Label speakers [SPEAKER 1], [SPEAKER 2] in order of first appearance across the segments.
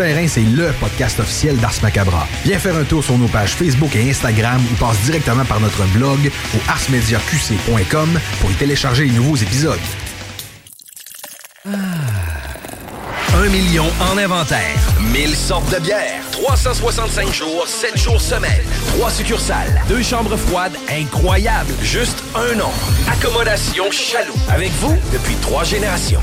[SPEAKER 1] C'est le podcast officiel d'Ars Macabra. Viens faire un tour sur nos pages Facebook et Instagram ou passe directement par notre blog au arsmediaqc.com pour y télécharger les nouveaux épisodes.
[SPEAKER 2] Un million en inventaire. 1000 sortes de bières. 365 jours, 7 jours semaine. 3 succursales. Deux chambres froides incroyables. Juste un nom. Accommodation Chaloux. Avec vous depuis trois générations.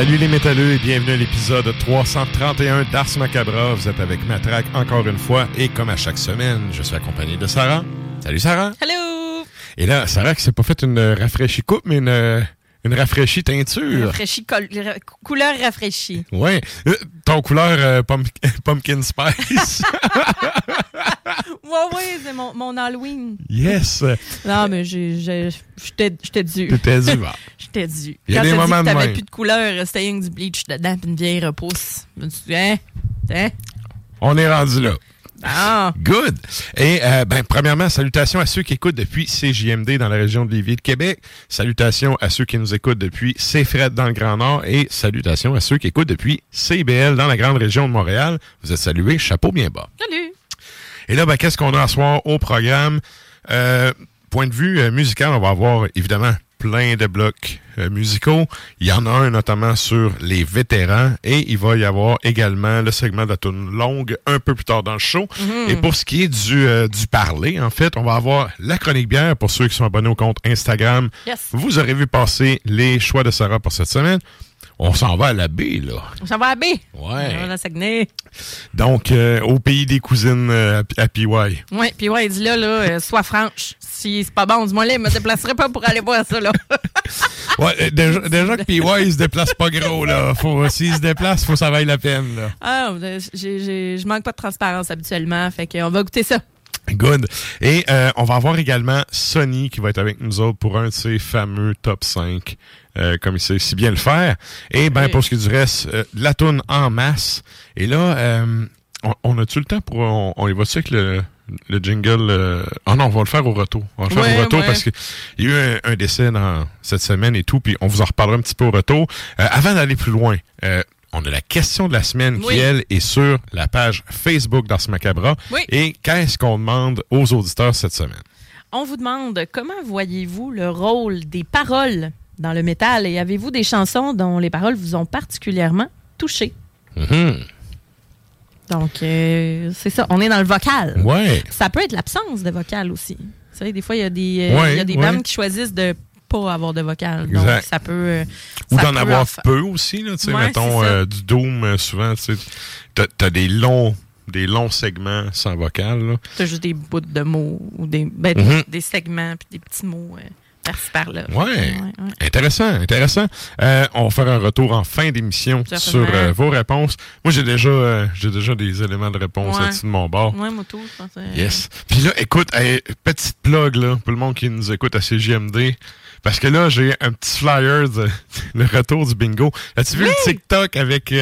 [SPEAKER 3] Salut les métalleux et bienvenue à l'épisode 331 d'Ars Macabra. Vous êtes avec Matraque encore une fois et comme à chaque semaine, je suis accompagné de Sarah. Salut Sarah.
[SPEAKER 4] Hello!
[SPEAKER 3] Et là, Sarah qui s'est pas fait une rafraîchie coupe, mais une, une rafraîchie teinture.
[SPEAKER 4] Rafraîchi, col- ra- couleur rafraîchie.
[SPEAKER 3] Ouais. Euh, ton couleur euh, pump- pumpkin spice.
[SPEAKER 4] Ouais, ouais, c'est mon, mon Halloween.
[SPEAKER 3] yes.
[SPEAKER 4] Non, mais j'étais dû.
[SPEAKER 3] T'étais dû. Il y a
[SPEAKER 4] Quand
[SPEAKER 3] des
[SPEAKER 4] t'as dit
[SPEAKER 3] moments
[SPEAKER 4] que t'avais plus de couleur, c'était rien que du bleach dedans puis une vieille repousse. Je me suis dit, hein? Hein?
[SPEAKER 3] On est rendu là.
[SPEAKER 4] Ah!
[SPEAKER 3] Good. Et euh, ben, premièrement, salutations à ceux qui écoutent depuis CJMD dans la région de Lévis de Québec. Salutations à ceux qui nous écoutent depuis CFRED dans le Grand Nord. Et salutations à ceux qui écoutent depuis CBL dans la grande région de Montréal. Vous êtes salués, chapeau bien bas.
[SPEAKER 4] Salut!
[SPEAKER 3] Et là, ben, qu'est-ce qu'on a à soir au programme? Euh, point de vue euh, musical, on va avoir évidemment plein de blocs euh, musicaux. Il y en a un notamment sur les vétérans et il va y avoir également le segment de la tune longue un peu plus tard dans le show.
[SPEAKER 5] Mhm.
[SPEAKER 3] Et pour ce qui est du, euh, du parler, en fait, on va avoir la chronique bière pour ceux qui sont abonnés au compte Instagram.
[SPEAKER 4] Yes.
[SPEAKER 3] Vous aurez vu passer les choix de Sarah pour cette semaine. On s'en va à la baie, là.
[SPEAKER 4] On s'en va à B.
[SPEAKER 3] Ouais.
[SPEAKER 4] On va à Saguenay.
[SPEAKER 3] Donc, euh, au pays des cousines à, à PY.
[SPEAKER 4] Puis ouais, dis là, là, sois franche. Si c'est pas bon, dis-moi là, je me déplacerai pas pour aller voir ça, là.
[SPEAKER 3] Ouais, euh, déjà, déjà que PY, il se déplace pas gros, là. Faut, s'il se déplace, faut que ça vaille la peine, là.
[SPEAKER 4] Ah, j'ai- je manque pas de transparence habituellement, fait qu'on va goûter ça.
[SPEAKER 3] Good. Et euh, on va avoir également Sony qui va être avec nous autres pour un de ses fameux top 5, euh, comme il sait si bien le faire. Et ben pour ce qui est du reste, euh, la tourne en masse. Et là, euh, on, on a-tu le temps pour... On, on y va-tu avec le, le jingle. euh, Oh non, on va le faire au retour. On va le faire
[SPEAKER 4] Ouais,
[SPEAKER 3] au retour
[SPEAKER 4] ouais.
[SPEAKER 3] parce qu'il y a eu un, un décès dans cette semaine et tout, puis on vous en reparlera un petit peu au retour. Euh, avant d'aller plus loin, euh, on a la question de la semaine
[SPEAKER 4] Oui.
[SPEAKER 3] qui, elle, est sur la page Facebook d'Ars Macabra.
[SPEAKER 4] Oui.
[SPEAKER 3] Et qu'est-ce qu'on demande aux auditeurs cette semaine?
[SPEAKER 4] On vous demande comment voyez-vous le rôle des paroles dans le métal et avez-vous des chansons dont les paroles vous ont particulièrement touché?
[SPEAKER 3] Mhm.
[SPEAKER 4] Donc, euh, c'est ça. On est dans le vocal.
[SPEAKER 3] Ouais.
[SPEAKER 4] Ça peut être l'absence de vocal aussi. Vous savez, des fois, il y a des, euh,
[SPEAKER 3] Ouais,
[SPEAKER 4] y a des
[SPEAKER 3] ouais.
[SPEAKER 4] bandes qui choisissent de pas avoir de vocal. Donc, ça peut. euh,
[SPEAKER 3] Ou d'en avoir peu aussi, là, tu sais,
[SPEAKER 4] Ouais,
[SPEAKER 3] mettons, euh, du Doom, souvent, tu sais, t'as, t'as des longs, des longs segments sans vocal.
[SPEAKER 4] T'as juste des bouts de mots ou des, ben, des-
[SPEAKER 3] Mhm.
[SPEAKER 4] des segments puis des petits mots euh, par-ci par-là.
[SPEAKER 3] Ouais.
[SPEAKER 4] ouais.
[SPEAKER 3] Intéressant, intéressant. Euh, on va faire un retour en fin d'émission sur euh, vos réponses. Moi, j'ai déjà, euh, j'ai déjà des éléments de réponse
[SPEAKER 4] Ouais.
[SPEAKER 3] là-dessus de mon bord.
[SPEAKER 4] Ouais, moi tout, je pense.
[SPEAKER 3] Yes. Puis là, écoute, hey, petite plug là, pour le monde qui nous écoute à CGMD. Parce que là, j'ai un petit flyer de le retour du bingo. As-tu vu le TikTok avec...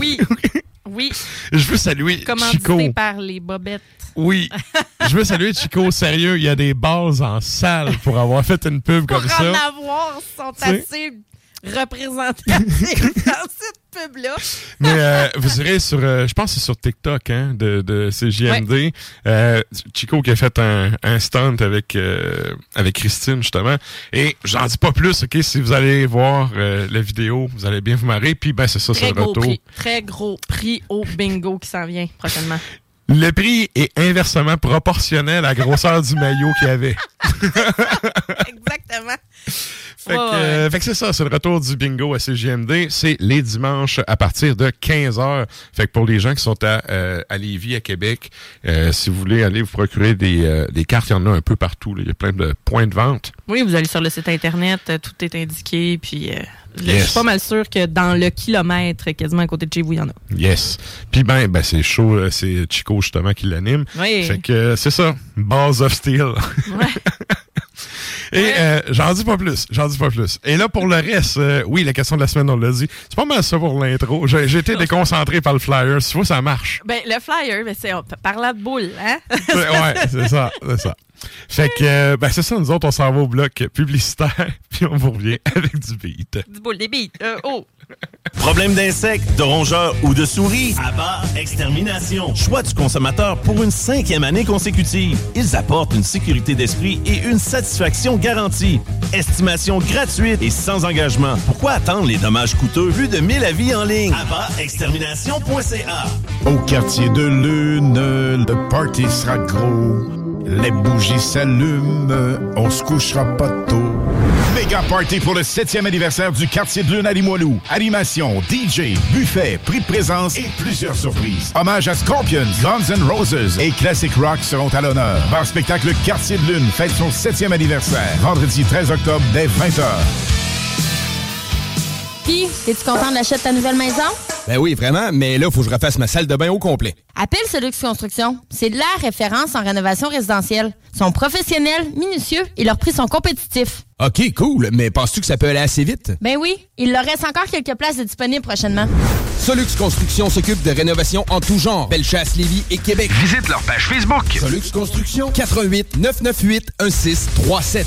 [SPEAKER 4] oui. oui.
[SPEAKER 3] Je veux saluer Chico.
[SPEAKER 4] Commandité par les bobettes.
[SPEAKER 3] Oui. Je veux saluer Chico. Sérieux, il y a des bases en salle pour avoir fait une pub
[SPEAKER 4] Pour
[SPEAKER 3] comme
[SPEAKER 4] en
[SPEAKER 3] ça.
[SPEAKER 4] avoir, sont assez représentatifs dans cette pub-là.
[SPEAKER 3] Mais euh, vous irez sur, euh, je pense que c'est sur TikTok, hein, de, de CJMD. Euh, Chico qui a fait un, un stunt avec avec Christine justement. Et j'en dis pas plus, ok? Si vous allez voir la vidéo, vous allez bien vous marrer. Puis ben c'est ça, c'est le retour.
[SPEAKER 4] prix. Très gros prix au bingo qui s'en vient prochainement.
[SPEAKER 3] Le prix est inversement proportionnel à la grosseur du maillot qu'il y avait.
[SPEAKER 4] Exactement.
[SPEAKER 3] Fait que,
[SPEAKER 4] Ouais, ouais.
[SPEAKER 3] euh, fait que c'est ça, c'est le retour du bingo à CGMD. C'est les dimanches à partir de 15h. Fait que pour les gens qui sont à, euh, à Lévis, à Québec, euh, si vous voulez aller vous procurer des, euh, des cartes, il y en a un peu partout. là. Il y a plein de points de vente.
[SPEAKER 4] Oui, vous allez sur le site Internet, euh, tout est indiqué. Puis, euh, je suis pas mal sûr que dans le kilomètre, quasiment à côté de chez vous, il y en a.
[SPEAKER 3] Yes. Puis ben, ben c'est chaud, euh, c'est Chico justement qui l'anime.
[SPEAKER 4] Oui.
[SPEAKER 3] Fait que c'est ça, Balls of Steel.
[SPEAKER 4] Ouais.
[SPEAKER 3] Et euh, j'en dis pas plus, j'en dis pas plus. Et là, pour le reste, euh, oui, la question de la semaine, on l'a dit. C'est pas mal ça pour l'intro. J'ai été déconcentré par le flyer. Tu vois, ça marche.
[SPEAKER 4] Ben, le flyer, ben, c'est on- parlant de boule, hein?
[SPEAKER 3] ouais, c'est ça, c'est ça. Fait que, euh, ben c'est ça, nous autres, on s'en va au bloc publicitaire, puis on vous revient avec du beat.
[SPEAKER 4] du boule, des bites. Euh, oh!
[SPEAKER 6] Problème d'insectes, de rongeurs ou de souris? Abba Extermination. Choix du consommateur pour une cinquième année consécutive. Ils apportent une sécurité d'esprit et une satisfaction garantie. Estimation gratuite et sans engagement. Pourquoi attendre les dommages coûteux vu de 1000 avis en ligne? AbbaExtermination.ca
[SPEAKER 7] Au quartier de lune, le party sera gros. Les bougies s'allument, on se couchera pas tôt. Méga party pour le 7e anniversaire du quartier de lune à Limoilou. Animation, DJ, buffet, prix de présence et plusieurs surprises. Hommage à Scorpions, Guns N' Roses et Classic Rock seront à l'honneur. Bar spectacle Quartier de lune fête son 7e anniversaire. Vendredi 13 octobre dès 20h.
[SPEAKER 8] Pis, es-tu content de l'achat de ta nouvelle maison?
[SPEAKER 9] Ben oui, vraiment, mais là, faut que je refasse ma salle de bain au complet.
[SPEAKER 8] Appelle Solux Construction. C'est la référence en rénovation résidentielle. Ils sont professionnels, minutieux et leurs prix sont compétitifs.
[SPEAKER 9] OK, cool, mais penses-tu que ça peut aller assez vite?
[SPEAKER 8] Ben oui, il leur reste encore quelques places de disponibles prochainement.
[SPEAKER 9] Solux Construction s'occupe de rénovation en tout genre. Bellechasse, Lévis et Québec.
[SPEAKER 2] Visite leur page Facebook.
[SPEAKER 9] Solux Construction. 88 998 1637.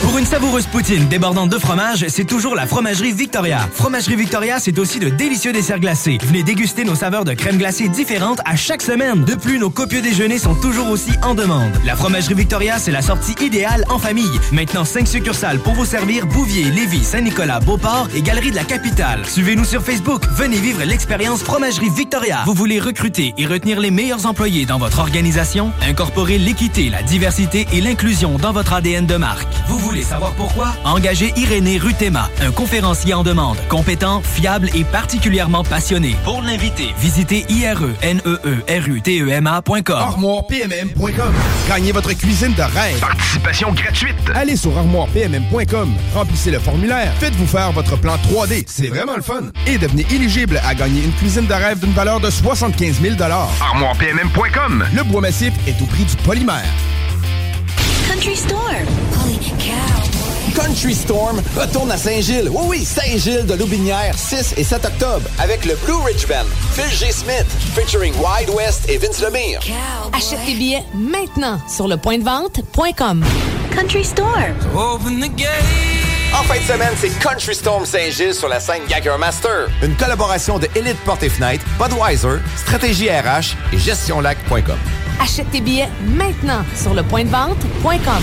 [SPEAKER 10] Pour une savoureuse poutine débordante de fromage, c'est toujours la Fromagerie Victoria. Fromagerie Victoria, c'est aussi de délicieux desserts glacés. Venez déguster nos saveurs de crème glacée différentes à chaque semaine. De plus, nos copieux déjeuners sont toujours aussi en demande. La Fromagerie Victoria, c'est la sortie idéale en famille. Maintenant, 5 succursales pour vous servir Bouvier, Lévis, Saint-Nicolas, Beauport et Galerie de la Capitale. Suivez-nous sur Facebook. Venez vivre l'expérience Fromagerie Victoria. Vous voulez recruter et retenir les meilleurs employés dans votre organisation? Incorporez l'équité, la diversité et l'inclusion dans votre ADN de marque. Voulez savoir pourquoi? Engagez Irénée Rutema, un conférencier en demande, compétent, fiable et particulièrement passionné. Pour l'inviter, visitez E irenee-rutema.com.
[SPEAKER 7] ArmoirePMM.com. Gagnez votre cuisine de rêve.
[SPEAKER 2] Participation gratuite.
[SPEAKER 7] Allez sur armoirepmm.com, remplissez le formulaire, faites-vous faire votre plan 3D, c'est vraiment le fun. Et devenez éligible à gagner une cuisine de rêve d'une valeur de 75 000
[SPEAKER 2] ArmoirePMM.com.
[SPEAKER 7] Le bois massif est au prix du polymère.
[SPEAKER 11] Country Storm.
[SPEAKER 12] Country Storm retourne à Saint-Gilles. Oui, oui, Saint-Gilles de Loubinière, 6 et 7 octobre, avec le Blue Ridge Band, Phil G. Smith, featuring Wide West et Vince Lemire.
[SPEAKER 13] Achète tes billets maintenant sur le point de vente.com.
[SPEAKER 11] Country Storm.
[SPEAKER 12] Open the gate. En fin de semaine, c'est Country Storm Saint-Gilles sur la scène Gagger Master. Une collaboration de Elite Porte et Fenêtre, Budweiser, Stratégie RH et GestionLac.com.
[SPEAKER 13] Achète tes billets maintenant sur le point de vente.com.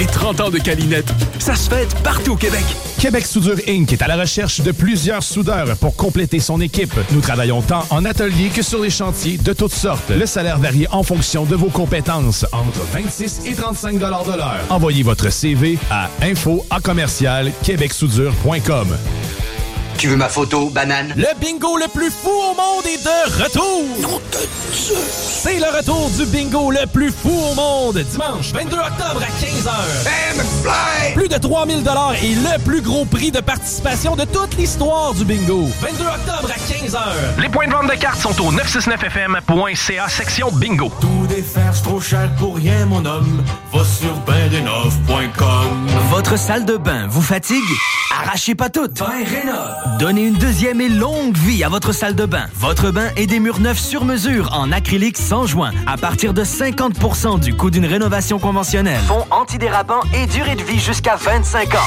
[SPEAKER 14] Les 30 ans de Calinette, ça se fête partout au Québec.
[SPEAKER 15] Québec Soudure Inc. est à la recherche de plusieurs soudeurs pour compléter son équipe. Nous travaillons tant en atelier que sur les chantiers de toutes sortes. Le salaire varie en fonction de vos compétences, entre 26 et 35 de l'heure. Envoyez votre CV à info à commercial québecsoudure.com.
[SPEAKER 16] Tu veux ma photo, banane?
[SPEAKER 17] Le bingo le plus fou au monde est de retour! C'est le retour du bingo le plus fou au monde! Dimanche 22 octobre à 15h. Plus de 3000 et le plus gros prix de participation de toute l'histoire du bingo. 22 octobre à 15h.
[SPEAKER 18] Les points de vente de cartes sont au 969fm.ca section bingo.
[SPEAKER 19] Tout défaire, c'est trop cher pour rien, mon homme. Va sur bendenov.com.
[SPEAKER 10] Votre salle de bain vous fatigue? Arrachez pas tout. Donnez une deuxième et longue vie à votre salle de bain. Votre bain et des murs neufs sur mesure en acrylique sans joint à partir de 50% du coût d'une rénovation conventionnelle. Fond antidérapant et durée de vie jusqu'à 25 ans.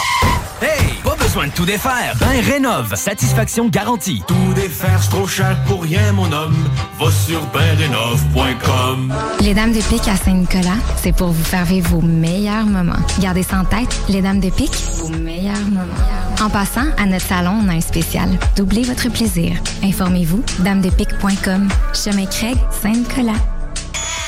[SPEAKER 10] Hey, pas besoin de tout défaire. Bain rénove, satisfaction garantie.
[SPEAKER 19] Tout défaire, c'est trop cher pour rien, mon homme. Va sur bendenov.com.
[SPEAKER 20] Les Dames de Pique à Saint-Nicolas, c'est pour vous faire vivre vos meilleurs moments. Gardez ça en tête, les Dames de Pique, vos meilleurs moments. En passant, à notre salon, on a un spécial. Doublez votre plaisir. Informez-vous, damedepique.com. Chemin Craig, Saint-Nicolas.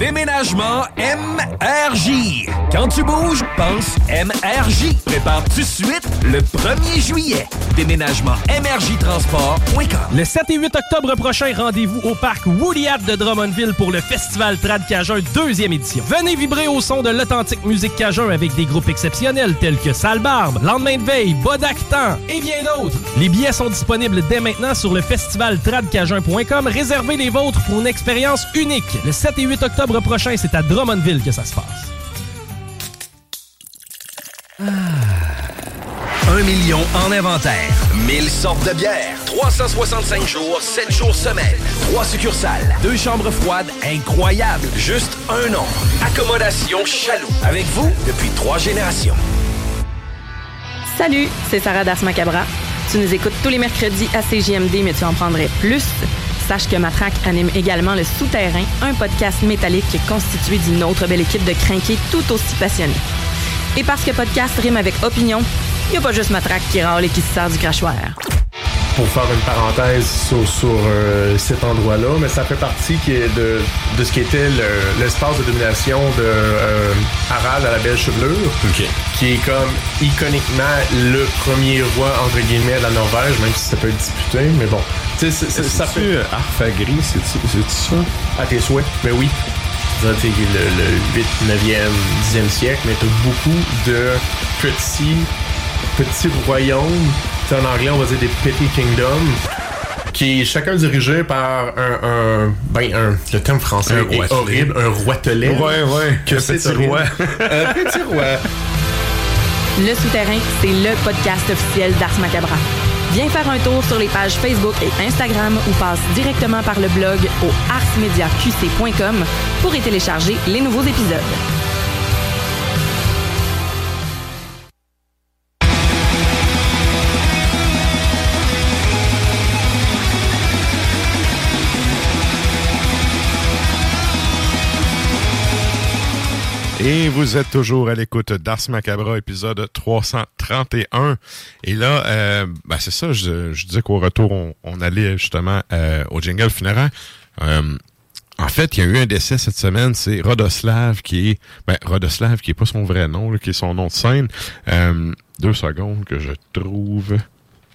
[SPEAKER 2] Déménagement MRJ. Quand tu bouges, pense MRJ. Prépare tout de suite le 1er juillet. Déménagement MRJ Transport.com.
[SPEAKER 17] Le 7 et 8 octobre prochain, rendez-vous au parc Woody Hat de Drummondville pour le festival Trad Cajun deuxième édition. Venez vibrer au son de l'authentique musique Cajun avec des groupes exceptionnels tels que Sale Barbe, Lendemain de veille, Bodactan et bien d'autres. Les billets sont disponibles dès maintenant sur le festivaltradcajun.com. Réservez les vôtres pour une expérience unique. Le 7 et 8 octobre prochain, c'est à Drummondville que ça se passe.
[SPEAKER 2] Un million en inventaire. 1000 sortes de bières. 365 jours, 7 jours semaine. 3 succursales. Deux chambres froides incroyables. Juste un nom. Accommodation Chaloux. Avec vous depuis trois générations.
[SPEAKER 4] Salut, c'est Sarah Das Macabra. Tu nous écoutes tous les mercredis à CJMD, mais tu en prendrais plus. Sache que Matraque anime également Le Souterrain, un podcast métallique constitué d'une autre belle équipe de crinqués tout aussi passionnés. Et parce que podcast rime avec opinion, il n'y a pas juste Matraque qui râle et qui se sert du crachoir.
[SPEAKER 21] Pour faire une parenthèse sur, sur, euh, cet endroit-là, mais ça fait partie qui est de, de ce qui était le- l'espace de domination de euh, Harald à la belle chevelure, qui est comme iconiquement le premier roi entre guillemets de la Norvège, même si ça peut être disputé, mais bon. C'est- c'est- ça fait Arfagri, c'est ça? À tes souhaits, mais oui. Le, le 8, 9e, 10e siècle, mais t'as beaucoup de petits petits royaumes. C'est en anglais, on va dire des petty kingdoms. Qui est chacun dirigé par un, un- ben un, le terme français Un est horrible, un roitelet. Ouais, ouais. Que Un c'est petit horrible. roi? un petit roi.
[SPEAKER 4] Le Souterrain, c'est le podcast officiel d'Ars Macabra. Viens faire un tour sur les pages Facebook et Instagram ou passe directement par le blog au arsmediaqc.com pour y télécharger les nouveaux épisodes.
[SPEAKER 3] Et vous êtes toujours à l'écoute d'Ars Macabra, épisode 331. Et là, euh, ben c'est ça, je, je disais qu'au retour, on, on allait justement euh, au jingle funéraire. Euh, en fait, il y a eu un décès cette semaine, c'est Rodoslav qui est... Ben, Rodoslav qui est pas son vrai nom, là, qui est son nom de scène. Euh, deux secondes que je trouve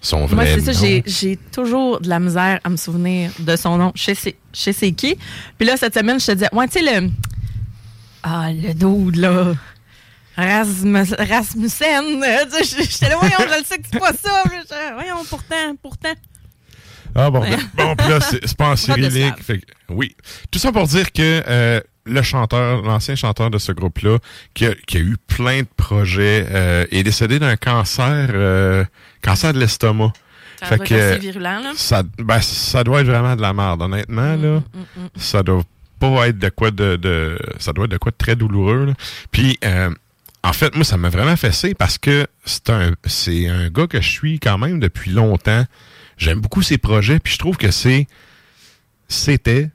[SPEAKER 3] son
[SPEAKER 4] Moi,
[SPEAKER 3] vrai
[SPEAKER 4] c'est ça,
[SPEAKER 3] nom.
[SPEAKER 4] j'ai- toujours de la misère à me souvenir de son nom. Je sais je qui. Puis là, cette semaine, je te disais, ouais, tu sais, le. Ah, le dude, là. Rasmus, Rasmussen. J'étais là, voyons, je le sais que c'est pas ça. Voyons, pourtant, pourtant.
[SPEAKER 3] Ah bon,
[SPEAKER 4] Ouais.
[SPEAKER 3] bon puis là, c'est pas en cyrillique. fait que- oui. Tout ça pour dire que euh, le chanteur, l'ancien chanteur de ce groupe-là, qui a, qui a eu plein de projets, euh, est décédé d'un cancer, euh, cancer de l'estomac.
[SPEAKER 4] Ça doit être assez virulent, là.
[SPEAKER 3] Ça, ben, ça doit être vraiment de la merde, honnêtement. là,
[SPEAKER 4] mm.
[SPEAKER 3] Ça doit pas être de quoi de, de ça doit être de quoi de très douloureux. Puis euh, en fait, moi, ça m'a vraiment fessé parce que c'est un c'est un gars que je suis quand même depuis longtemps. J'aime beaucoup ses projets, puis je trouve que c'est c'était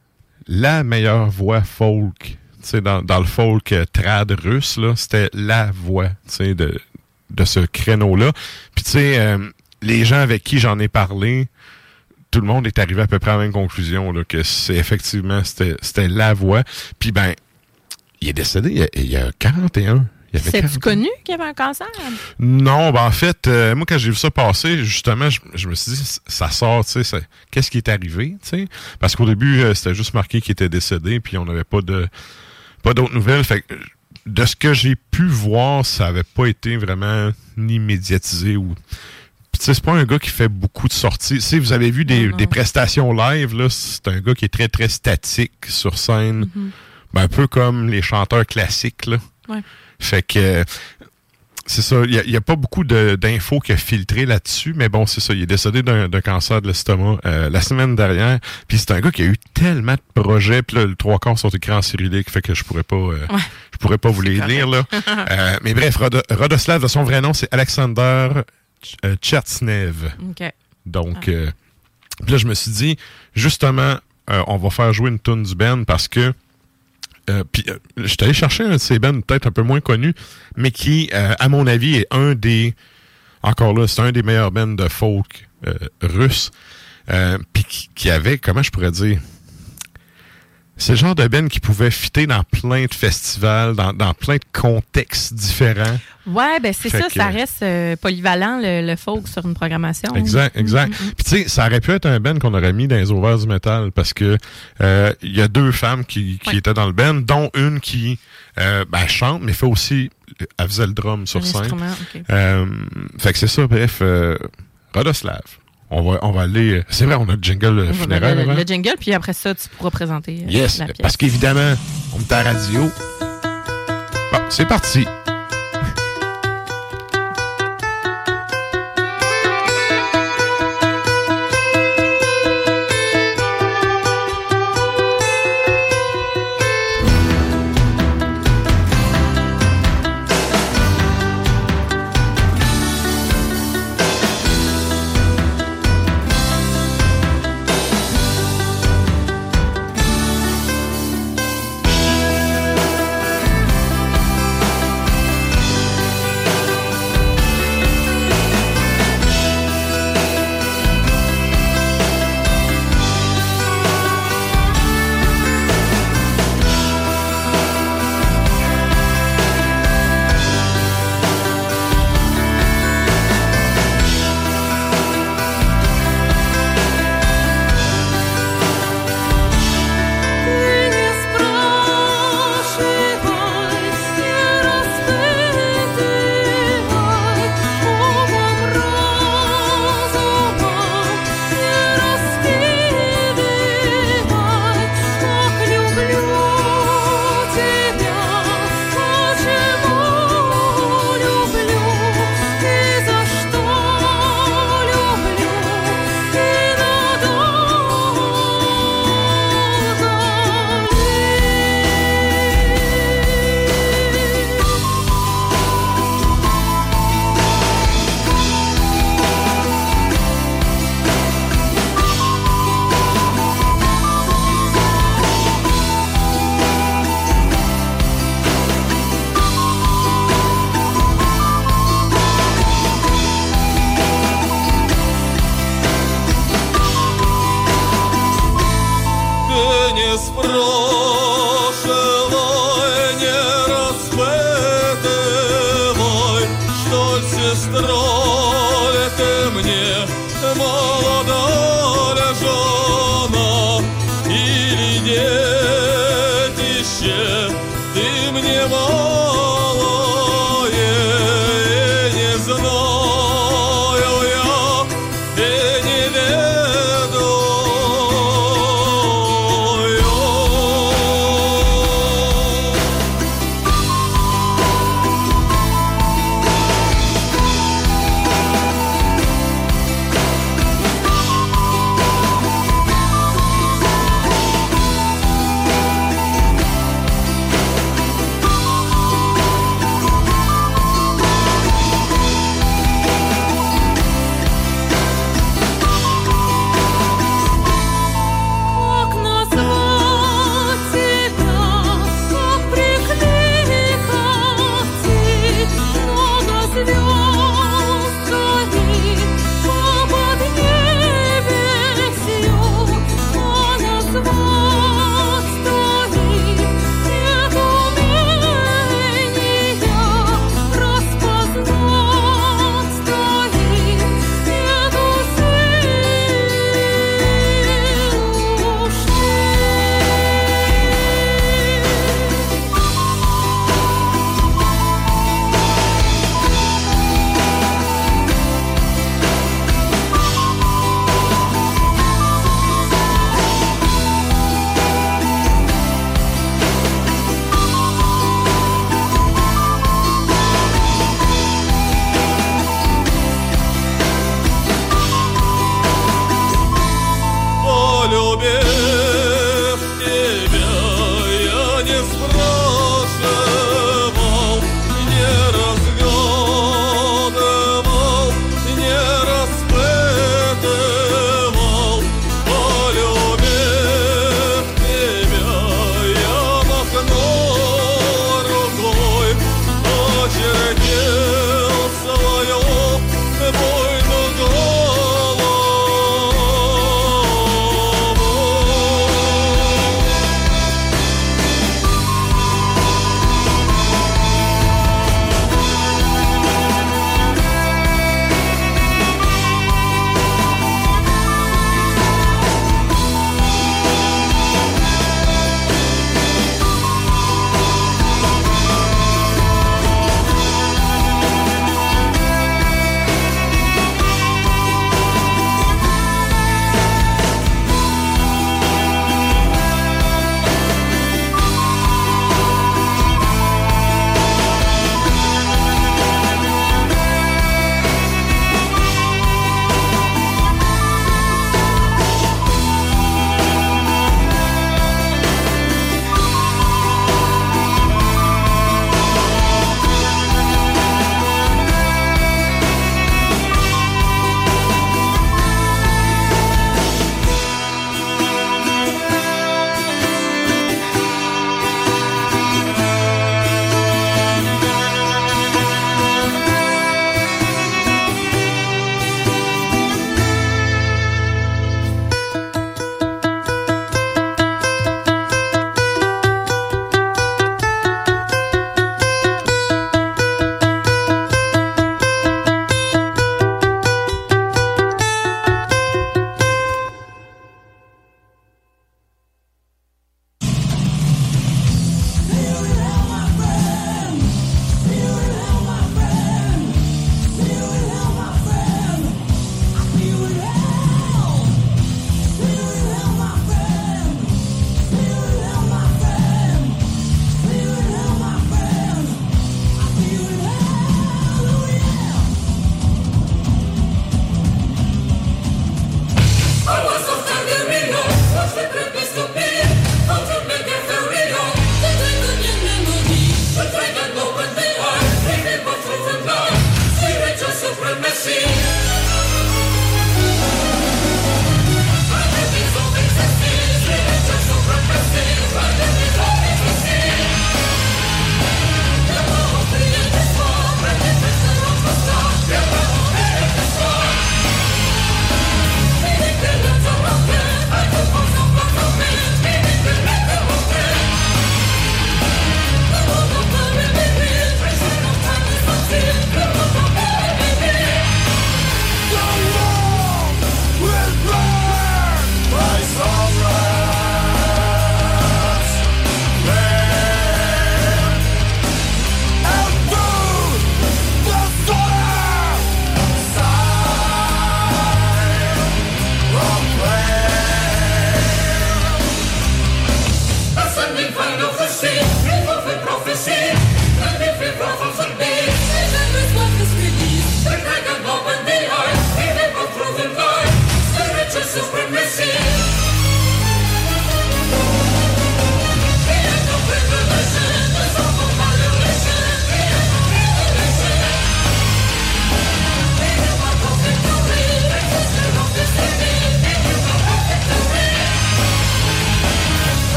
[SPEAKER 3] la meilleure voix folk. Dans, dans le folk euh, trad russe, là, c'était la voix de, de ce créneau-là. Puis tu sais, euh, les gens avec qui j'en ai parlé, tout le monde est arrivé à peu près à la même conclusion, là, que c'est effectivement, c'était c'était la voix. Puis ben, il est décédé il y a, il y a 41. Il y avait
[SPEAKER 4] C'est-tu
[SPEAKER 3] 40.
[SPEAKER 4] connu qu'il y avait un cancer?
[SPEAKER 3] Non, ben en fait, euh, moi quand j'ai vu ça passer, justement, je, je me suis dit, ça sort, tu sais, qu'est-ce qui est arrivé, tu sais? Parce qu'au début, euh, c'était juste marqué qu'il était décédé, puis on n'avait pas de pas d'autres nouvelles. Fait que, de ce que j'ai pu voir, ça avait pas été vraiment ni médiatisé ou. C'est pas un gars qui fait beaucoup de sorties. Si vous avez vu des, des prestations live, là, c'est un gars qui est très, très statique sur scène.
[SPEAKER 4] Mhm.
[SPEAKER 3] Ben, un peu comme les chanteurs classiques, là.
[SPEAKER 4] Ouais.
[SPEAKER 3] Fait que c'est ça, il n'y a, pas beaucoup d'infos qui a filtré là-dessus, mais bon, c'est ça, il est décédé d'un cancer de l'estomac euh, la semaine dernière. Puis c'est un gars qui a eu tellement de projets, puis là, le trois quarts sont écrits en cyrillique, fait que je pourrais pas euh, je pourrais pas vous les lire là. Euh, mais bref, Rodo- Rodoslav, de son vrai nom, c'est Alexander Tchertsnev.
[SPEAKER 4] OK.
[SPEAKER 3] Donc, euh, puis là, je me suis dit, justement, euh, on va faire jouer une tune du Ben parce que euh, puis, euh, je suis allé chercher un de ces bands peut-être un peu moins connu, mais qui, euh, à mon avis, est un des. Encore là, c'est un des meilleurs bands de folk euh, russes. Euh, puis qui, qui avait, comment je pourrais dire. C'est le genre de band qui pouvait fitter dans plein de festivals, dans, dans plein de contextes différents.
[SPEAKER 4] Ouais, ben c'est ça,
[SPEAKER 3] que-
[SPEAKER 4] ça reste euh, polyvalent, le, le folk sur une programmation.
[SPEAKER 3] Exact, exact. Puis tu sais, ça aurait pu être un band qu'on aurait mis dans les Ovaires du métal parce que euh, il y a deux femmes qui, qui étaient dans le band, dont une qui euh, ben, chante, mais fait aussi, elle faisait le drum sur scène.
[SPEAKER 4] instrument, ok.
[SPEAKER 3] Euh, fait que c'est ça, bref, euh, Rodoslav. On va, on va aller. C'est vrai, on a le jingle
[SPEAKER 4] va
[SPEAKER 3] funéraire.
[SPEAKER 4] mettre le, jingle, puis après ça, tu pourras présenter euh,
[SPEAKER 3] Yes,
[SPEAKER 4] la pièce.
[SPEAKER 3] parce qu'évidemment, on est à la radio. Bon, c'est parti.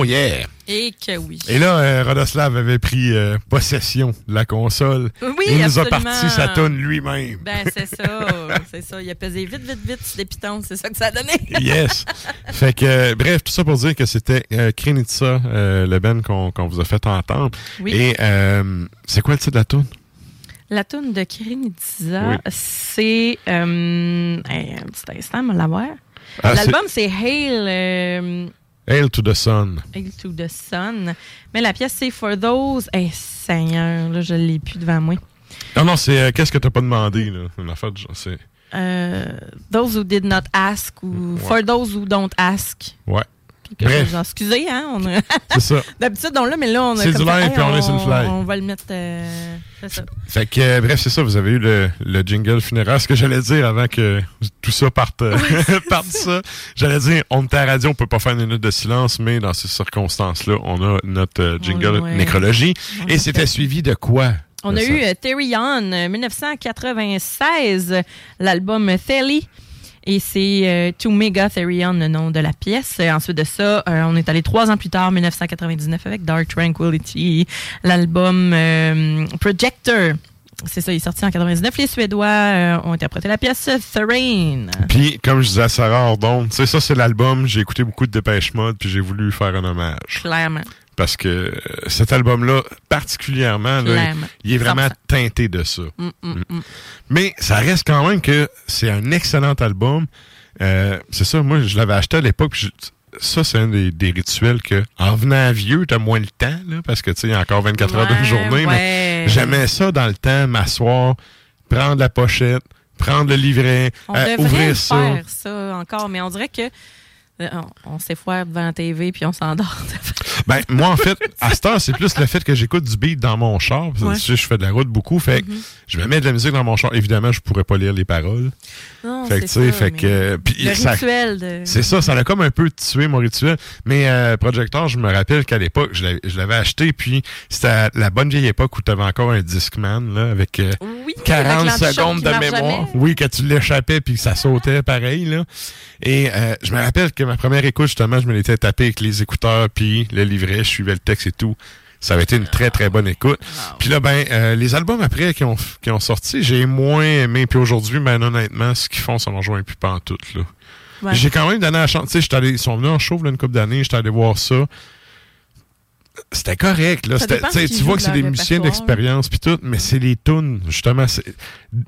[SPEAKER 19] Oh
[SPEAKER 3] yeah!
[SPEAKER 4] Et que oui.
[SPEAKER 3] Et là, euh, Rodoslav avait pris euh, possession de la console.
[SPEAKER 4] Oui,
[SPEAKER 3] Il nous a parti sa tonne lui-même.
[SPEAKER 4] Ben, c'est ça. c'est ça. Il a pesé vite, vite, vite sur des pitons. C'est ça que ça a donné.
[SPEAKER 3] Yes. fait que, euh, bref, tout ça pour dire que c'était euh, Krenitsa, le band qu'on vous a fait entendre.
[SPEAKER 4] Oui.
[SPEAKER 3] Et c'est quoi le titre de la tune?
[SPEAKER 4] La toune de Kirinitza,
[SPEAKER 3] Oui.
[SPEAKER 4] c'est. Hey, un petit instant, on va l'avoir.
[SPEAKER 3] Ah,
[SPEAKER 4] L'album, c'est Hail,
[SPEAKER 3] Hail to the Sun.
[SPEAKER 4] Hail to the Sun. Mais la pièce, c'est For Those. Hey, Seigneur, là, je l'ai plus devant moi.
[SPEAKER 3] Non, non, c'est euh, qu'est-ce que t'as pas demandé, là? Une affaire de genre, c'est.
[SPEAKER 4] Euh, those who did not ask ou For those who don't ask.
[SPEAKER 3] Ouais. Bref.
[SPEAKER 4] je- Excusez, hein? on
[SPEAKER 3] C'est ça.
[SPEAKER 4] D'habitude, on l'a, mais là, on a
[SPEAKER 3] C'est du live, puis on laisse une fly.
[SPEAKER 4] On va le mettre. euh, c'est ça.
[SPEAKER 3] Fait que, euh, bref, c'est ça, vous avez eu le, le jingle funéraire. Ce que j'allais dire avant que tout ça parte, euh, parte ça, j'allais dire, on est à la radio, on peut pas faire une minute de silence, mais dans ces circonstances-là, on a notre jingle
[SPEAKER 4] Ouais.
[SPEAKER 3] nécrologie.
[SPEAKER 4] On
[SPEAKER 3] Et c'était suivi de quoi?
[SPEAKER 4] On a
[SPEAKER 3] ça?
[SPEAKER 4] eu Terry euh, 1996, l'album Thelly. Et c'est euh, To Mega Therion, le nom de la pièce. Et ensuite de ça, euh, on est allé trois ans plus tard, 1999, avec Dark Tranquility, l'album euh, Projector. C'est ça, il est sorti en 99. Les Suédois euh, ont interprété la pièce Thrain.
[SPEAKER 3] Puis, comme je disais à Sarah Ordon, tu sais, ça, c'est l'album, j'ai écouté beaucoup de Dépêche Mode, puis j'ai voulu faire un hommage.
[SPEAKER 4] Clairement.
[SPEAKER 3] Parce que euh, cet album-là, particulièrement, là, il est vraiment
[SPEAKER 4] 100%.
[SPEAKER 3] teinté de ça.
[SPEAKER 4] Mm, mm, mm.
[SPEAKER 3] Mais ça reste quand même que c'est un excellent album. Euh, c'est ça, moi, je l'avais acheté à l'époque. Ça, c'est un des, des rituels que, en venant vieux, t'as moins le temps, là, parce que, tu sais, il y a encore 24 heures de
[SPEAKER 4] Ouais,
[SPEAKER 3] journée.
[SPEAKER 4] ouais.
[SPEAKER 3] Mais j'aimais ça dans le temps, m'asseoir, prendre la pochette, prendre le livret,
[SPEAKER 4] On
[SPEAKER 3] euh,
[SPEAKER 4] devrait
[SPEAKER 3] ouvrir ça.
[SPEAKER 4] faire, ça, encore. Mais on dirait que on, on s'effoire devant la TV puis on s'endort.
[SPEAKER 3] Ben, moi, en fait, à cette heure, c'est plus le fait que j'écoute du beat dans mon char.
[SPEAKER 4] Ouais.
[SPEAKER 3] je fais de la route beaucoup. Fait que je vais mettre de la musique dans mon char. Évidemment, je pourrais pas lire les paroles.
[SPEAKER 4] Non,
[SPEAKER 3] fait que,
[SPEAKER 4] ça,
[SPEAKER 3] fait que. puis
[SPEAKER 4] le
[SPEAKER 3] ça-
[SPEAKER 4] rituel de-
[SPEAKER 3] C'est ça, ça a comme un peu tué mon rituel. Mais euh, Projector, je me rappelle qu'à l'époque, je l'avais- acheté, puis c'était la bonne vieille époque où tu avais encore un Discman, là, avec euh,
[SPEAKER 4] Oui,
[SPEAKER 3] 40
[SPEAKER 4] avec l'antichoc
[SPEAKER 3] secondes de mémoire.
[SPEAKER 4] jamais.
[SPEAKER 3] Oui, que tu l'échappais puis que ça sautait pareil, là. Et euh, je me rappelle que ma première écoute, justement, je me l'étais tapé avec les écouteurs puis le livret, je suivais le texte et tout. Ça avait été une très, très bonne écoute. Puis là, ben, euh, les albums après qui ont, qui ont sorti, j'ai moins aimé. Puis aujourd'hui, ben, honnêtement, ce qu'ils font, ça m'en joint plus pas en tout, là.
[SPEAKER 4] Ouais.
[SPEAKER 3] J'ai quand même donné la chance. Ils sont venus en show, là, une couple d'années, j'étais allé voir ça. C'était correct, là. Tu vois que c'est des musiciens d'expérience puis tout, mais c'est les tunes, justement.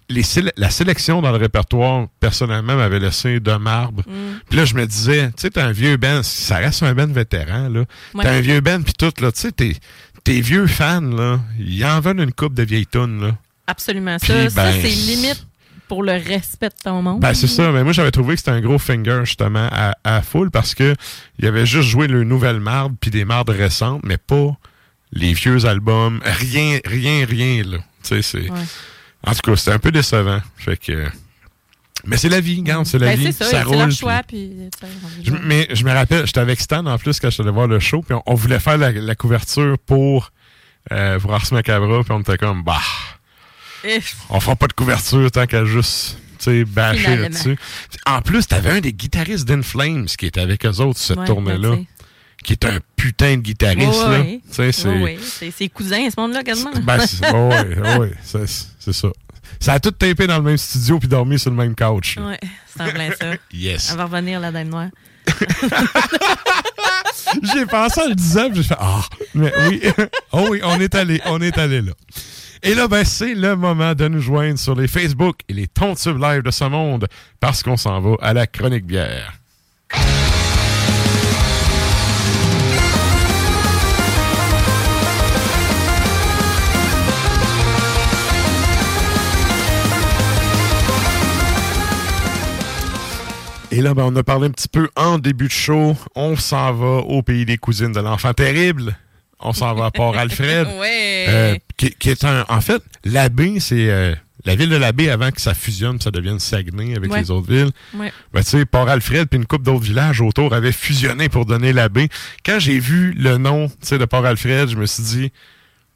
[SPEAKER 3] Les, séle- la sélection dans le répertoire, personnellement, m'avait laissé de marbre.
[SPEAKER 4] Mm.
[SPEAKER 3] Puis là, je me disais, tu sais, t'as un vieux band, ça reste un band vétéran, là.
[SPEAKER 4] Ouais.
[SPEAKER 3] T'as un vieux band puis tout, là. Tu sais, tes, tes vieux fans, là, ils en veulent une coupe de vieilles tunes, là.
[SPEAKER 4] Absolument. Ça, ça
[SPEAKER 3] ben,
[SPEAKER 4] c'est limite pour le respect de ton monde.
[SPEAKER 3] Ben, c'est ça. Mais moi, j'avais trouvé que c'était un gros finger, justement, à, à full parce que il avait juste joué le nouvelle marde puis des mardes récentes, mais pas les vieux albums. Rien, rien, rien, là. Tu sais, c'est.
[SPEAKER 4] Ouais.
[SPEAKER 3] En tout cas, c'était un peu décevant. Fait que. Mais c'est la vie, regarde, c'est la
[SPEAKER 4] Ben,
[SPEAKER 3] vie.
[SPEAKER 4] c'est ça,
[SPEAKER 3] roule.
[SPEAKER 4] leur choix. Puis,
[SPEAKER 3] Je- mais je me rappelle, j'étais avec Stan en plus quand je suis allé voir le show, puis on, on voulait faire la, la couverture pour euh, pour Ars Macabra, puis on était comme, bah, on fera pas de couverture tant qu'à juste, bâcher là-dessus. En plus, t'avais un des guitaristes d'Inflames qui était avec eux autres, cette
[SPEAKER 4] Ouais,
[SPEAKER 3] tournée-là,
[SPEAKER 4] ben,
[SPEAKER 3] qui est un putain de guitariste,
[SPEAKER 4] Ouais, ouais.
[SPEAKER 3] C'est...
[SPEAKER 4] Ouais, ses cousins, ce monde-là, quasiment.
[SPEAKER 3] Ben, c'est c'est ça. Ça a tout tapé dans le même studio puis dormi sur le même couch.
[SPEAKER 4] Ouais, c'est en plein ça.
[SPEAKER 3] Yes.
[SPEAKER 4] Elle va revenir, la Dame Noire.
[SPEAKER 3] J'ai pensé en le disant, j'ai fait Ah, mais oui, oh oui, on est allé, on est allé là. Et là, ben, c'est le moment de nous joindre sur les Facebook et les Tontubes live de ce monde parce qu'on s'en va à la chronique bière. Et là, ben, on a parlé un petit peu en début de show. On s'en va au pays des cousines de l'enfant terrible. On s'en va à Port-Alfred.
[SPEAKER 4] Ouais.
[SPEAKER 3] Euh, qui, qui est un. En fait, l'abbé, c'est euh, la ville de la baie, avant que ça fusionne, ça devienne Saguenay avec
[SPEAKER 4] Ouais.
[SPEAKER 3] les autres villes,
[SPEAKER 4] Ouais.
[SPEAKER 3] ben, tu sais, Port-Alfred puis une couple d'autres villages autour avaient fusionné pour donner la baie. Quand j'ai vu le nom, tu sais, de Port-Alfred, je me suis dit,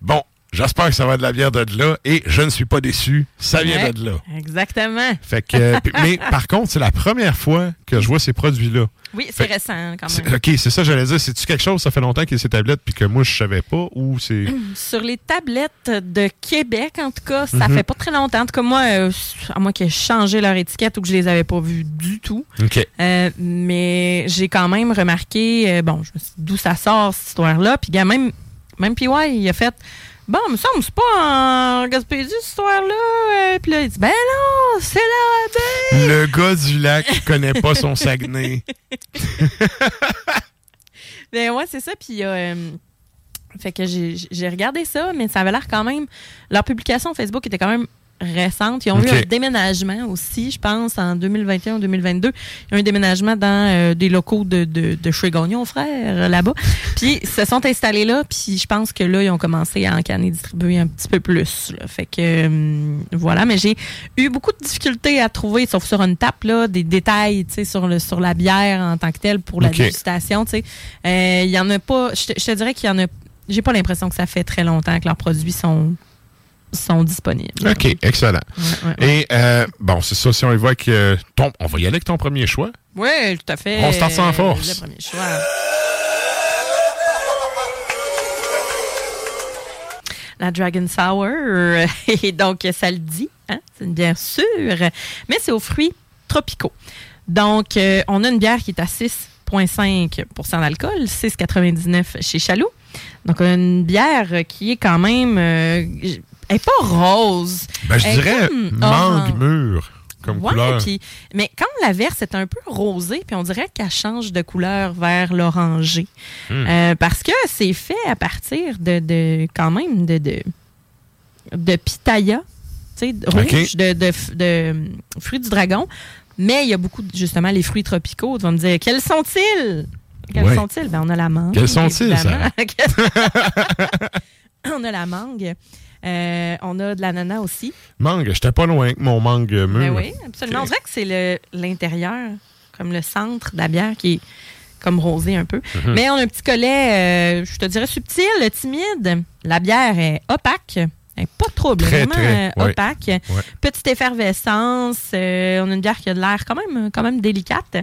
[SPEAKER 3] bon, j'espère que ça va de la bière de là, et je ne suis pas déçu, ça vient
[SPEAKER 4] Ouais,
[SPEAKER 3] de là.
[SPEAKER 4] Exactement.
[SPEAKER 3] Fait que, euh, mais par contre, c'est la première fois que je vois ces produits-là.
[SPEAKER 4] Oui, c'est récent quand
[SPEAKER 3] C'est-
[SPEAKER 4] même.
[SPEAKER 3] OK, c'est ça, j'allais dire. C'est-tu quelque chose, ça fait longtemps qu'il y a ces tablettes, puis que moi, je savais pas, ou c'est.
[SPEAKER 4] Sur les tablettes de Québec, en tout cas, ça
[SPEAKER 3] Mhm.
[SPEAKER 4] fait pas très longtemps. En tout cas, moi, euh, à moins qu'ils aient changé leur étiquette ou que je les avais pas vues du tout.
[SPEAKER 3] OK.
[SPEAKER 4] Euh, mais j'ai quand même remarqué, euh, bon, je me suis dit d'où ça sort, cette histoire-là. Puis, même, même PY, il a fait, bon, me semble, c'est pas en Gaspésie, cette histoire-là. Euh, Puis là, il dit, ben non, c'est la baie.
[SPEAKER 3] Le gars du lac connaît pas son Saguenay.
[SPEAKER 4] Ben ouais, c'est ça. Puis, euh, fait que j'ai j'ai regardé ça, mais ça avait l'air quand même. Leur publication Facebook était quand même récente. Ils ont eu un déménagement aussi, je pense, en 2021 ou 2022. Il y a eu un déménagement dans euh, des locaux de, de, de chez Gagnon, frère, euh, là-bas. Puis, ils se sont installés là, puis je pense que là, ils ont commencé à encanner, distribuer un petit peu plus. là. Fait que, euh, voilà. Mais j'ai eu beaucoup de difficultés à trouver, sauf sur une tape, là, des détails, tu sais, sur, le, sur la bière en tant que telle pour la
[SPEAKER 3] Ok.
[SPEAKER 4] dégustation, tu sais. Euh, Il y en a pas, je te dirais qu'il y en a, j'ai pas l'impression que ça fait très longtemps que leurs produits sont, sont disponibles.
[SPEAKER 3] OK, excellent.
[SPEAKER 4] ouais,
[SPEAKER 3] Et, euh, bon, c'est ça, si on avec euh, ton. On va y aller avec ton premier choix.
[SPEAKER 4] Oui, tout à fait.
[SPEAKER 3] On start ça en force.
[SPEAKER 4] Le premier choix. La Dragon Sour. Et donc, ça le dit, hein? c'est une bière sûre, mais c'est aux fruits tropicaux. Donc, euh, on a une bière qui est à 6,5% d'alcool, 6,99 chez Chaloux. Donc, on a une bière qui est quand même. euh, elle n'est pas rose.
[SPEAKER 3] Ben, je dirais mangue mûre comme
[SPEAKER 4] Ouais,
[SPEAKER 3] couleur.
[SPEAKER 4] mais quand la verse est un peu rosée, puis on dirait qu'elle change de couleur vers l'orangé.
[SPEAKER 3] Hmm.
[SPEAKER 4] Euh, parce que c'est fait à partir de, de- quand même de, de, de pitaya, tu sais, rouge, de, de, de, fruits du dragon. Mais il y a beaucoup, justement, les fruits tropicaux. Tu vas me dire, quels sont-ils? Quels
[SPEAKER 3] Ouais.
[SPEAKER 4] sont-ils? Ben, on a la mangue.
[SPEAKER 3] Quels sont-ils,
[SPEAKER 4] évidemment. on a la mangue. Euh, on a de l'ananas aussi.
[SPEAKER 3] Mangue, j'étais pas loin avec mon mangue mûr.
[SPEAKER 4] Ben oui, absolument. On dirait que c'est le- l'intérieur, comme le centre de la bière qui est comme rosé un peu.
[SPEAKER 3] Mhm.
[SPEAKER 4] Mais on a un petit collet, euh, je te dirais subtil, timide. La bière est opaque. Elle n'est pas trouble,
[SPEAKER 3] Très,
[SPEAKER 4] vraiment
[SPEAKER 3] très,
[SPEAKER 4] euh,
[SPEAKER 3] ouais.
[SPEAKER 4] opaque.
[SPEAKER 3] Ouais.
[SPEAKER 4] Petite effervescence. on a une bière qui a de l'air quand même, quand même délicate.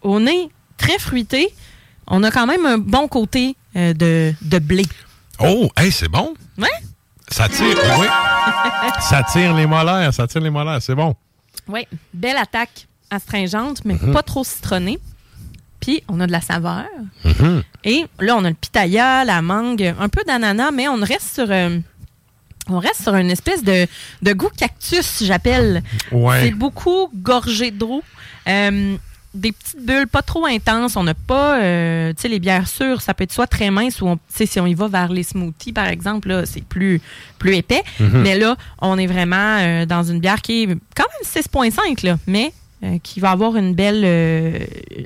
[SPEAKER 4] Au nez, très fruité. On a quand même un bon côté de, de blé.
[SPEAKER 3] Oh, hey, c'est bon.
[SPEAKER 4] Ouais?
[SPEAKER 3] Ça tire, oui. ça tire les molaires, ça tire les molaires, c'est bon.
[SPEAKER 4] Oui, belle attaque astringente, mais
[SPEAKER 3] Mhm.
[SPEAKER 4] pas trop citronnée. Puis, on a de la saveur.
[SPEAKER 3] Mhm.
[SPEAKER 4] Et là, on a le pitaya, la mangue, un peu d'ananas, mais on reste sur... euh, on reste sur une espèce de, de goût cactus, j'appelle.
[SPEAKER 3] Ouais.
[SPEAKER 4] C'est beaucoup gorgé d'eau. Euh, des petites bulles pas trop intenses. On n'a pas, euh, tu sais, les bières sûres, ça peut être soit très mince ou, tu sais, si on y va vers les smoothies, par exemple, là, c'est plus, plus épais.
[SPEAKER 22] Mhm.
[SPEAKER 4] Mais là, on est vraiment euh, dans une bière qui est quand même 6,5, là, mais euh, qui va avoir une belle,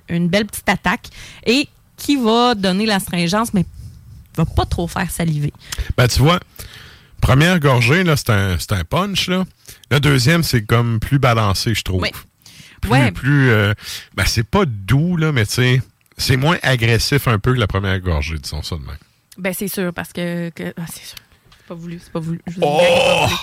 [SPEAKER 4] une belle petite attaque et qui va donner l'astringence, mais va pas trop faire saliver.
[SPEAKER 3] Ben, tu vois, première gorgée, là, c'est un, c'est un punch, là. La deuxième, c'est comme plus balancé, je trouve.
[SPEAKER 4] Oui.
[SPEAKER 3] Plus,
[SPEAKER 4] Ouais.
[SPEAKER 3] plus, euh, ben, c'est pas doux, là, mais tu sais, c'est moins agressif un peu que la première gorgée, disons ça de même.
[SPEAKER 4] Ben, c'est sûr, parce que. que- ah, c'est sûr. C'est pas voulu, c'est pas voulu. Je,
[SPEAKER 3] Oh!
[SPEAKER 4] dis, c'est pas voulu.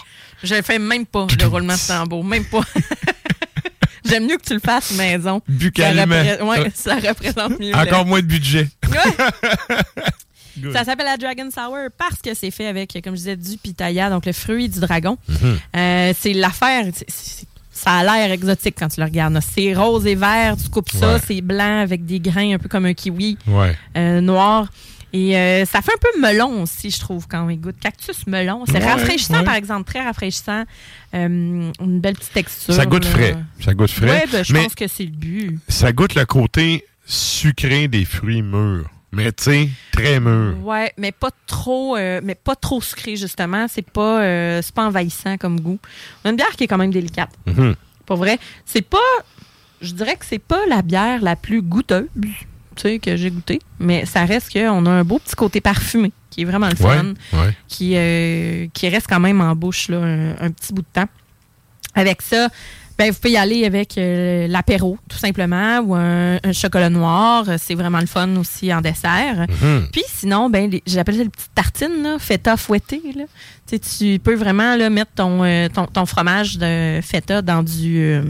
[SPEAKER 4] Je fais même pas le roulement de tambour, même pas. J'aime mieux que tu le fasses maison.
[SPEAKER 3] Buccalement.
[SPEAKER 4] Ça, repré- ouais, ça représente mieux.
[SPEAKER 3] Encore moins de budget.
[SPEAKER 4] Ça s'appelle la Dragon Sour parce que c'est fait avec, comme je disais, du pitaya, donc le fruit du dragon.
[SPEAKER 3] Mhm.
[SPEAKER 4] Euh, c'est l'affaire. c'est- Ça a l'air exotique quand tu le regardes. C'est rose et vert, tu coupes ça,
[SPEAKER 3] Ouais.
[SPEAKER 4] c'est blanc avec des grains un peu comme un kiwi
[SPEAKER 3] Ouais.
[SPEAKER 4] euh, noir. Et euh, ça fait un peu melon aussi, je trouve, quand on goûte. Cactus melon. C'est
[SPEAKER 3] Ouais,
[SPEAKER 4] rafraîchissant,
[SPEAKER 3] ouais.
[SPEAKER 4] par exemple, très rafraîchissant. Euh, une belle petite texture.
[SPEAKER 3] Ça goûte
[SPEAKER 4] là.
[SPEAKER 3] frais. Ça goûte frais.
[SPEAKER 4] Ouais, ben, je pense que c'est le but.
[SPEAKER 3] ça goûte le côté sucré des fruits mûrs. Mais tu sais, très mûr.
[SPEAKER 4] Ouais, mais pas trop, euh, mais pas trop sucré justement. C'est pas, euh, c'est pas envahissant comme goût. On a une bière qui est quand même délicate.
[SPEAKER 3] Mhm.
[SPEAKER 4] Pour vrai, c'est pas, je dirais que c'est pas la bière la plus goûteuse, tu sais, que j'ai goûté, mais ça reste qu'on a un beau petit côté parfumé qui est vraiment le
[SPEAKER 3] Ouais,
[SPEAKER 4] fun,
[SPEAKER 3] ouais.
[SPEAKER 4] qui, euh, qui reste quand même en bouche là, un, un petit bout de temps. avec ça, ben, vous pouvez y aller avec euh, l'apéro, tout simplement, ou un, un chocolat noir. C'est vraiment le fun aussi en dessert.
[SPEAKER 3] Mhm.
[SPEAKER 4] Puis sinon, ben, les- j'appelle ça les petites tartines, là, feta fouettée. Là. Tu peux vraiment là, mettre ton, euh, ton, ton fromage de feta dans du.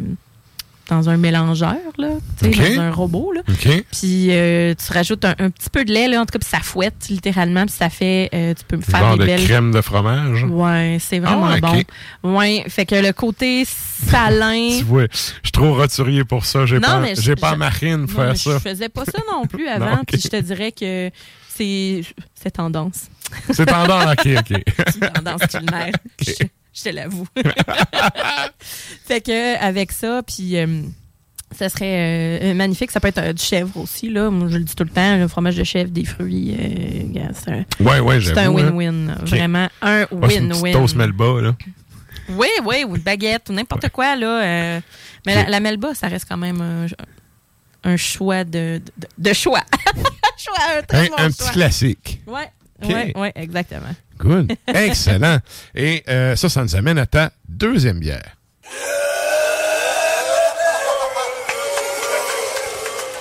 [SPEAKER 4] Dans un mélangeur, là, tu sais,
[SPEAKER 3] Ok.
[SPEAKER 4] dans un robot. Là. Puis euh, tu rajoutes un, un petit peu de lait, là, en tout cas, puis ça fouette littéralement, puis ça fait. euh, tu peux me faire
[SPEAKER 3] Genre
[SPEAKER 4] des
[SPEAKER 3] de
[SPEAKER 4] belles.
[SPEAKER 3] crème de fromage.
[SPEAKER 4] Ouais, c'est vraiment
[SPEAKER 3] Ah,
[SPEAKER 4] bon. Ouais, fait que le côté salin.
[SPEAKER 3] Tu vois, je suis trop roturier pour ça. J'ai
[SPEAKER 4] Non,
[SPEAKER 3] pas, j'ai pas
[SPEAKER 4] je-
[SPEAKER 3] marine pour
[SPEAKER 4] Non,
[SPEAKER 3] faire ça.
[SPEAKER 4] Je faisais pas ça non plus
[SPEAKER 3] Non,
[SPEAKER 4] avant, puis je te dirais que c'est c'est tendance.
[SPEAKER 3] C'est tendance, ok, ok.
[SPEAKER 4] C'est tendance culinaire. Je, te l'avoue. fait que avec ça, puis euh, ça serait euh, magnifique. Ça peut être euh, du chèvre aussi, là. Moi, je le dis tout le temps, le fromage de chèvre, des fruits. euh, c'est un,
[SPEAKER 3] Ouais, ouais,
[SPEAKER 4] c'est un
[SPEAKER 3] hein.
[SPEAKER 4] win-win. Vraiment un
[SPEAKER 3] Ouais, petite
[SPEAKER 4] win-win.
[SPEAKER 3] toast melba, là.
[SPEAKER 4] Oui, oui, ou une baguette, ou n'importe quoi, là. euh, mais la, la Melba, ça reste quand même un, un choix de, de, de choix. un choix, un très
[SPEAKER 3] Un,
[SPEAKER 4] bon
[SPEAKER 3] un
[SPEAKER 4] choix.
[SPEAKER 3] petit classique.
[SPEAKER 4] Ouais,
[SPEAKER 3] Ok.
[SPEAKER 4] ouais, ouais, exactement.
[SPEAKER 3] Good. Excellent. Et euh, ça, ça nous amène à ta deuxième bière.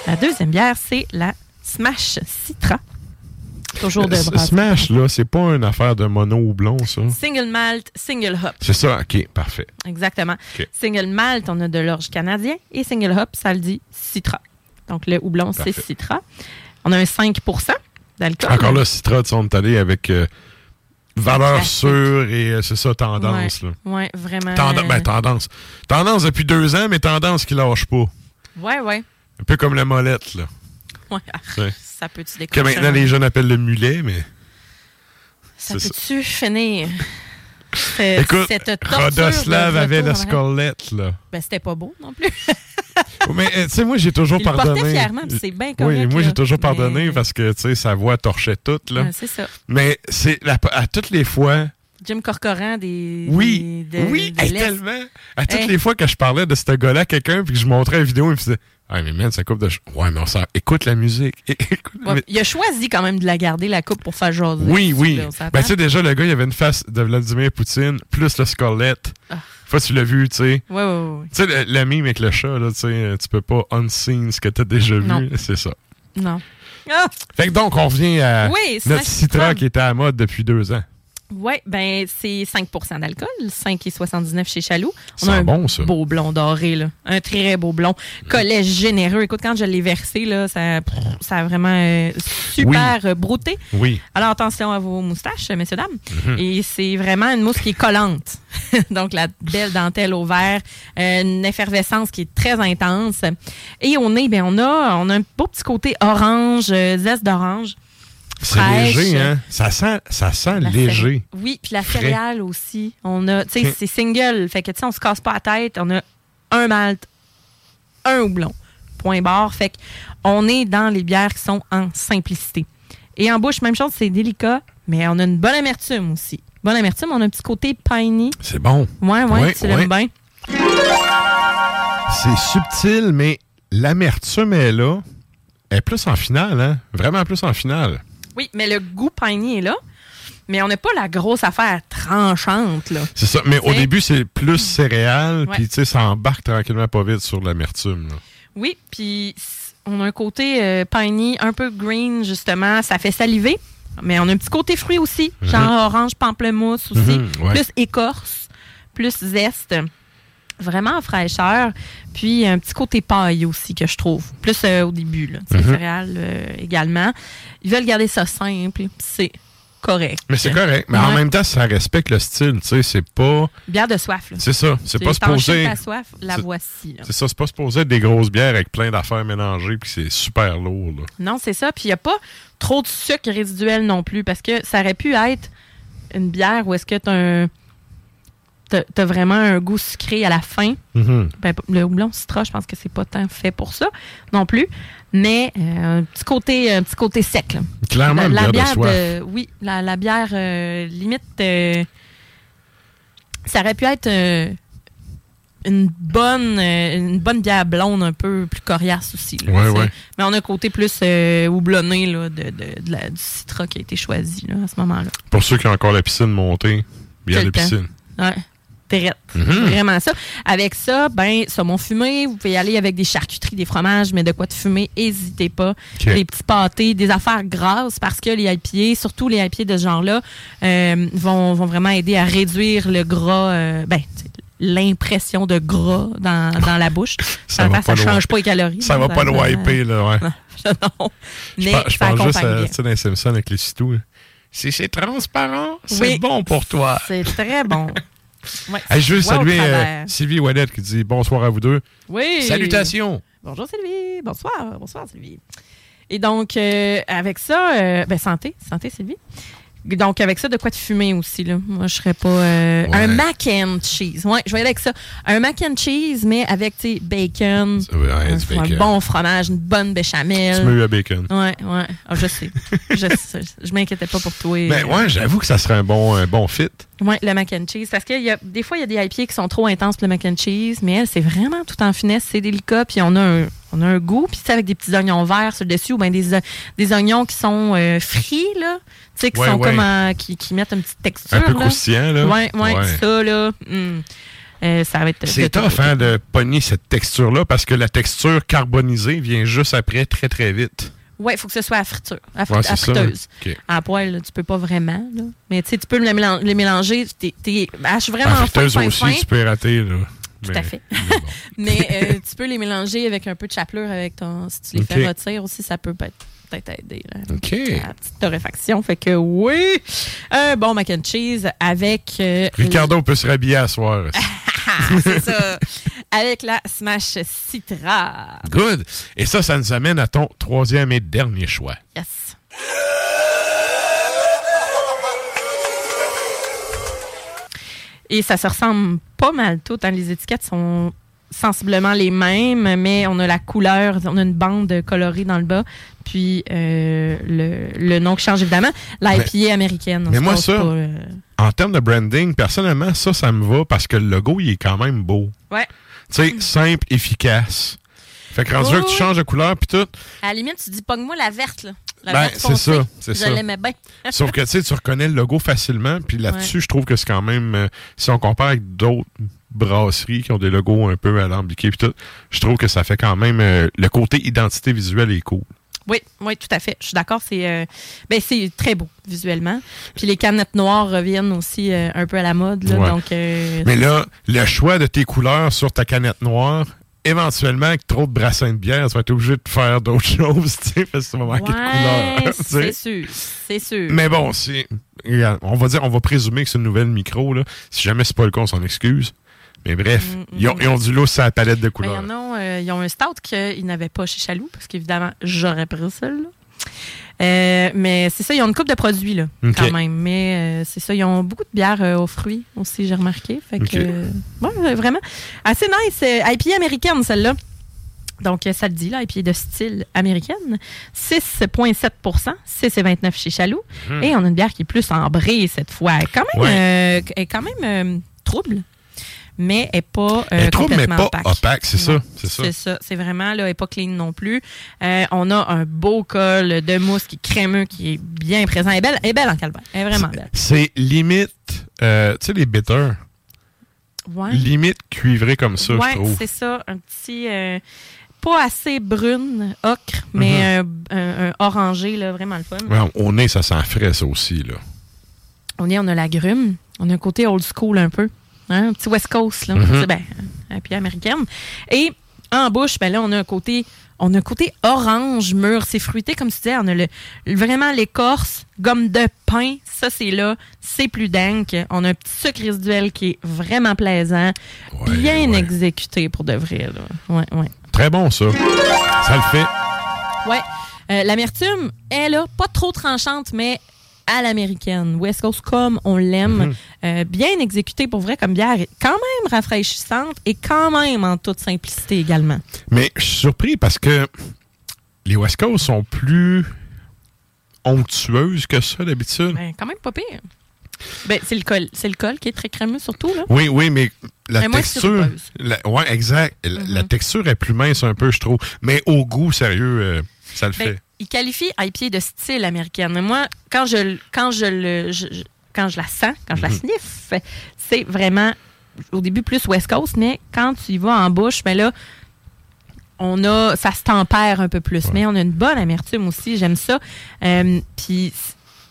[SPEAKER 4] La deuxième bière, c'est la Smash Citra. Toujours de brasserie.
[SPEAKER 3] Smash, là, c'est pas une affaire de mono ou blond, ça.
[SPEAKER 4] Single malt, single hop.
[SPEAKER 3] C'est ça, ok, parfait.
[SPEAKER 4] Exactement. Single malt, on a de l'orge canadien. Et single hop, ça le dit Citra. Donc le houblon, c'est. Citra. On a un 5% d'alcool.
[SPEAKER 3] Encore là, Citra, tu sais, on est allé avec euh, valeur sûre et euh, c'est ça, tendance. Là.
[SPEAKER 4] ouais, vraiment.
[SPEAKER 3] Tenda- ben, tendance. Tendance depuis deux ans, mais tendance qui lâche pas.
[SPEAKER 4] Ouais, ouais.
[SPEAKER 3] Un peu comme la molette, là.
[SPEAKER 4] Ouais.
[SPEAKER 3] Ouais.
[SPEAKER 4] Ça peut-tu
[SPEAKER 3] Que
[SPEAKER 4] décrocher?
[SPEAKER 3] maintenant, les jeunes appellent le mulet, mais...
[SPEAKER 4] Ça peut-tu finir?
[SPEAKER 3] Écoute,
[SPEAKER 4] cette de
[SPEAKER 3] avait
[SPEAKER 4] retour
[SPEAKER 3] la scolette, là.
[SPEAKER 4] Ben, c'était pas beau non plus.
[SPEAKER 3] Mais euh, tu sais, moi, j'ai toujours
[SPEAKER 4] Il
[SPEAKER 3] pardonné.
[SPEAKER 4] fièrement, c'est bien
[SPEAKER 3] Oui, moi, j'ai toujours
[SPEAKER 4] Mais-
[SPEAKER 3] pardonné parce que, tu sais, sa voix torchait toute, là.
[SPEAKER 4] C'est ça.
[SPEAKER 3] Mais c'est à toutes les fois...
[SPEAKER 4] Jim Corcoran des.
[SPEAKER 3] Oui,
[SPEAKER 4] des- de-
[SPEAKER 3] oui,
[SPEAKER 4] de
[SPEAKER 3] hey,
[SPEAKER 4] l'Est.
[SPEAKER 3] tellement. À toutes
[SPEAKER 4] Hey.
[SPEAKER 3] les fois que je parlais de ce gars-là à quelqu'un puis que je montrais la vidéo, il me disait Ah, mais man, ça coupe de. Ouais, mais on s'en. Écoute la musique. Écoute la
[SPEAKER 4] Ouais,
[SPEAKER 3] mu-
[SPEAKER 4] il a choisi quand même de la garder, la coupe, pour faire jaser.
[SPEAKER 3] Oui, oui. Ben, tu sais, déjà, le gars, il avait une face de Vladimir Poutine, plus le squelette.
[SPEAKER 4] Ah.
[SPEAKER 3] Tu l'as vu, tu sais.
[SPEAKER 4] Ouais, ouais, ouais.
[SPEAKER 3] Tu sais, le mime avec le chat, là, tu sais, tu peux pas unseen ce que t'as déjà vu. C'est ça.
[SPEAKER 4] Non. Ah!
[SPEAKER 3] Fait que donc, on revient à
[SPEAKER 4] Oui,
[SPEAKER 3] notre Citra. qui était à la mode depuis deux ans.
[SPEAKER 4] Oui, ben c'est 5% d'alcool, 5,79 chez Chaloux. On a un
[SPEAKER 3] bon, ça.
[SPEAKER 4] beau blond doré, là. un très beau blond. Collet généreux. Écoute, quand je l'ai versé, là, ça, ça a vraiment euh, super euh, brouté.
[SPEAKER 3] Oui.
[SPEAKER 4] Alors attention à vos moustaches, messieurs, dames.
[SPEAKER 3] Mhm.
[SPEAKER 4] Et c'est vraiment une mousse qui est collante. Donc la belle dentelle au vert, euh, une effervescence qui est très intense. Et au nez, ben, on, a, on a un beau petit côté orange, zeste d'orange.
[SPEAKER 3] C'est léger, hein? Ça sent, ça sent
[SPEAKER 4] La
[SPEAKER 3] léger.
[SPEAKER 4] Oui, puis la
[SPEAKER 3] Frais.
[SPEAKER 4] céréale aussi. On a, tu sais, c'est single. Fait que, tu sais, on se casse pas la tête. On a un malt, un houblon. Point barre. Fait que on est dans les bières qui sont en simplicité. Et en bouche, même chose, c'est délicat, mais on a une bonne amertume aussi. Bonne amertume, on a un petit côté piney.
[SPEAKER 3] C'est bon.
[SPEAKER 4] Ouais, ouais,
[SPEAKER 3] Ouais,
[SPEAKER 4] tu l'aimes bien.
[SPEAKER 3] C'est subtil, mais l'amertume est là. Elle est plus en finale, hein? Vraiment plus en finale.
[SPEAKER 4] Oui, mais le goût piney est là. Mais on n'a pas la grosse affaire tranchante, là.
[SPEAKER 3] C'est ça. Mais au début, c'est plus céréales, puis tu sais, ça embarque tranquillement pas vite sur l'amertume.
[SPEAKER 4] Oui, puis on a un côté euh, piney, un peu green, justement. Ça fait saliver. Mais on a un petit côté fruit aussi,
[SPEAKER 3] Mhm.
[SPEAKER 4] genre orange, pamplemousse aussi.
[SPEAKER 3] Mhm, ouais.
[SPEAKER 4] Plus écorce, plus zeste. Vraiment en fraîcheur. Puis un petit côté paille aussi que je trouve. Plus euh, au début, là. Sais,
[SPEAKER 3] Mhm.
[SPEAKER 4] céréales euh, également. Ils veulent garder ça simple. C'est correct.
[SPEAKER 3] Mais c'est correct. Mais en même temps, ça respecte le style. Tu sais, c'est pas.
[SPEAKER 4] Bière de soif, là.
[SPEAKER 3] C'est ça. C'est pas supposé.
[SPEAKER 4] ta soif, la voici.
[SPEAKER 3] C'est ça. C'est pas supposé être des grosses bières avec plein d'affaires mélangées, puis c'est super lourd. là.
[SPEAKER 4] Non, c'est ça. Puis il n'y a pas trop de sucre résiduel non plus parce que ça aurait pu être une bière où est-ce que tu as un. T'as vraiment un goût sucré à la fin.
[SPEAKER 3] Mhm.
[SPEAKER 4] Ben, le houblon citra, je pense que c'est pas tant fait pour ça non plus. Mais euh, un petit côté, un petit côté sec. là.
[SPEAKER 3] Clairement,
[SPEAKER 4] la,
[SPEAKER 3] bière de soif.
[SPEAKER 4] oui, la, la bière euh, limite, euh, ça aurait pu être une bonne, une bonne bière blonde un peu plus coriace aussi. là,
[SPEAKER 3] Ouais.
[SPEAKER 4] Mais on a un côté plus houblonné là, de, de- de la- du citra qui a été choisi là, à ce moment-là.
[SPEAKER 3] Pour ceux qui ont encore la piscine montée, bière de piscine.
[SPEAKER 4] Ouais. Traite.
[SPEAKER 3] Mhm.
[SPEAKER 4] Vraiment ça. Avec ça, ben, saumon fumé, vous pouvez y aller avec des charcuteries, des fromages, mais de quoi de fumer, n'hésitez pas. Des petits pâtés, des affaires grasses, parce que les IPA, surtout les IPA de ce genre-là, euh, vont, vont vraiment aider à réduire le gras, euh, ben, l'impression de gras dans, dans la bouche.
[SPEAKER 3] Ça le
[SPEAKER 4] change pas les calories.
[SPEAKER 3] Ça va pas le wiper, là, ouais.
[SPEAKER 4] non.
[SPEAKER 3] Je
[SPEAKER 4] Mais
[SPEAKER 3] je
[SPEAKER 4] ça
[SPEAKER 3] pense juste à,
[SPEAKER 4] bien.
[SPEAKER 3] tu sais, dans les Simpsons avec les citous. Si c'est transparent, c'est
[SPEAKER 4] Oui.
[SPEAKER 3] bon pour toi.
[SPEAKER 4] C'est très bon. Ouais,
[SPEAKER 3] Hey, je veux saluer euh. Sylvie Ouellet qui dit bonsoir à vous deux.
[SPEAKER 4] Oui.
[SPEAKER 3] Salutations.
[SPEAKER 4] Bonjour Sylvie. Bonsoir. Bonsoir Sylvie. Et donc, euh, avec ça, euh, ben santé. Santé Sylvie. Donc, avec ça, de quoi de fumer aussi, là? Moi, je serais pas... euh,
[SPEAKER 3] Ouais.
[SPEAKER 4] Un mac and cheese. Ouais, je vais aller avec ça. Un mac and cheese, mais avec, tu sais, bacon,
[SPEAKER 3] Ouais,
[SPEAKER 4] un,
[SPEAKER 3] du
[SPEAKER 4] un
[SPEAKER 3] bacon.
[SPEAKER 4] bon fromage, une bonne béchamel.
[SPEAKER 3] Tu m'as eu à bacon.
[SPEAKER 4] Ouais, ouais. Ah, je sais. je sais. Je m'inquiétais pas pour toi.
[SPEAKER 3] Ben ouais, j'avoue que ça serait un bon, un bon fit.
[SPEAKER 4] Oui, le mac and cheese. Parce que y a, des fois, il y a des IPA qui sont trop intenses pour le mac and cheese, mais elle, c'est vraiment tout en finesse, c'est délicat, puis on a un, on a un goût, puis c'est avec des petits oignons verts sur le dessus, ou bien des, oignons qui sont euh, frits, là. Tu sais, qui
[SPEAKER 3] Ouais,
[SPEAKER 4] sont
[SPEAKER 3] ouais.
[SPEAKER 4] comme en- qui, qui mettent une petite texture.
[SPEAKER 3] Un peu
[SPEAKER 4] là.
[SPEAKER 3] croustillant, là.
[SPEAKER 4] Ouais, ouais,
[SPEAKER 3] Ouais.
[SPEAKER 4] ça, là. hum. Euh, ça va être.
[SPEAKER 3] C'est tough hein, de pogner cette texture-là parce que la texture carbonisée vient juste après très très vite.
[SPEAKER 4] Ouais, il faut que ce soit à friture, à,
[SPEAKER 3] Ouais,
[SPEAKER 4] à friteuse. À poêle, tu peux pas vraiment. Là. Mais tu sais, tu peux le mélan- les mélanger. T'es, t'es, hache vraiment
[SPEAKER 3] En
[SPEAKER 4] fin,
[SPEAKER 3] friteuse
[SPEAKER 4] fin,
[SPEAKER 3] aussi,
[SPEAKER 4] fin.
[SPEAKER 3] tu peux rater. Là.
[SPEAKER 4] Tout
[SPEAKER 3] Mais-
[SPEAKER 4] à fait. Mais euh, tu peux les mélanger avec un peu de chapelure avec ton. Si tu les fais rôtir aussi, ça peut peut-être aider. Là,
[SPEAKER 3] OK.
[SPEAKER 4] La petite torréfaction. Fait que oui, un bon mac and cheese avec. euh,
[SPEAKER 3] Ricardo peut se rhabiller à soir.
[SPEAKER 4] C'est ça. Avec la Smash Citra.
[SPEAKER 3] Good. Et ça, ça nous amène à ton troisième et dernier choix.
[SPEAKER 4] Yes. Et ça se ressemble pas mal tout. hein. Les étiquettes sont sensiblement les mêmes, mais on a la couleur, on a une bande colorée dans le bas, puis euh, le, le nom qui change évidemment. L'IPA américaine.
[SPEAKER 3] mais moi, ça-
[SPEAKER 4] pas, euh,
[SPEAKER 3] En termes de branding, personnellement, ça, ça me va parce que le logo, il est quand même beau.
[SPEAKER 4] Ouais.
[SPEAKER 3] Tu sais, simple, efficace. Fait que rendu
[SPEAKER 4] Oh,
[SPEAKER 3] que tu
[SPEAKER 4] oui.
[SPEAKER 3] changes de couleur puis tout.
[SPEAKER 4] À la limite, tu dis pogne-moi la verte, là. La
[SPEAKER 3] Ben, c'est ça, c'est
[SPEAKER 4] Je
[SPEAKER 3] ça.
[SPEAKER 4] l'aimais bien.
[SPEAKER 3] Sauf que tu sais, tu reconnais le logo facilement. Puis là-dessus,
[SPEAKER 4] Ouais.
[SPEAKER 3] je trouve que c'est quand même. euh, si on compare avec d'autres brasseries qui ont des logos un peu alambiqués puis tout, je trouve que ça fait quand même. euh, le côté identité visuelle est cool.
[SPEAKER 4] Oui, oui, tout à fait. Je suis d'accord. C'est euh, ben, c'est très beau visuellement. Puis les canettes noires reviennent aussi euh, un peu à la mode. Là,
[SPEAKER 3] Ouais.
[SPEAKER 4] donc, euh,
[SPEAKER 3] Mais là, le choix de tes couleurs sur ta canette noire, éventuellement, avec trop de brassins de bière, tu vas être obligé de faire d'autres choses, tu sais, parce que ça va manquer de
[SPEAKER 4] ouais,
[SPEAKER 3] couleurs. tu sais.
[SPEAKER 4] c'est sûr, c'est sûr.
[SPEAKER 3] Mais bon, regarde, On va dire, on va présumer que c'est une nouvelle micro, là. Si jamais c'est pas le cas, on s'en excuse. Mais bref, ils, ont, ils ont du lot sur la palette de
[SPEAKER 4] Ben,
[SPEAKER 3] couleurs.
[SPEAKER 4] il y en a, euh, ils ont un stout qu'ils n'avaient pas chez Chaloux, parce qu'évidemment, j'aurais pris celle-là. Euh, mais c'est ça, ils ont une coupe de produits, là, quand même. Mais euh, c'est ça, ils ont beaucoup de bières euh, aux fruits aussi, j'ai remarqué. Fait que, ouais, vraiment, assez nice. IPA américaine, celle-là. Donc, ça le dit, là, IPA de style américaine. 6,7% 6,29 chez Chaloux.
[SPEAKER 3] Mhm.
[SPEAKER 4] Et on a une bière qui est plus ambrée cette fois. Quand même,
[SPEAKER 3] Ouais.
[SPEAKER 4] est quand même trouble, mais elle n'est pas euh,
[SPEAKER 3] Elle est trouble, mais
[SPEAKER 4] complètement
[SPEAKER 3] pas
[SPEAKER 4] opaque.
[SPEAKER 3] c'est ça, c'est ça.
[SPEAKER 4] C'est ça. C'est vraiment, là, elle n'est pas clean non plus. Euh, on a un beau col de mousse qui est crémeux, qui est bien présent. Elle est belle, elle est belle en calvaire. Elle est vraiment belle.
[SPEAKER 3] C'est limite, euh, tu sais, les bitters,
[SPEAKER 4] Ouais.
[SPEAKER 3] limite cuivré comme ça, je
[SPEAKER 4] ouais,
[SPEAKER 3] trouve.
[SPEAKER 4] c'est ça. Un petit. euh, pas assez brune, ocre, mais un, un- un orangé, là, vraiment le fun.
[SPEAKER 3] Mhm. Ouais, au nez, ça sent frais, ça aussi, là.
[SPEAKER 4] On est, on a la grume. On a un côté old school un peu. Hein, Un petit West Coast, là. Tu sais, Ben, un pied américaine. Et en bouche, ben là, on a un côté. On a un côté orange mûr, c'est fruité, comme tu disais. On a le, vraiment l'écorce, gomme de pain. Ça, c'est là. C'est plus dingue. On a un petit sucre résiduel qui est vraiment plaisant. bien exécuté pour de vrai. Là. Ouais, ouais.
[SPEAKER 3] Très bon, ça. Ça le fait.
[SPEAKER 4] Ouais. Euh, L'amertume, elle a pas trop tranchante, mais à l'américaine. West Coast comme on l'aime.
[SPEAKER 3] Mhm.
[SPEAKER 4] Euh, bien exécutée pour vrai comme bière. Quand même rafraîchissante et quand même en toute simplicité également.
[SPEAKER 3] Mais je suis surpris parce que les West Coast sont plus onctueuses que ça, d'habitude.
[SPEAKER 4] Ben, quand même pas pire. Ben, c'est le col. C'est le col qui est très crémeux surtout. Là.
[SPEAKER 3] Oui, oui, mais la
[SPEAKER 4] Mais
[SPEAKER 3] texture. La, ouais, exact. La,
[SPEAKER 4] Mhm.
[SPEAKER 3] la texture est plus mince un peu, je trouve. Mais au goût, sérieux, euh, ça le
[SPEAKER 4] Ben,
[SPEAKER 3] fait.
[SPEAKER 4] Il qualifie IPA de style américaine. Mais moi, quand je, quand je, le, je- quand je la sens, quand je la
[SPEAKER 3] Mhm.
[SPEAKER 4] sniffe, c'est vraiment au début plus West Coast, mais quand tu y vas en bouche, ben là, on a, ça se tempère un peu plus. Mais on a une bonne amertume aussi, j'aime ça. Euh, Puis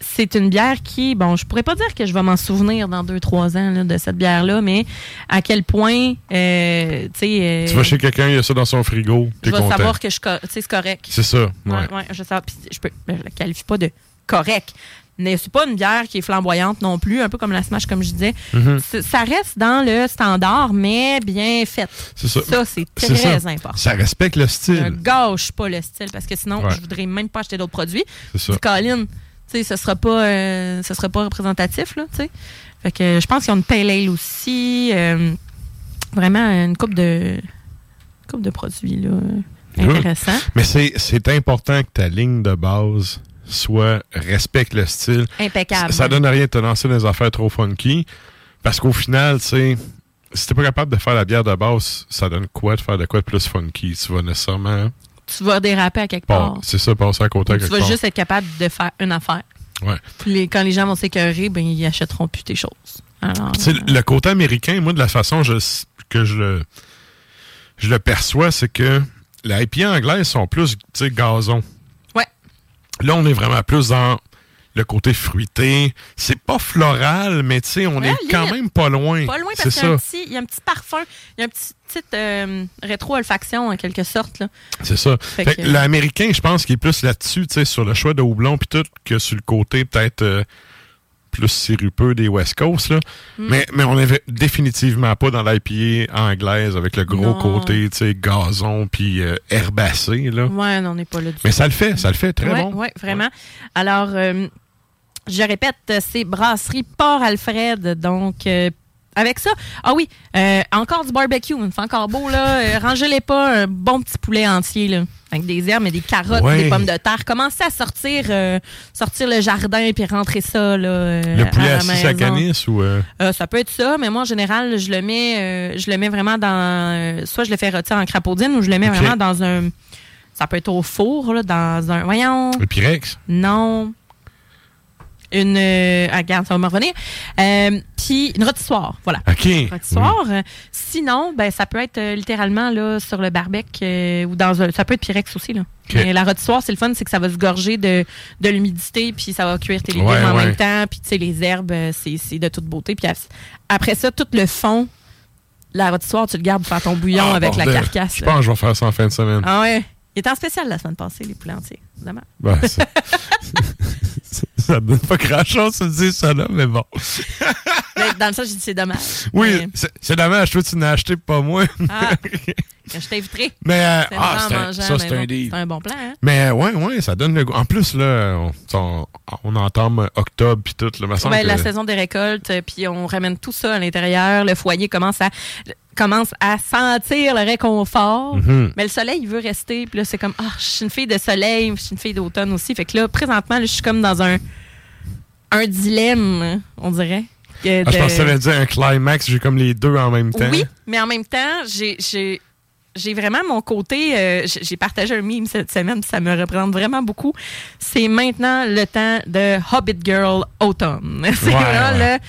[SPEAKER 4] c'est une bière qui, bon, je pourrais pas dire que je vais m'en souvenir dans deux, trois ans là, de cette bière-là, mais à quel point, euh, tu sais... euh,
[SPEAKER 3] Tu vas chez quelqu'un, il y a ça dans son frigo,
[SPEAKER 4] vais
[SPEAKER 3] content.
[SPEAKER 4] savoir que je, co- tu sais, c'est correct.
[SPEAKER 3] C'est ça, ouais.
[SPEAKER 4] Ouais, ouais, je sais. Puis je peux, je la qualifie pas de correct. Mais c'est pas une bière qui est flamboyante non plus, un peu comme la Smash, comme je disais.
[SPEAKER 3] Mhm.
[SPEAKER 4] Ça reste dans le standard, mais bien fait.
[SPEAKER 3] C'est ça.
[SPEAKER 4] c'est
[SPEAKER 3] C'est
[SPEAKER 4] très
[SPEAKER 3] ça.
[SPEAKER 4] important.
[SPEAKER 3] Ça respecte le
[SPEAKER 4] Ne
[SPEAKER 3] style.
[SPEAKER 4] gâche pas le style, parce que sinon,
[SPEAKER 3] Ouais.
[SPEAKER 4] je voudrais même pas acheter d'autres produits.
[SPEAKER 3] C'est ça.
[SPEAKER 4] Colin, tu sais, ce sera pas, euh, ce sera pas représentatif, là, tu sais. Fait que je pense qu'ils ont une pale ale aussi. euh, vraiment une coupe de, coupe de produits, là, intéressant.
[SPEAKER 3] Mais c'est c'est important que ta ligne de base soit respecte le style.
[SPEAKER 4] Impeccable.
[SPEAKER 3] Ça, ça donne à rien de te lancer dans des affaires trop funky. Parce qu'au final, tu sais, si t'es pas capable de faire la bière de base, ça donne quoi de faire de quoi de plus funky? Tu vas nécessairement.
[SPEAKER 4] Tu vas déraper à quelque part.
[SPEAKER 3] C'est ça, passer à côté à
[SPEAKER 4] Ou tu
[SPEAKER 3] quelque
[SPEAKER 4] vas
[SPEAKER 3] part.
[SPEAKER 4] juste être capable de faire une affaire.
[SPEAKER 3] Ouais.
[SPEAKER 4] Puis les- quand les gens vont s'écœurer, ben, ils achèteront plus tes choses. Alors,
[SPEAKER 3] Tu sais, le côté américain, moi, de la façon je- que je le, je le perçois, c'est que les IPA anglaises sont plus, tu sais, gazon.
[SPEAKER 4] Ouais.
[SPEAKER 3] Là, on est vraiment plus dans le côté fruité. C'est pas floral, mais tu sais, on
[SPEAKER 4] Ouais,
[SPEAKER 3] est quand même pas loin.
[SPEAKER 4] Pas loin parce qu'il y, a un
[SPEAKER 3] ça.
[SPEAKER 4] petit- il y a un petit parfum, il y a un petit petite euh, rétro-olfaction en quelque sorte.
[SPEAKER 3] C'est ça.
[SPEAKER 4] Fait
[SPEAKER 3] Fait
[SPEAKER 4] que-
[SPEAKER 3] que L'américain, je pense qu'il est plus là-dessus, tu sais, sur le choix de houblon puis tout, que sur le côté peut-être euh, plus sirupeux des West Coast. Là.
[SPEAKER 4] Mm.
[SPEAKER 3] Mais, mais on n'est définitivement pas dans l'IPA anglaise avec le gros
[SPEAKER 4] Non.
[SPEAKER 3] côté, gazon puis euh, herbacé. Là.
[SPEAKER 4] Ouais, non, on n'est pas là du
[SPEAKER 3] Mais
[SPEAKER 4] tout.
[SPEAKER 3] ça le fait, ça le fait très
[SPEAKER 4] ouais,
[SPEAKER 3] bon.
[SPEAKER 4] ouais, vraiment. Alors, euh, je répète, c'est Brasserie Port-Alfred. Donc, euh, avec ça, ah oui, euh, encore du barbecue. Il fait encore beau, là. Euh, Rangez-les pas un bon petit poulet entier, là. Avec des herbes, et des carottes,
[SPEAKER 3] Ouais.
[SPEAKER 4] des pommes de terre. Commencez à sortir, euh, sortir le jardin puis rentrer ça, là. euh,
[SPEAKER 3] Le poulet
[SPEAKER 4] à
[SPEAKER 3] assis à ou.
[SPEAKER 4] ça peut être ça, mais moi, en général, je le mets, je le mets vraiment dans. soit je le fais rôtir en crapaudine ou je le mets vraiment dans un. Ça peut être au four, là, dans un. Voyons.
[SPEAKER 3] le Pyrex?
[SPEAKER 4] Non. Une. euh, ah, regarde, ça va me revenir. Euh, Puis une rôtissoire, voilà.
[SPEAKER 3] OK.
[SPEAKER 4] Rôtissoire. Euh, Sinon, ben, ça peut être euh, littéralement là, sur le barbecue euh, ou dans un. Ça peut être Pyrex aussi. Là.
[SPEAKER 3] OK.
[SPEAKER 4] Mais la rôtissoire, c'est le fun, c'est que ça va se gorger de, de l'humidité, puis ça va cuire tes légumes
[SPEAKER 3] Ouais,
[SPEAKER 4] en
[SPEAKER 3] ouais.
[SPEAKER 4] même temps. Puis tu sais, les herbes, c'est de toute beauté. Puis ap- après ça, tout le fond, la rôtissoire, tu le gardes pour faire ton bouillon
[SPEAKER 3] Ah,
[SPEAKER 4] avec la carcasse.
[SPEAKER 3] Je
[SPEAKER 4] là.
[SPEAKER 3] pense que je vais faire ça en fin de semaine.
[SPEAKER 4] Ah ouais. Il était en spécial la semaine passée, les poulets entiers.
[SPEAKER 3] Ben, ça, me donne pas grand-chose de dire ça là, mais bon.
[SPEAKER 4] Mais dans le sens, j'ai dit c'est dommage.
[SPEAKER 3] Oui,
[SPEAKER 4] Mais-
[SPEAKER 3] c'est dommage, toi, tu n'as acheté pas moi.
[SPEAKER 4] Ah, je t'inviterai.
[SPEAKER 3] Mais, euh,
[SPEAKER 4] C'est
[SPEAKER 3] ah, un- ça, c'est un
[SPEAKER 4] bon, un bon plan, hein?
[SPEAKER 3] Mais euh, ouais, ouais, ça donne le goût. En plus, là, on, on, on entame octobre puis tout. Là,
[SPEAKER 4] Ouais, la saison des récoltes, euh, puis on ramène tout ça à l'intérieur. Le foyer commence à commence à sentir le réconfort.
[SPEAKER 3] Mhm.
[SPEAKER 4] Mais le soleil, il veut rester. Puis là, c'est comme, ah, je suis une fille de soleil, je suis une fille d'automne aussi. Fait que là, présentement, là, je suis comme dans un, un dilemme, on dirait.
[SPEAKER 3] Ah, je pensais que ça allait dire un climax, j'ai comme les deux en même temps.
[SPEAKER 4] Oui, mais en même temps, j'ai vraiment mon côté. euh, j'ai partagé un meme cette semaine, ça me représente vraiment beaucoup. C'est maintenant le temps de Hobbit Girl Autumn. C'est
[SPEAKER 3] Ouais, ouais.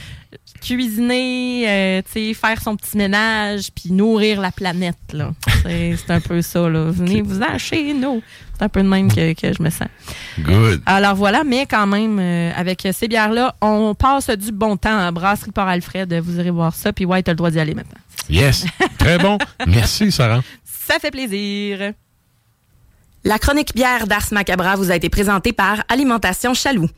[SPEAKER 4] Cuisiner, euh, tu sais, faire son petit ménage, puis nourrir la planète. là. C'est un peu ça. Là. Venez vous en chez nous. C'est un peu de même que, que je me sens.
[SPEAKER 3] Good.
[SPEAKER 4] Alors voilà, mais quand même, euh, avec ces bières-là, on passe du bon temps à Brasserie Port-Alfred. Vous irez voir ça. Puis ouais, t'as le droit d'y aller maintenant.
[SPEAKER 3] Yes. Très bon. Merci, Sarah.
[SPEAKER 4] Ça fait plaisir. La chronique bière d'Ars Macabra vous a été présentée par Alimentation Chaloux.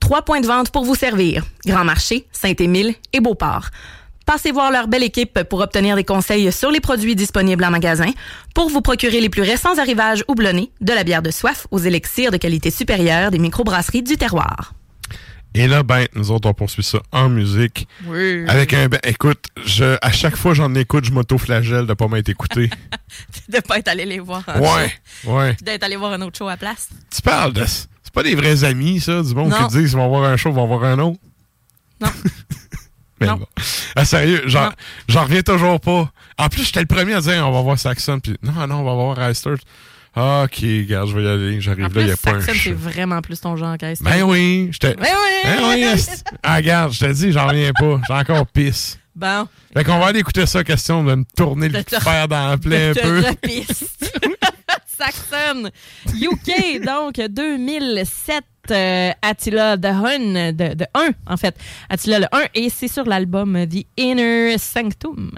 [SPEAKER 4] Trois points de vente pour vous servir. Grand Marché, Saint-Émile et Beauport. Passez voir leur belle équipe pour obtenir des conseils sur les produits disponibles en magasin, pour vous procurer les plus récents arrivages houblonnés, de la bière de soif aux élixirs de qualité supérieure des microbrasseries du terroir.
[SPEAKER 3] Et là, ben, nous autres, on poursuit ça en musique.
[SPEAKER 4] Oui.
[SPEAKER 3] Avec un. Ben, écoute, je, à chaque fois j'en écoute, je m'auto-flagelle de pas m'être écouté.
[SPEAKER 4] de pas être allé les voir. en
[SPEAKER 3] ouais,
[SPEAKER 4] show.
[SPEAKER 3] ouais.
[SPEAKER 4] Puis d'être allé voir un autre show à place.
[SPEAKER 3] Tu parles de. C'est pas des vrais amis, ça, du monde
[SPEAKER 4] Non.
[SPEAKER 3] qui disent ils vont voir un show, ils vont voir un autre.
[SPEAKER 4] Non.
[SPEAKER 3] Mais
[SPEAKER 4] Non.
[SPEAKER 3] bon. Ah, sérieux, j'en reviens toujours pas. En plus, j'étais le premier à dire on va voir Saxon, puis non, non, on va voir Heister. Ah, ok, regarde, je vais y aller. J'arrive là, il n'y a pas un
[SPEAKER 4] c'est vraiment plus ton genre qu'Esther.
[SPEAKER 3] Ben oui, j'étais.
[SPEAKER 4] Ben oui!
[SPEAKER 3] Ben oui, ah, regarde, je te dis, j'en reviens pas. J'ai encore pisse.
[SPEAKER 4] Bon.
[SPEAKER 3] Fait qu'on va aller écouter ça, question de me tourner le fer dans la plaie un peu.
[SPEAKER 4] Saxon. UK, donc 2007. euh, Attila the Hun, de, de 1 en fait. Attila le 1 et c'est sur l'album The Inner Sanctum.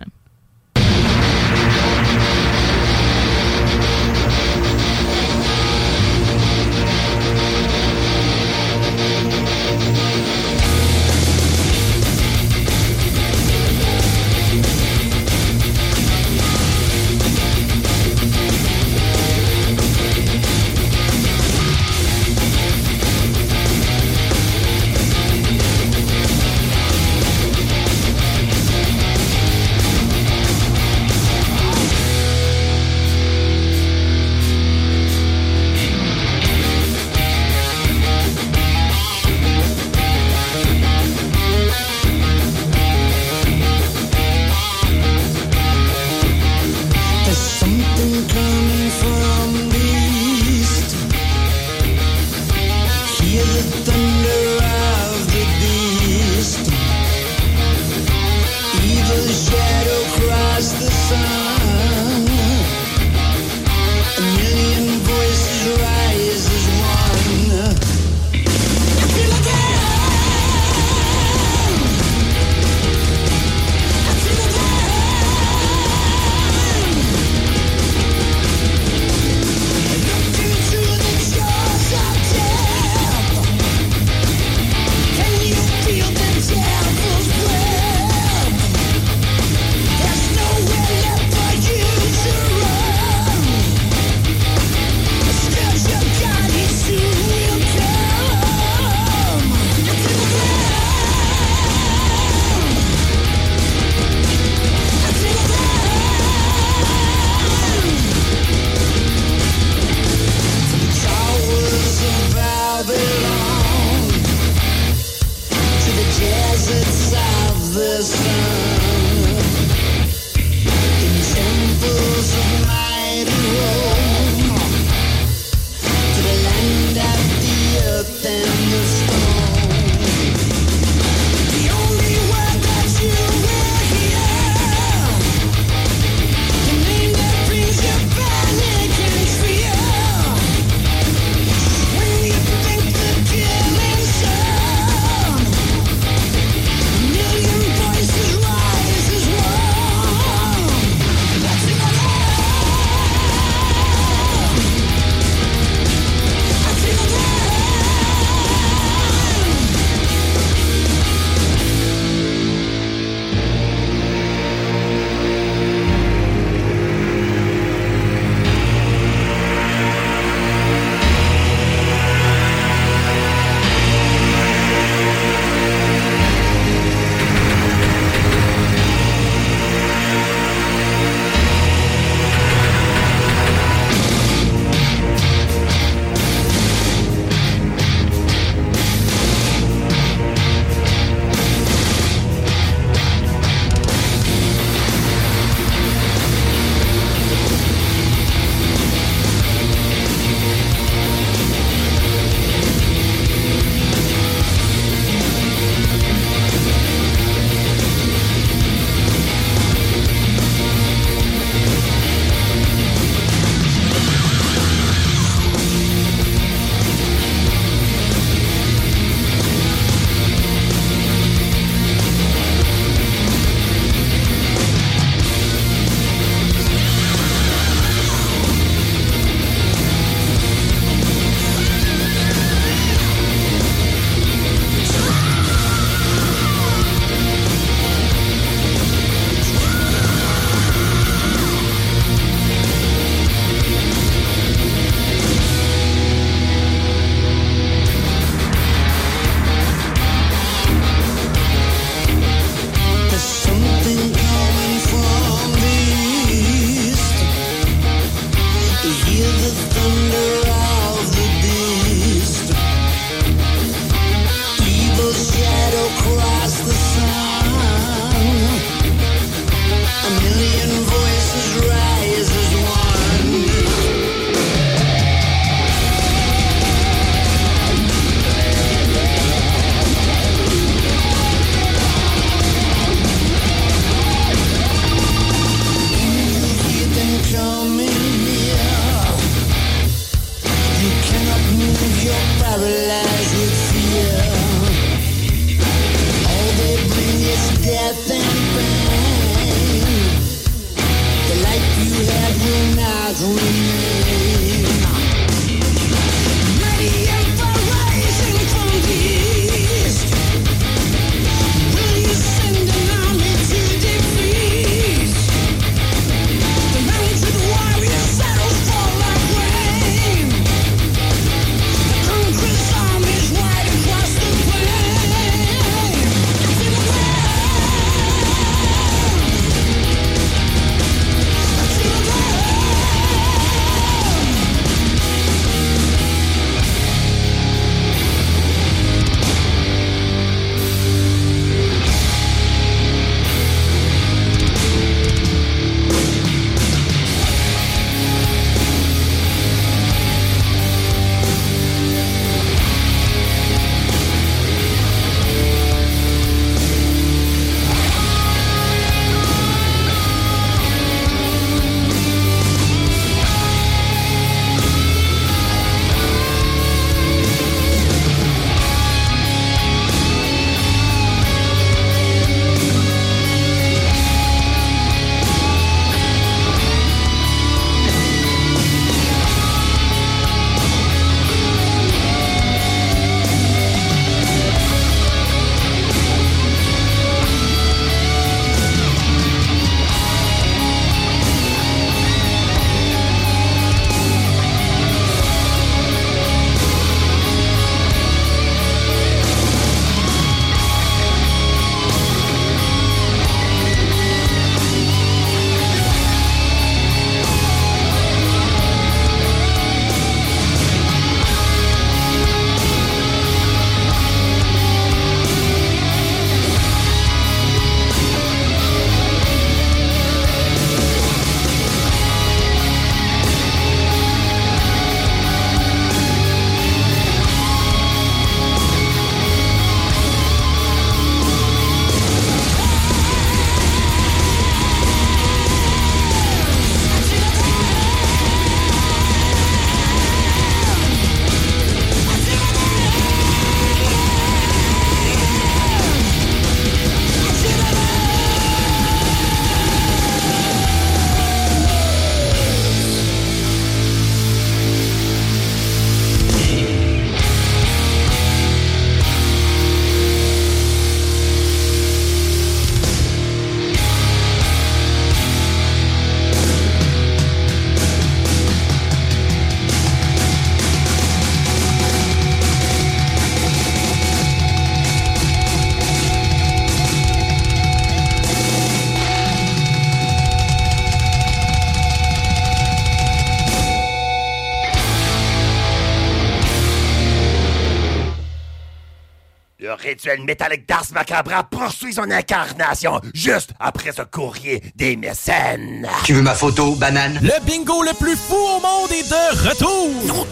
[SPEAKER 22] Rituel métallique d'Ars Macabra poursuit son incarnation juste après ce courrier des mécènes.
[SPEAKER 16] Tu veux ma photo, banane?
[SPEAKER 17] Le bingo le plus fou au monde est de retour!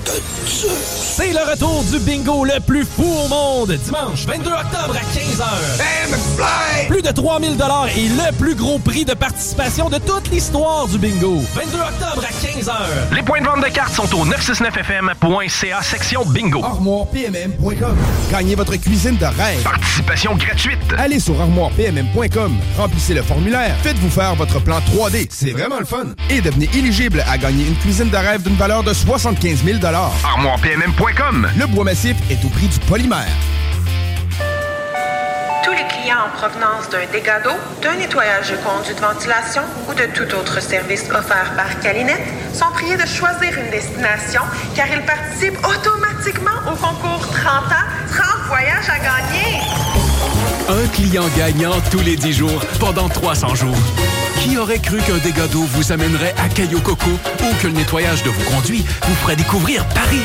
[SPEAKER 17] C'est le retour du bingo le plus fou au monde, dimanche 22 octobre à 15h. Plus de 3000 dollars et le plus gros prix de participation de toute l'histoire du bingo. 22 octobre à 15h.
[SPEAKER 18] Les points de vente de cartes sont au 969fm.ca section bingo.
[SPEAKER 9] ArmoirePMM.com. Gagnez votre cuisine de rêve.
[SPEAKER 18] Participation gratuite.
[SPEAKER 9] Allez sur ArmoirePMM.com. Remplissez le formulaire. Faites-vous faire votre plan 3D. C'est vraiment le fun. Et devenez éligible à gagner une cuisine de rêve d'une valeur de 75 000
[SPEAKER 18] ArmoirePMM.com.
[SPEAKER 9] Le bois massif est au prix du polymère.
[SPEAKER 23] Tous les clients en provenance d'un dégât d'eau, d'un nettoyage de conduits de ventilation ou de tout autre service offert par Calinette sont priés de choisir une destination car ils participent automatiquement au concours 30 ans, 30 voyages à gagner.
[SPEAKER 14] Un client gagnant tous les 10 jours pendant 300 jours. Qui aurait cru qu'un dégât d'eau vous amènerait à Caillou Coco ou que le nettoyage de vos conduits vous ferait découvrir Paris?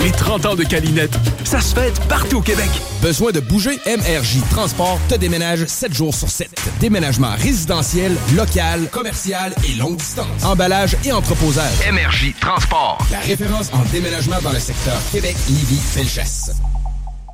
[SPEAKER 14] Les 30 ans de Calinette, ça se fête partout au Québec.
[SPEAKER 9] Besoin de bouger? MRJ Transport te déménage 7 jours sur 7. Déménagement résidentiel, local, commercial et longue distance. Emballage et entreposage.
[SPEAKER 18] MRJ Transport.
[SPEAKER 9] La référence en déménagement dans le secteur Québec, Lévis, Felchasse.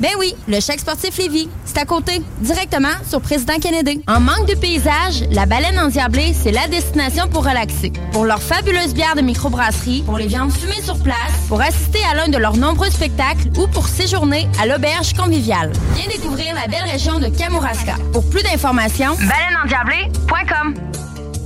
[SPEAKER 8] Ben oui, le chèque sportif Lévis. C'est à côté, directement sur Président Kennedy. En manque de paysage, la baleine endiablée, c'est la destination pour relaxer. Pour leurs fabuleuses bières de microbrasserie, pour les viandes fumées sur place, pour assister à l'un de leurs nombreux spectacles ou pour séjourner à l'auberge conviviale. Viens découvrir la belle région de Kamouraska. Pour plus d'informations, baleineendiablée.com.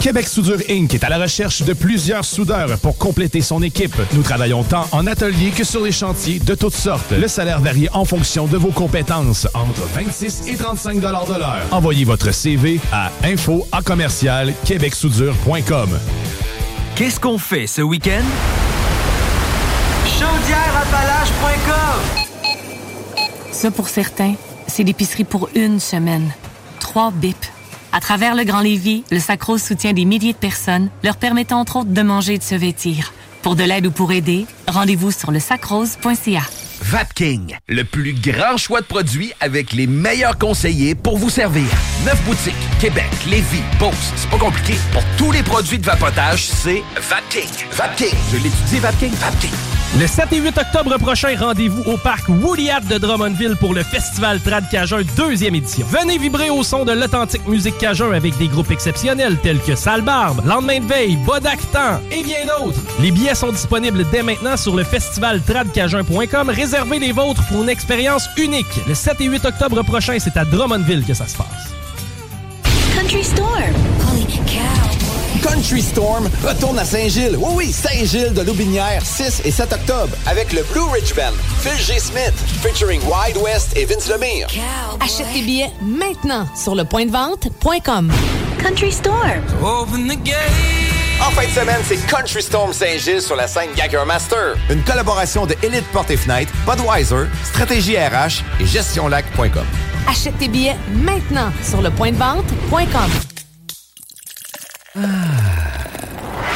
[SPEAKER 15] Québec Soudure Inc. est à la recherche de plusieurs soudeurs pour compléter son équipe. Nous travaillons tant en atelier que sur les chantiers de toutes sortes. Le salaire varie en fonction de vos compétences, entre 26 et 35 de l'heure. Envoyez votre CV à info à commercial québecsoudure.com.
[SPEAKER 10] Qu'est-ce qu'on fait ce week-end?
[SPEAKER 24] Chaudièreappalaches.com Ça, pour certains, c'est l'épicerie pour une semaine. Trois bips. À travers le Grand Lévis, le Sacrose soutient des milliers de personnes, leur permettant entre autres de manger et de se vêtir. Pour de l'aide ou pour aider, rendez-vous sur le sacrose.ca.
[SPEAKER 2] Vapking, le plus grand choix de produits avec les meilleurs conseillers pour vous servir. Neuf boutiques, Québec, Lévis, Beauce, c'est pas compliqué. Pour tous les produits de vapotage, c'est Vapking. Vapking, je l'étudie, Vapking, Vapking.
[SPEAKER 17] Le 7 et 8 octobre prochain, rendez-vous au parc Woodyat de Drummondville pour le Festival Trad Cajun deuxième édition. Venez vibrer au son de l'authentique musique Cajun avec des groupes exceptionnels tels que Sale Barbe, Lendemain de veille, Bodactan et bien d'autres. Les billets sont disponibles dès maintenant sur le festivaltradcajun.com. Réservez les vôtres pour une expérience unique. Le 7 et 8 octobre prochain, c'est à Drummondville que ça se passe.
[SPEAKER 11] Country.
[SPEAKER 25] Country Storm retourne à Saint-Gilles. Oui, oui, Saint-Gilles de Loubinière, 6 et 7 octobre, avec le Blue Ridge Band, Phil G. Smith, featuring Wide West et Vince Lemire.
[SPEAKER 13] Achète tes billets maintenant sur lepointdevente.com.
[SPEAKER 24] Country Storm.
[SPEAKER 25] Open the gate. En fin de semaine, c'est Country Storm Saint-Gilles sur la scène Gagger Master. Une collaboration de Elite Porte et Fenêtre, Budweiser, Stratégie RH et GestionLac.com.
[SPEAKER 13] Achète tes billets maintenant sur lepointdevente.com.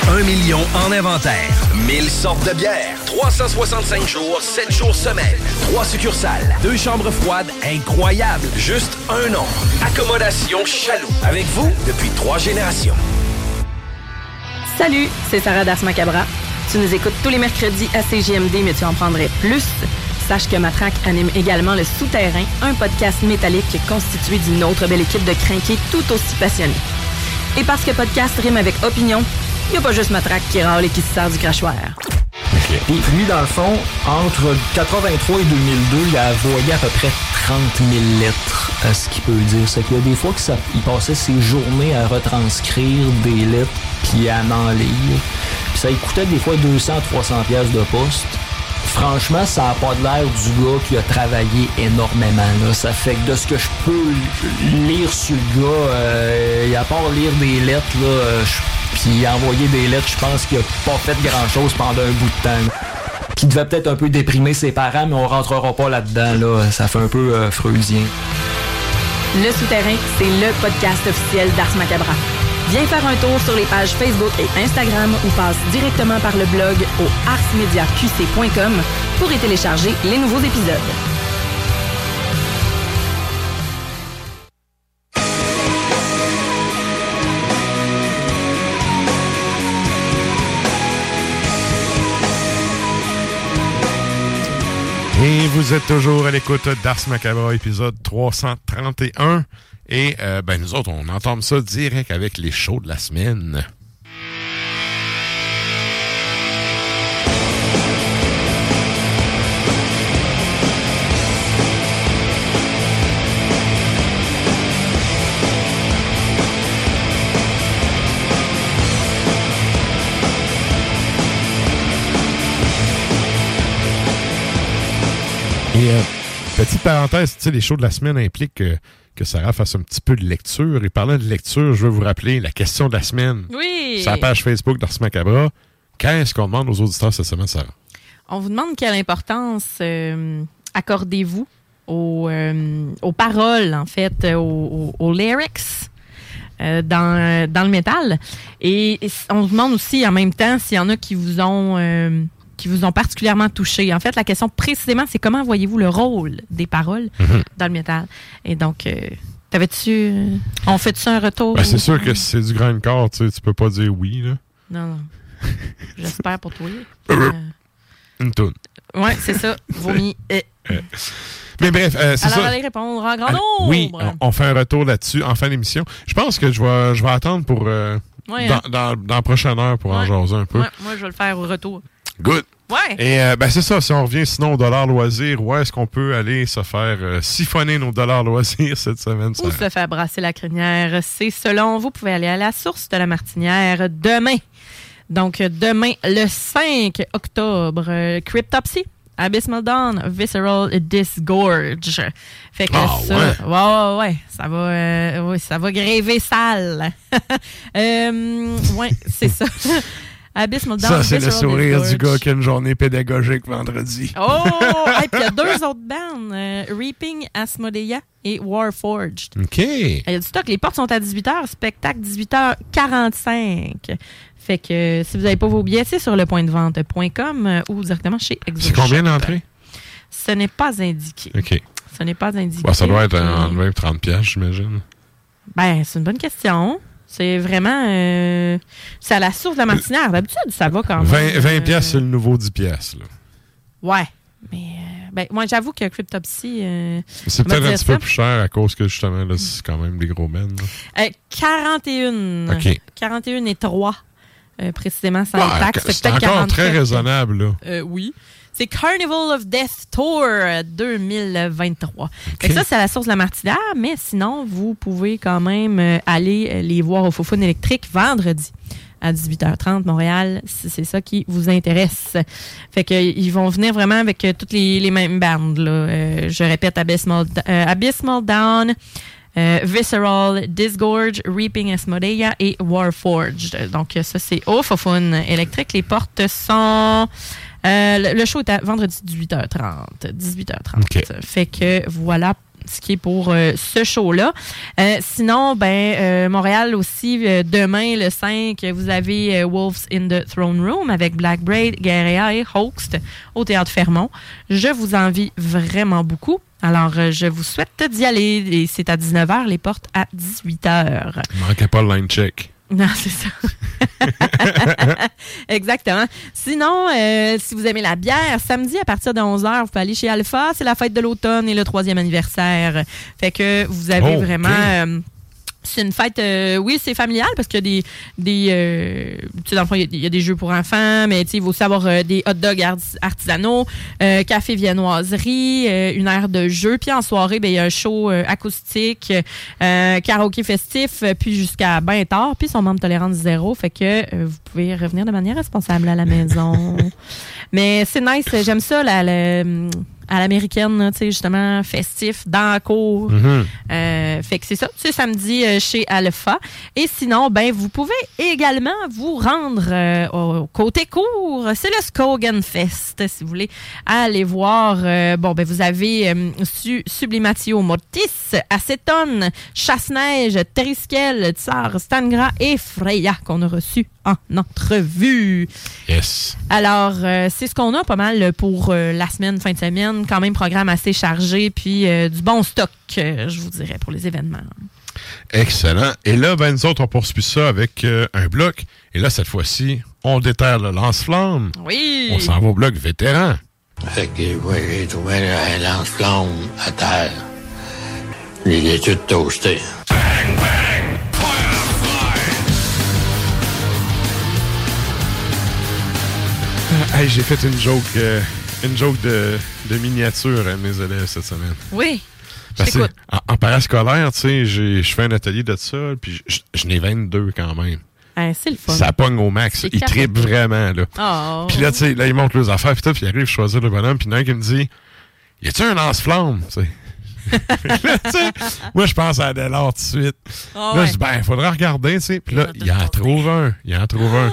[SPEAKER 2] Un million en inventaire. 1000 sortes de bières. 365 jours, 7 jours semaine. 3 succursales. Deux chambres froides incroyables. Juste un nom. Accommodation Chaloux. Avec vous depuis trois générations.
[SPEAKER 26] Salut, c'est Sarah Das Macabra. Tu nous écoutes tous les mercredis à CGMD, mais tu en prendrais plus. Sache que Matraque anime également Le Souterrain, un podcast métallique constitué d'une autre belle équipe de crinqués tout aussi passionnés. Et parce que podcast rime avec opinion, il n'y a pas juste Matraque qui râle et qui se sert du crachoir.
[SPEAKER 27] Puis lui, dans le fond, entre 83 et 2002, il a voyé à peu près 30 000 lettres à ce qu'il peut dire. C'est qu'il y a des fois qu'il passait ses journées à retranscrire des lettres puis à en lire. Puis ça coûtait des fois 200-300 pièces de poste. Franchement, ça n'a pas de l'air du gars qui a travaillé énormément. Ça fait que de ce que je peux lire sur le gars, euh, et à part lire des lettres, euh, puis envoyer des lettres, je pense qu'il a pas fait grand-chose pendant un bout de temps. Qui devait peut-être un peu déprimer ses parents, mais on rentrera pas là-dedans. Là. Ça fait un peu euh.
[SPEAKER 26] Le Souterrain, c'est le podcast officiel d'Ars Macabra. Viens faire un tour sur les pages Facebook et Instagram ou passe directement par le blog au arsmediaqc.com pour y télécharger les nouveaux épisodes.
[SPEAKER 3] Et vous êtes toujours à l'écoute d'Ars Macabra, épisode 331. Et euh, ben nous autres, on entame ça direct avec les shows de la semaine. Et euh, petite parenthèse, tu sais, les shows de la semaine impliquent que, que Sarah fasse un petit peu de lecture. Et parlant de lecture, je veux vous rappeler la question de la semaine.
[SPEAKER 4] Oui.
[SPEAKER 3] Sur la page Facebook d'Ars Macabra. Qu'est-ce qu'on demande aux auditeurs cette semaine, Sarah?
[SPEAKER 4] On vous demande quelle importance euh, accordez-vous aux, euh, aux paroles, en fait, euh, aux, aux- lyrics euh, dans, dans le métal. Et, et on vous demande aussi en même temps s'il y en a qui vous ont qui vous ont particulièrement touché. En fait, la question précisément, c'est comment voyez-vous le rôle des paroles
[SPEAKER 3] Mhm.
[SPEAKER 4] dans le métal? Et donc, euh, t'avais-tu... euh, on fait-tu un retour?
[SPEAKER 3] Ben, c'est sûr que si c'est du grand corps, tu sais, tu peux pas dire oui. Là.
[SPEAKER 4] Non, non. J'espère pour toi. Euh,
[SPEAKER 3] Une toune.
[SPEAKER 4] ouais, c'est ça. Vomi. Euh,
[SPEAKER 3] Mais bref, euh, c'est
[SPEAKER 4] Alors,
[SPEAKER 3] ça.
[SPEAKER 4] allez répondre en grand nombre.
[SPEAKER 3] Oui, on, on fait un retour là-dessus en fin d'émission. Je pense que je vais, je vais attendre pour
[SPEAKER 4] Ouais,
[SPEAKER 3] dans,
[SPEAKER 4] hein?
[SPEAKER 3] dans, dans la prochaine heure pour en
[SPEAKER 4] Ouais.
[SPEAKER 3] jaser un peu.
[SPEAKER 4] Ouais, moi, je vais le faire au retour.
[SPEAKER 3] Good.
[SPEAKER 4] Ouais.
[SPEAKER 3] Et euh, ben c'est ça, si on revient sinon au dollar loisir, où est-ce qu'on peut aller se faire euh, siphonner nos dollars loisirs cette semaine?
[SPEAKER 4] Ou
[SPEAKER 3] Sarah?
[SPEAKER 4] se faire brasser la crinière. C'est selon vous. pouvez aller à la source de la Martinière demain. Donc, demain, le 5 octobre, euh, Cryptopsy, Abysmal Dawn, Visceral Disgorge. Fait que
[SPEAKER 3] Ah,
[SPEAKER 4] ça,
[SPEAKER 3] ouais.
[SPEAKER 4] ouais, ouais, ouais, ça va, euh, ouais, ça va gréver sale. euh, ouais, c'est ça. Abysmal Dawn,
[SPEAKER 3] Ça, c'est le sourire du gars qui a une journée pédagogique vendredi.
[SPEAKER 4] Oh! Et puis il y a deux autres bandes, euh, Reaping, Asmodea et Warforged.
[SPEAKER 3] OK.
[SPEAKER 4] Il y a du stock. Les portes sont à 18h, spectacle 18h45. Fait que si vous n'avez pas vos billets, c'est sur lepointdevente.com euh, ou directement chez Exo
[SPEAKER 3] C'est combien d'entrées?
[SPEAKER 4] Ce n'est pas indiqué.
[SPEAKER 3] OK.
[SPEAKER 4] Ce n'est pas indiqué.
[SPEAKER 3] Bah, ça doit être
[SPEAKER 4] Euh,
[SPEAKER 3] en 20-30 piastres, j'imagine.
[SPEAKER 4] Ben, c'est une bonne question. C'est vraiment... euh, c'est à la source de la martinière. D'habitude, ça va quand même.
[SPEAKER 3] 20, 20
[SPEAKER 4] euh,
[SPEAKER 3] piastres, c'est le nouveau 10 piastres. là.
[SPEAKER 4] Ouais. Mais euh, ben, moi, j'avoue que Cryptopsy... euh,
[SPEAKER 3] C'est peut-être un petit peu plus cher à cause que justement, là, c'est quand même des gros men.
[SPEAKER 4] Euh, 41.
[SPEAKER 3] OK.
[SPEAKER 4] 41 et 3, euh, précisément, sans
[SPEAKER 3] Ah,
[SPEAKER 4] taxe.
[SPEAKER 3] C'est encore
[SPEAKER 4] 44.
[SPEAKER 3] très raisonnable, là.
[SPEAKER 4] Euh, oui. C'est Carnival of Death Tour 2023. Fait que ça, c'est à la source de la Martinière, mais sinon, vous pouvez quand même euh, aller euh, les voir au Fofone électrique vendredi à 18h30 Montréal, si c'est ça qui vous intéresse. Fait que ils vont venir vraiment avec euh, toutes les, les mêmes bandes. Là. Euh, je répète, Abysmal, euh, Abysmal Down, euh, Visceral, Disgorge, Reaping Asmodea et Warforged. Donc, ça, c'est au Fofone électrique. Les portes sont... euh, le, le show est à vendredi 18h30. 18h30. Fait que voilà ce qui est pour euh, ce show-là. Euh, sinon, ben euh, Montréal aussi, demain, le 5, vous avez Wolves in the Throne Room avec Black Braid, Guerrea et Hoax au Théâtre Fermont. Je vous envie vraiment beaucoup. Alors, je vous souhaite d'y aller. Et c'est à 19h, les portes à 18h.
[SPEAKER 3] Manquez pas le line check.
[SPEAKER 4] Non, c'est ça. Exactement. Sinon, euh, si vous aimez la bière, samedi à partir de 11h, vous pouvez aller chez Alpha. C'est la fête de l'automne et le troisième anniversaire. Fait que vous avez
[SPEAKER 28] Oh,
[SPEAKER 4] vraiment... euh, c'est une fête, euh, oui, c'est familial parce qu'il y a des, des euh, tu sais, dans le fond, il y a- il y, a des jeux pour enfants, mais tu sais, il va aussi avoir euh, des hot dogs arti- artisanaux, euh, café viennoiserie, euh, une aire de jeu, puis en soirée, ben il y a un show acoustique, euh, karaoké festif, puis jusqu'à bien tard, puis son membre de tolérance zéro, fait que euh, vous pouvez revenir de manière responsable à la maison. mais c'est nice, j'aime ça, la, la- à l'américaine, tu sais, justement, festif, dans la cour.
[SPEAKER 28] Mhm.
[SPEAKER 4] Euh, fait que c'est ça, c'est samedi euh, chez Alpha. Et sinon, ben, vous pouvez également vous rendre euh, au côté court. C'est le Skogan Fest, si vous voulez aller voir. bon, ben, vous avez Su- Sublimatio Mortis, Acetone, Chasse-Neige, Triskel, Tsar, Stangra et Freya qu'on a reçu en entrevue.
[SPEAKER 3] Yes.
[SPEAKER 4] Alors, euh, c'est ce qu'on a pas mal pour euh, la semaine, fin de semaine. Quand même, programme assez chargé, puis euh, du bon stock, euh, je vous dirais, pour les événements.
[SPEAKER 3] Excellent. Et là, ben, nous autres, on poursuit ça avec euh, un bloc. Et là, cette fois-ci, on déterre le lance-flamme.
[SPEAKER 4] Oui.
[SPEAKER 3] On s'en va au bloc vétéran.
[SPEAKER 28] Fait que ouais, j'ai trouvé un lance-flamme à terre. Il est tout toasté.
[SPEAKER 3] Hey, j'ai fait une joke, euh, une joke de, de miniature à mes élèves cette semaine.
[SPEAKER 4] Oui.
[SPEAKER 3] Parce que en, en parascolaire, tu sais, je fais un atelier de ça, puis je, n'ai 22 quand même.
[SPEAKER 4] Hein, c'est le fun.
[SPEAKER 3] Ça pogne au max. Ils trippent vraiment, là.
[SPEAKER 4] Oh.
[SPEAKER 3] Puis là, tu sais, là, ils montent leurs affaires, puis tout, puis ils arrivent, je choisis le bonhomme, puis il y en a un qui me dit Y a-tu un lance-flamme Tu sais. Là, Moi, je pense à Delors tout de suite.
[SPEAKER 4] Ah
[SPEAKER 3] là,
[SPEAKER 4] ouais.
[SPEAKER 3] je dis Ben, il faudra regarder, tu sais. Puis là, il en trouve un. Il en trouve un.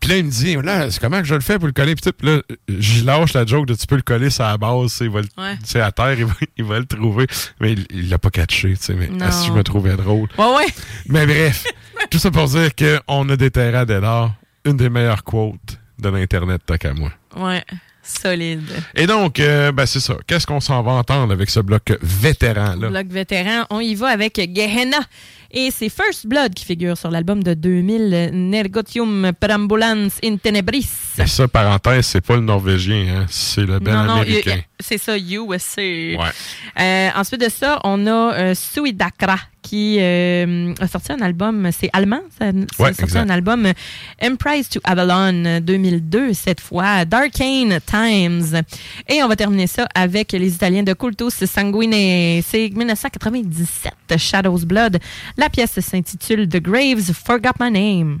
[SPEAKER 3] Puis là, il me dit Là, c'est comment que je le fais pour le coller? Puis là, j'y lâche la joke de tu peux le coller sur la base, tu sais, il va le-
[SPEAKER 4] Ouais.
[SPEAKER 3] à terre, il va, il va le trouver. Mais il- l'a pas catché, tu sais. Mais si je me trouvais drôle?
[SPEAKER 4] Ouais, ouais.
[SPEAKER 3] Mais bref, tout ça pour dire qu'on a déterré à Delors une des meilleures quotes de l'Internet, tant qu'à moi.
[SPEAKER 4] Ouais. Solide.
[SPEAKER 3] Et donc, euh, ben c'est ça. Qu'est-ce qu'on s'en va entendre avec ce bloc vétéran-là?
[SPEAKER 4] Bloc vétéran, on y va avec Gehenna. Et c'est First Blood qui figure sur l'album de 2000, Nergotium Perambulans in Tenebris.
[SPEAKER 3] Et ça, parenthèse, c'est pas le norvégien, hein? c'est le
[SPEAKER 4] y a-
[SPEAKER 3] américain.
[SPEAKER 4] c'est ça, USA.
[SPEAKER 3] Ouais.
[SPEAKER 4] Euh, ensuite de ça, on a euh, Suidakra qui euh, a sorti un album, c'est allemand, ça, ça
[SPEAKER 3] Ouais,
[SPEAKER 4] a sorti
[SPEAKER 3] exact.
[SPEAKER 4] un album euh, Emprise to Avalon euh, 2002 cette fois, Darkane Times. Et on va terminer ça avec les Italiens de Cultus Sanguine, c'est 1997, Shadows Blood. La pièce s'intitule The Graves Forgot My Name.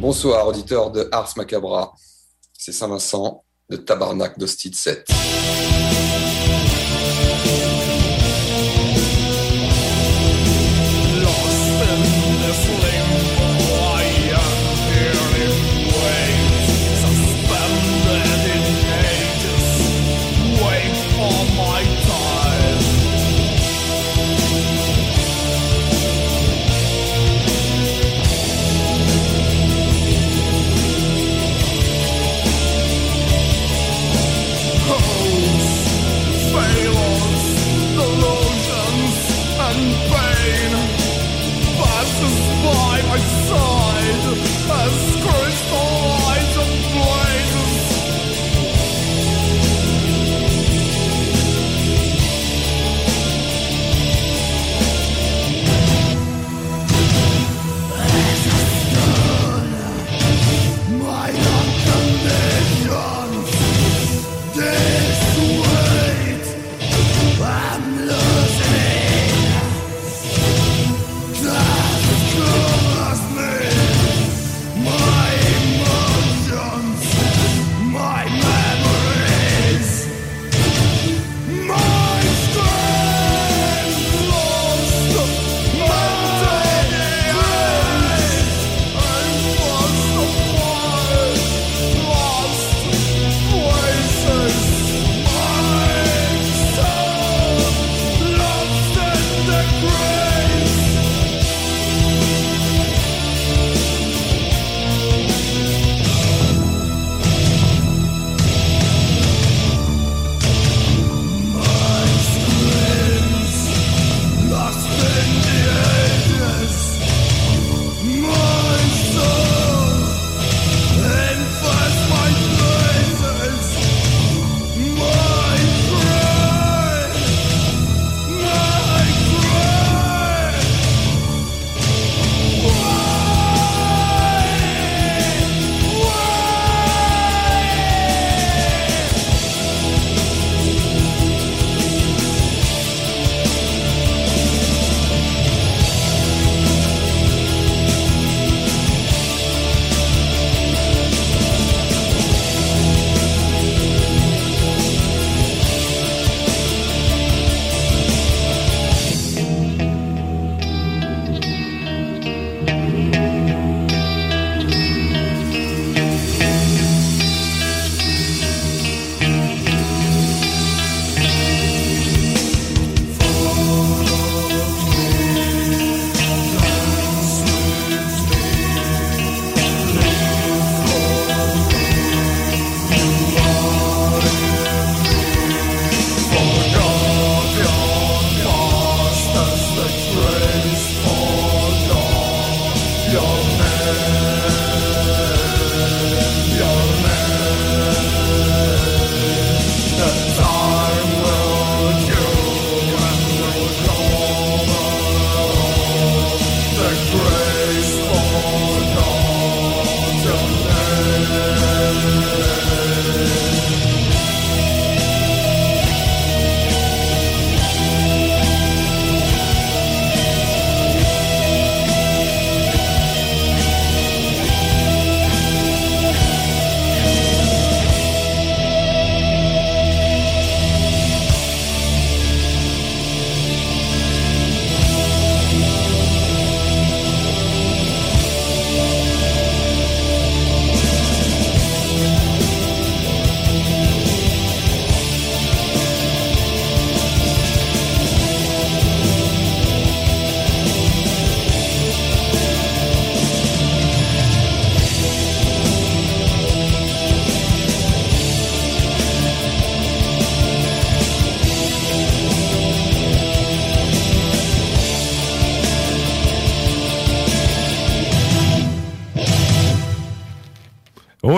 [SPEAKER 29] Bonsoir, auditeurs de Ars Macabra. C'est Saint-Vincent de Tabarnak d'Hostide 7.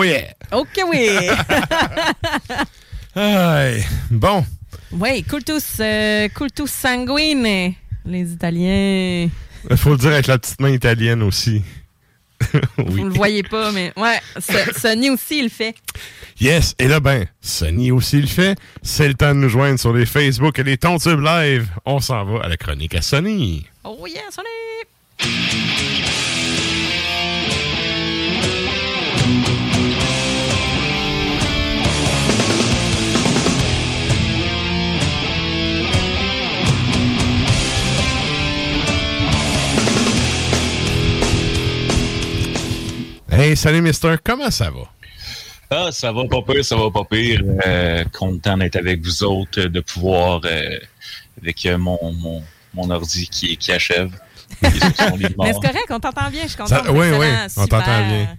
[SPEAKER 3] Oh yeah!
[SPEAKER 30] OK, oui.
[SPEAKER 3] Aïe. Bon.
[SPEAKER 30] oui, cultus, euh, cultus sanguine. Les Italiens.
[SPEAKER 3] Il faut le dire avec la petite main italienne aussi.
[SPEAKER 30] Vous le voyez pas, mais ouais, Sonny aussi, il le fait.
[SPEAKER 3] Yes, et là, ben, Sonny aussi le fait. C'est le temps de nous joindre sur les Facebook et les Tontubes Live. On s'en va à la chronique à Sonny.
[SPEAKER 30] Oh yeah, Sonny!
[SPEAKER 3] Hey, salut, Mister. Comment ça va?
[SPEAKER 31] Ah, ça va pas pire, ça va pas pire. Euh, content d'être avec vous autres, de pouvoir, euh, avec euh, mon, mon, mon ordi qui, qui achève.
[SPEAKER 30] Mais c'est correct, on t'entend bien, je suis contente.
[SPEAKER 31] oui, oui, on t'entend bien.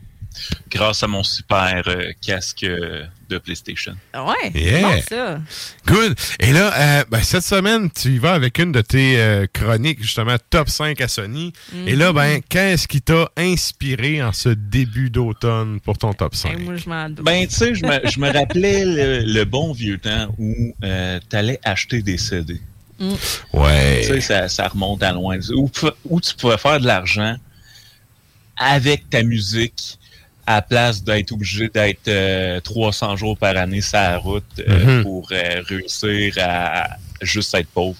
[SPEAKER 31] Grâce à mon super euh, casque euh, de PlayStation.
[SPEAKER 30] Ouais,
[SPEAKER 3] Yeah.
[SPEAKER 30] bon ça?
[SPEAKER 3] Good. Et là, euh, ben, cette semaine, tu y vas avec une de tes euh, chroniques, justement, top 5 à Sony.
[SPEAKER 30] Mhm.
[SPEAKER 3] Et là, ben, qu'est-ce qui t'a inspiré en ce début d'automne pour ton top 5?
[SPEAKER 30] Moi, je m'en doute.
[SPEAKER 31] Ben, tu sais, je me, je me rappelais le, le bon vieux temps où euh, t'allais acheter des CD.
[SPEAKER 30] Mm.
[SPEAKER 3] Ouais.
[SPEAKER 31] Tu sais, ça, ça remonte à loin. Où, où tu pouvais faire de l'argent avec ta musique à la place d'être obligé d'être euh, 300 jours par année sur la route euh,
[SPEAKER 3] Mhm.
[SPEAKER 31] pour euh, réussir à juste être pauvre.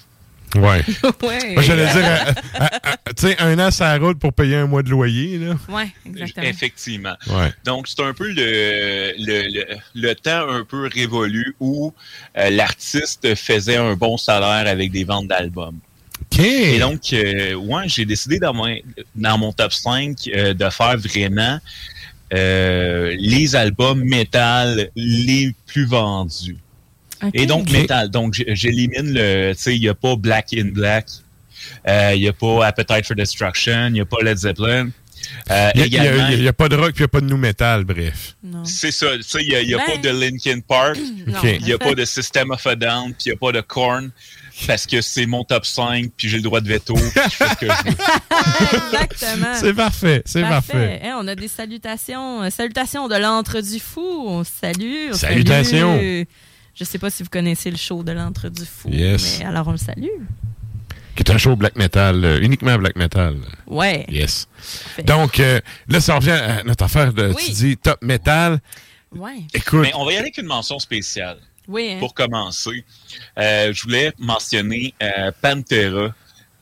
[SPEAKER 3] Ouais.
[SPEAKER 30] ouais.
[SPEAKER 3] Moi, j'allais dire, euh, euh, euh, tu sais, un an sur la route pour payer un mois de loyer, là.
[SPEAKER 30] Ouais, exactement.
[SPEAKER 31] Effectivement.
[SPEAKER 3] Ouais.
[SPEAKER 31] Donc, c'est un peu le, le, le, le temps un peu révolu où euh, l'artiste faisait un bon salaire avec des ventes d'albums. Et donc, euh, ouais, j'ai décidé dans mon, dans mon top 5 euh, de faire vraiment euh, les albums métal les plus vendus. Et donc,
[SPEAKER 30] Ok.
[SPEAKER 31] métal. Donc, j'élimine le. Tu sais, il n'y a pas Black in Black. euh, Il n'y a pas Appetite for Destruction. Il n'y a pas Led Zeppelin. Euh,
[SPEAKER 3] Il n'y a,
[SPEAKER 31] également,
[SPEAKER 3] il y a pas de rock puis il n'y a pas de new metal, bref.
[SPEAKER 31] c'est ça. Tu sais, il n'y a, y a
[SPEAKER 30] Ben,
[SPEAKER 31] pas de Linkin Park. Il n'y a pas de System of a Down. Puis il n'y a pas de Korn. Parce que c'est mon top 5. Puis j'ai le droit de veto. puis je fais ce que je veux.
[SPEAKER 30] Exactement.
[SPEAKER 3] C'est parfait, c'est parfait.
[SPEAKER 30] Hein, on a des salutations. euh, salutations de l'Antre du Fou. On salue. on
[SPEAKER 3] Salutations.
[SPEAKER 30] salue. Je sais pas si vous connaissez le show de l'Antre du Fou.
[SPEAKER 3] Yes.
[SPEAKER 30] Mais alors, on le salue.
[SPEAKER 3] Qui est un show black metal, euh, uniquement black metal.
[SPEAKER 30] Ouais.
[SPEAKER 3] Yes. Donc, euh, là, ça revient à notre affaire de,
[SPEAKER 31] Oui.
[SPEAKER 3] tu dis, top metal.
[SPEAKER 30] Ouais.
[SPEAKER 3] Écoute.
[SPEAKER 31] Mais on va y aller avec une mention spéciale.
[SPEAKER 30] Oui. hein.
[SPEAKER 31] Pour commencer, euh, je voulais mentionner euh, Pantera,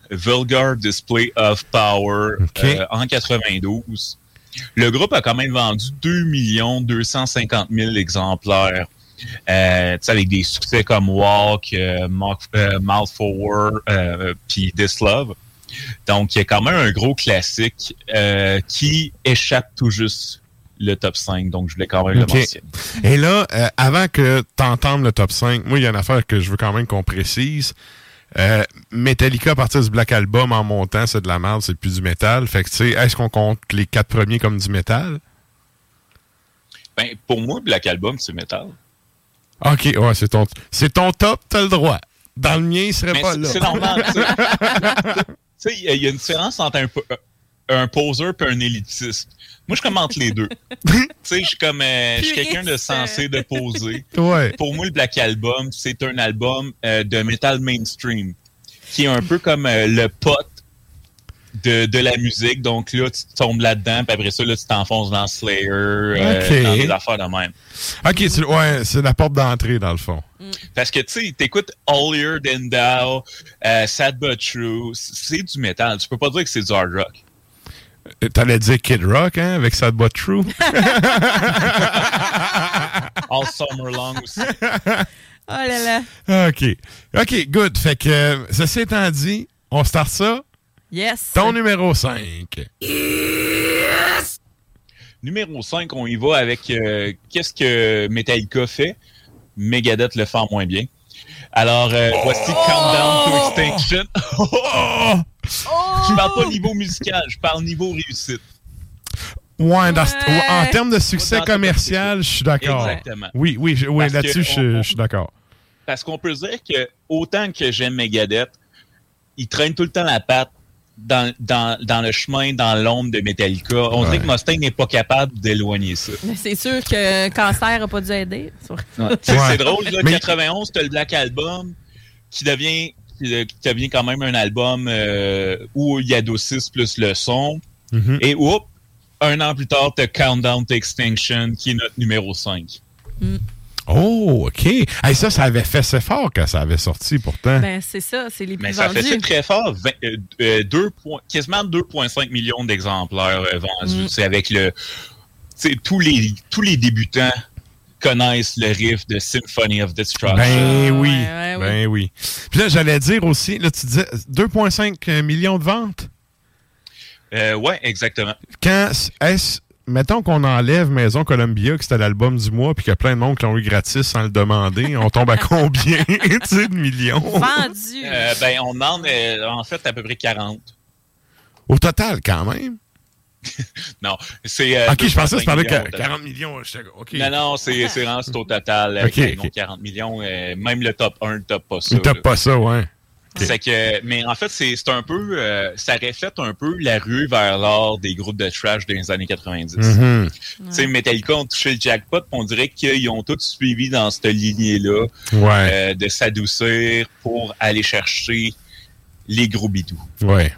[SPEAKER 31] Vulgar Display of Power euh, en 92. Le groupe a quand même vendu 2 250 000 exemplaires. Euh, tu sais, avec des succès comme Walk, euh, Mouth euh, Mouth Forward, euh, puis This Love. Donc, il y a quand même un gros classique euh, qui échappe tout juste le top 5. Donc, je voulais quand même le mentionner.
[SPEAKER 3] Et là, euh, avant que tu entendes le top 5, moi, il y a une affaire que je veux quand même qu'on précise. Euh, Metallica, à partir du Black Album en montant, c'est de la merde, c'est plus du métal. Fait que, tu sais, est-ce qu'on compte les quatre premiers comme du métal?
[SPEAKER 31] Ben, pour moi, Black Album, c'est métal.
[SPEAKER 3] OK, ouais, c'est ton, c'est ton top, t'as le droit. Dans le mien, il serait
[SPEAKER 31] Mais
[SPEAKER 3] pas là.
[SPEAKER 31] c'est normal. il y a- une différence entre un, un poseur et un élitiste. Moi, je commente les deux. tu sais, je suis comme, euh, je suis quelqu'un de sensé, de posé.
[SPEAKER 3] Ouais.
[SPEAKER 31] Pour moi, le Black Album, c'est un album euh, de metal mainstream qui est un peu comme euh, le pote de, de la musique. Donc là, tu tombes là-dedans, puis après ça, là, tu t'enfonces dans Slayer, euh,
[SPEAKER 3] Ok.
[SPEAKER 31] dans des affaires de même.
[SPEAKER 3] OK, c'est, ouais, c'est la porte d'entrée, dans le fond.
[SPEAKER 31] Parce que, tu sais, t'écoutes Holier Than Thou, euh, Sad But True, c'est du métal. Tu peux pas dire que c'est du hard rock.
[SPEAKER 3] T'allais dire Kid Rock, hein, avec Sad But True?
[SPEAKER 31] All Summer Long aussi.
[SPEAKER 30] Oh là là.
[SPEAKER 3] OK. OK, good. Fait que, ceci étant dit, on start ça.
[SPEAKER 30] Yes.
[SPEAKER 3] Ton numéro 5.
[SPEAKER 31] Numéro 5, on y va avec euh, qu'est-ce que Metallica fait? Megadeth le fait en moins bien. Alors, euh, voici Countdown to Extinction. Je parle pas niveau musical, je parle niveau réussite.
[SPEAKER 3] Ouais, dans ce- ouais, en termes de succès
[SPEAKER 31] Dans
[SPEAKER 3] commercial, je suis d'accord.
[SPEAKER 31] Exactement.
[SPEAKER 3] Oui, oui, je- oui là-dessus, je suis d'accord.
[SPEAKER 31] Parce qu'on peut dire que autant que j'aime Megadeth, ils traînent tout le temps la patte dans, dans, dans le chemin, dans l'ombre de Metallica. On dirait que Mustaine n'est pas capable d'éloigner ça.
[SPEAKER 30] Mais C'est sûr que Cancer n'a pas dû aider.
[SPEAKER 31] Tu C'est drôle, là, 91, t'as le Black Album qui devient, qui, qui devient quand même un album euh, où il y a d'O6 plus le son.
[SPEAKER 3] Mhm.
[SPEAKER 31] Et oups, un an plus tard, t'as Countdown to Extinction qui est notre numéro 5.
[SPEAKER 3] Oh, OK. Hey, ça, ça avait fait c'est fort quand ça avait sorti, pourtant.
[SPEAKER 30] Ben, c'est ça, c'est les plus
[SPEAKER 31] Mais ça
[SPEAKER 30] vendus.
[SPEAKER 31] fait très fort? euh, euh, deux points- quasiment 2,5 millions d'exemplaires euh, vendus.
[SPEAKER 30] Mm.
[SPEAKER 31] C'est avec le. Tous les, tous les débutants connaissent le riff de Symphony of Destruction.
[SPEAKER 3] Ben oui,
[SPEAKER 30] ouais,
[SPEAKER 3] ben oui. Puis là, j'allais dire aussi, là, tu disais 2,5 millions de ventes?
[SPEAKER 31] Euh, ouais, exactement.
[SPEAKER 3] Quand est-ce, mettons qu'on enlève Maison Columbia, que c'était l'album du mois, puis qu'il y a plein de monde qui l'ont eu gratis sans le demander, on tombe à combien, tu sais, de millions?
[SPEAKER 30] Vendu.
[SPEAKER 31] Euh, ben, on demande euh, en fait à peu près 40.
[SPEAKER 3] Au total, quand même?
[SPEAKER 31] Non, c'est. euh,
[SPEAKER 3] ok, je pensais que tu
[SPEAKER 31] 2,5
[SPEAKER 3] parlais
[SPEAKER 31] millions
[SPEAKER 3] que
[SPEAKER 31] au total.
[SPEAKER 3] 40 millions. j'étais- OK.
[SPEAKER 31] Non, non, c'est au total. euh,
[SPEAKER 3] Ok,
[SPEAKER 31] non,
[SPEAKER 3] ok.
[SPEAKER 31] 40 millions. euh, même le top 1 ne top pas ça.
[SPEAKER 3] Il
[SPEAKER 31] là.
[SPEAKER 3] pas ça, ouais.
[SPEAKER 31] C'est que, mais en fait, c'est un peu, euh, ça reflète un peu la rue vers l'art des groupes de trash des années 90.
[SPEAKER 3] Mhm.
[SPEAKER 31] Tu sais, Metallica ont touché le jackpot, on dirait qu'ils ont tous suivi dans cette lignée-là
[SPEAKER 3] Ouais.
[SPEAKER 31] euh, de s'adoucir pour aller chercher les gros bidous.
[SPEAKER 3] Ouais.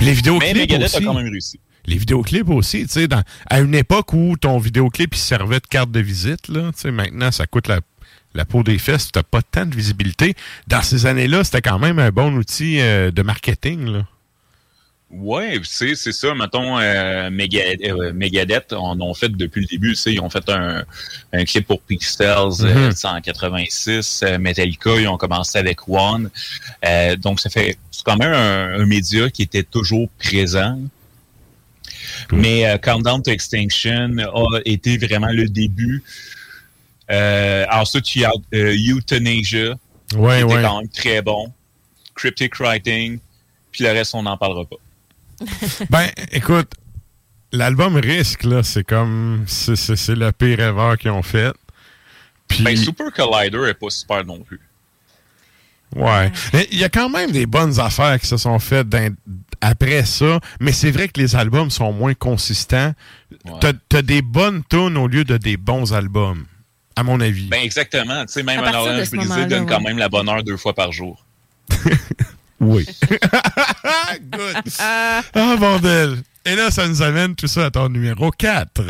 [SPEAKER 3] Les vidéoclips
[SPEAKER 31] a
[SPEAKER 3] aussi.
[SPEAKER 31] quand même réussi.
[SPEAKER 3] Les vidéoclips aussi, tu sais, à une époque où ton vidéoclip il servait de carte de visite, là, tu sais, maintenant ça coûte la, la peau des fesses, tu n'as pas tant de visibilité. Dans ces années-là, c'était quand même un bon outil euh, de marketing. Là.
[SPEAKER 31] Ouais, c'est c'est ça. Mettons, euh, Megadeth, euh, Megadeth en ont fait depuis le début. Ils ont fait un, un clip pour Pixels euh,
[SPEAKER 3] Mhm.
[SPEAKER 31] tu sais, en 86. Euh, Metallica, ils ont commencé avec One. Donc, ça fait c'est quand même un, un média qui était toujours présent. Mais Countdown to Extinction a été vraiment le début. Euh, ensuite, il y a euh, Euthanasia,
[SPEAKER 3] Ouais,
[SPEAKER 31] qui était
[SPEAKER 3] ouais.
[SPEAKER 31] quand même très bon. Cryptic Writing, puis le reste, on n'en parlera pas.
[SPEAKER 3] Ben, écoute, l'album Risque, là, c'est comme. C'est, c'est, c'est le pire erreur qu'ils ont fait. Puis,
[SPEAKER 31] Ben, Super Collider est pas super non plus.
[SPEAKER 3] ouais. Mais Il y a quand même des bonnes affaires qui se sont faites après ça, mais c'est vrai que les albums sont moins consistants. T'as, t'as des bonnes tunes au lieu de des bons albums, à mon avis.
[SPEAKER 31] Ben, exactement. Tu sais, même
[SPEAKER 3] À
[SPEAKER 31] un
[SPEAKER 3] partir de
[SPEAKER 31] Orange Brisé donne quand
[SPEAKER 3] ouais.
[SPEAKER 31] même la bonne heure deux fois par jour.
[SPEAKER 3] Oui. Good. Ah, bordel. Et là, ça nous amène tout ça à ton numéro 4.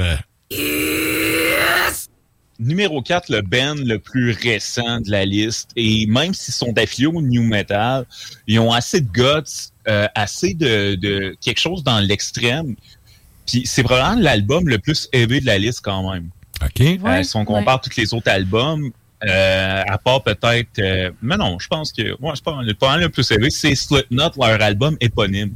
[SPEAKER 31] Numéro 4, le band le plus récent de la liste. Et même s'ils sont affiliés au New Metal, ils ont assez de guts, euh, assez de, de quelque chose dans l'extrême. Puis c'est probablement l'album le plus élevé de la liste quand même.
[SPEAKER 3] OK.
[SPEAKER 31] Euh, si on compare tous les autres albums, euh, à part peut-être... euh, mais non, je pense que... Ouais, c'est pas le pas le plus élevé. C'est Slipknot, leur album éponyme.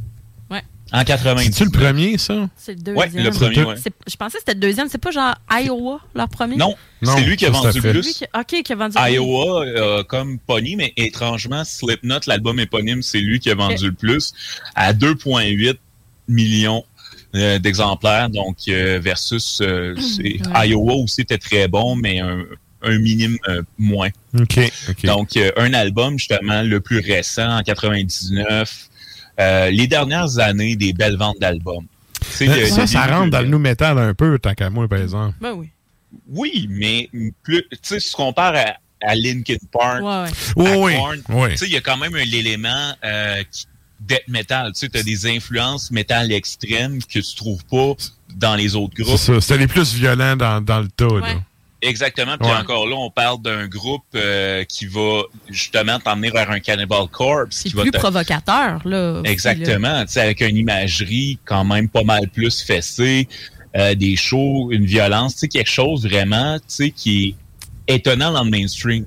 [SPEAKER 30] Ouais.
[SPEAKER 31] En 90.
[SPEAKER 3] C'est-tu le premier, ça?
[SPEAKER 30] C'est le
[SPEAKER 31] Ouais,
[SPEAKER 30] deuxième.
[SPEAKER 31] le premier, ouais.
[SPEAKER 30] Je pensais que c'était le deuxième. C'est pas genre Iowa, leur premier?
[SPEAKER 31] Non,
[SPEAKER 3] Non,
[SPEAKER 31] c'est lui qui a vendu le plus.
[SPEAKER 30] Lui qui- OK, qui a vendu le
[SPEAKER 31] Iowa euh, comme pony, mais étrangement, Slipknot, l'album éponyme, c'est lui qui a vendu le plus à 2,8 millions euh, d'exemplaires. Donc, euh, versus euh,
[SPEAKER 30] Ouais.
[SPEAKER 31] Iowa aussi était très bon, mais un, un minime euh, moins. Donc, euh, un album, justement, le plus récent, en 99. euh, les dernières années, des belles ventes d'albums. Le-
[SPEAKER 3] ça, ça
[SPEAKER 31] début
[SPEAKER 3] rentre dans le new metal un peu, tant qu'à moi, par exemple.
[SPEAKER 30] Ben oui.
[SPEAKER 31] Oui, mais plus, tu sais, si tu compares à, à Linkin Park,
[SPEAKER 30] Ouais, ouais.
[SPEAKER 3] Oui,
[SPEAKER 31] à
[SPEAKER 3] oui,
[SPEAKER 31] Korn,
[SPEAKER 3] oui.
[SPEAKER 31] tu sais, il y a quand même un élément euh, qui- death metal. Tu sais, t'as des influences métal extrêmes que tu trouves pas dans les autres
[SPEAKER 3] C'est
[SPEAKER 31] groupes.
[SPEAKER 3] ça. C'était les plus violents dans, dans le tas. là.
[SPEAKER 31] Exactement. Puis
[SPEAKER 3] Ouais.
[SPEAKER 31] encore là, on parle d'un groupe euh, qui va justement t'emmener vers un Cannibal Corpse.
[SPEAKER 30] C'est plus
[SPEAKER 31] te-
[SPEAKER 30] provocateur, là.
[SPEAKER 31] Exactement. Tu sais, avec une imagerie quand même pas mal plus fessée, euh, des shows, une violence, tu sais, quelque chose vraiment, tu sais, qui est étonnant dans le mainstream.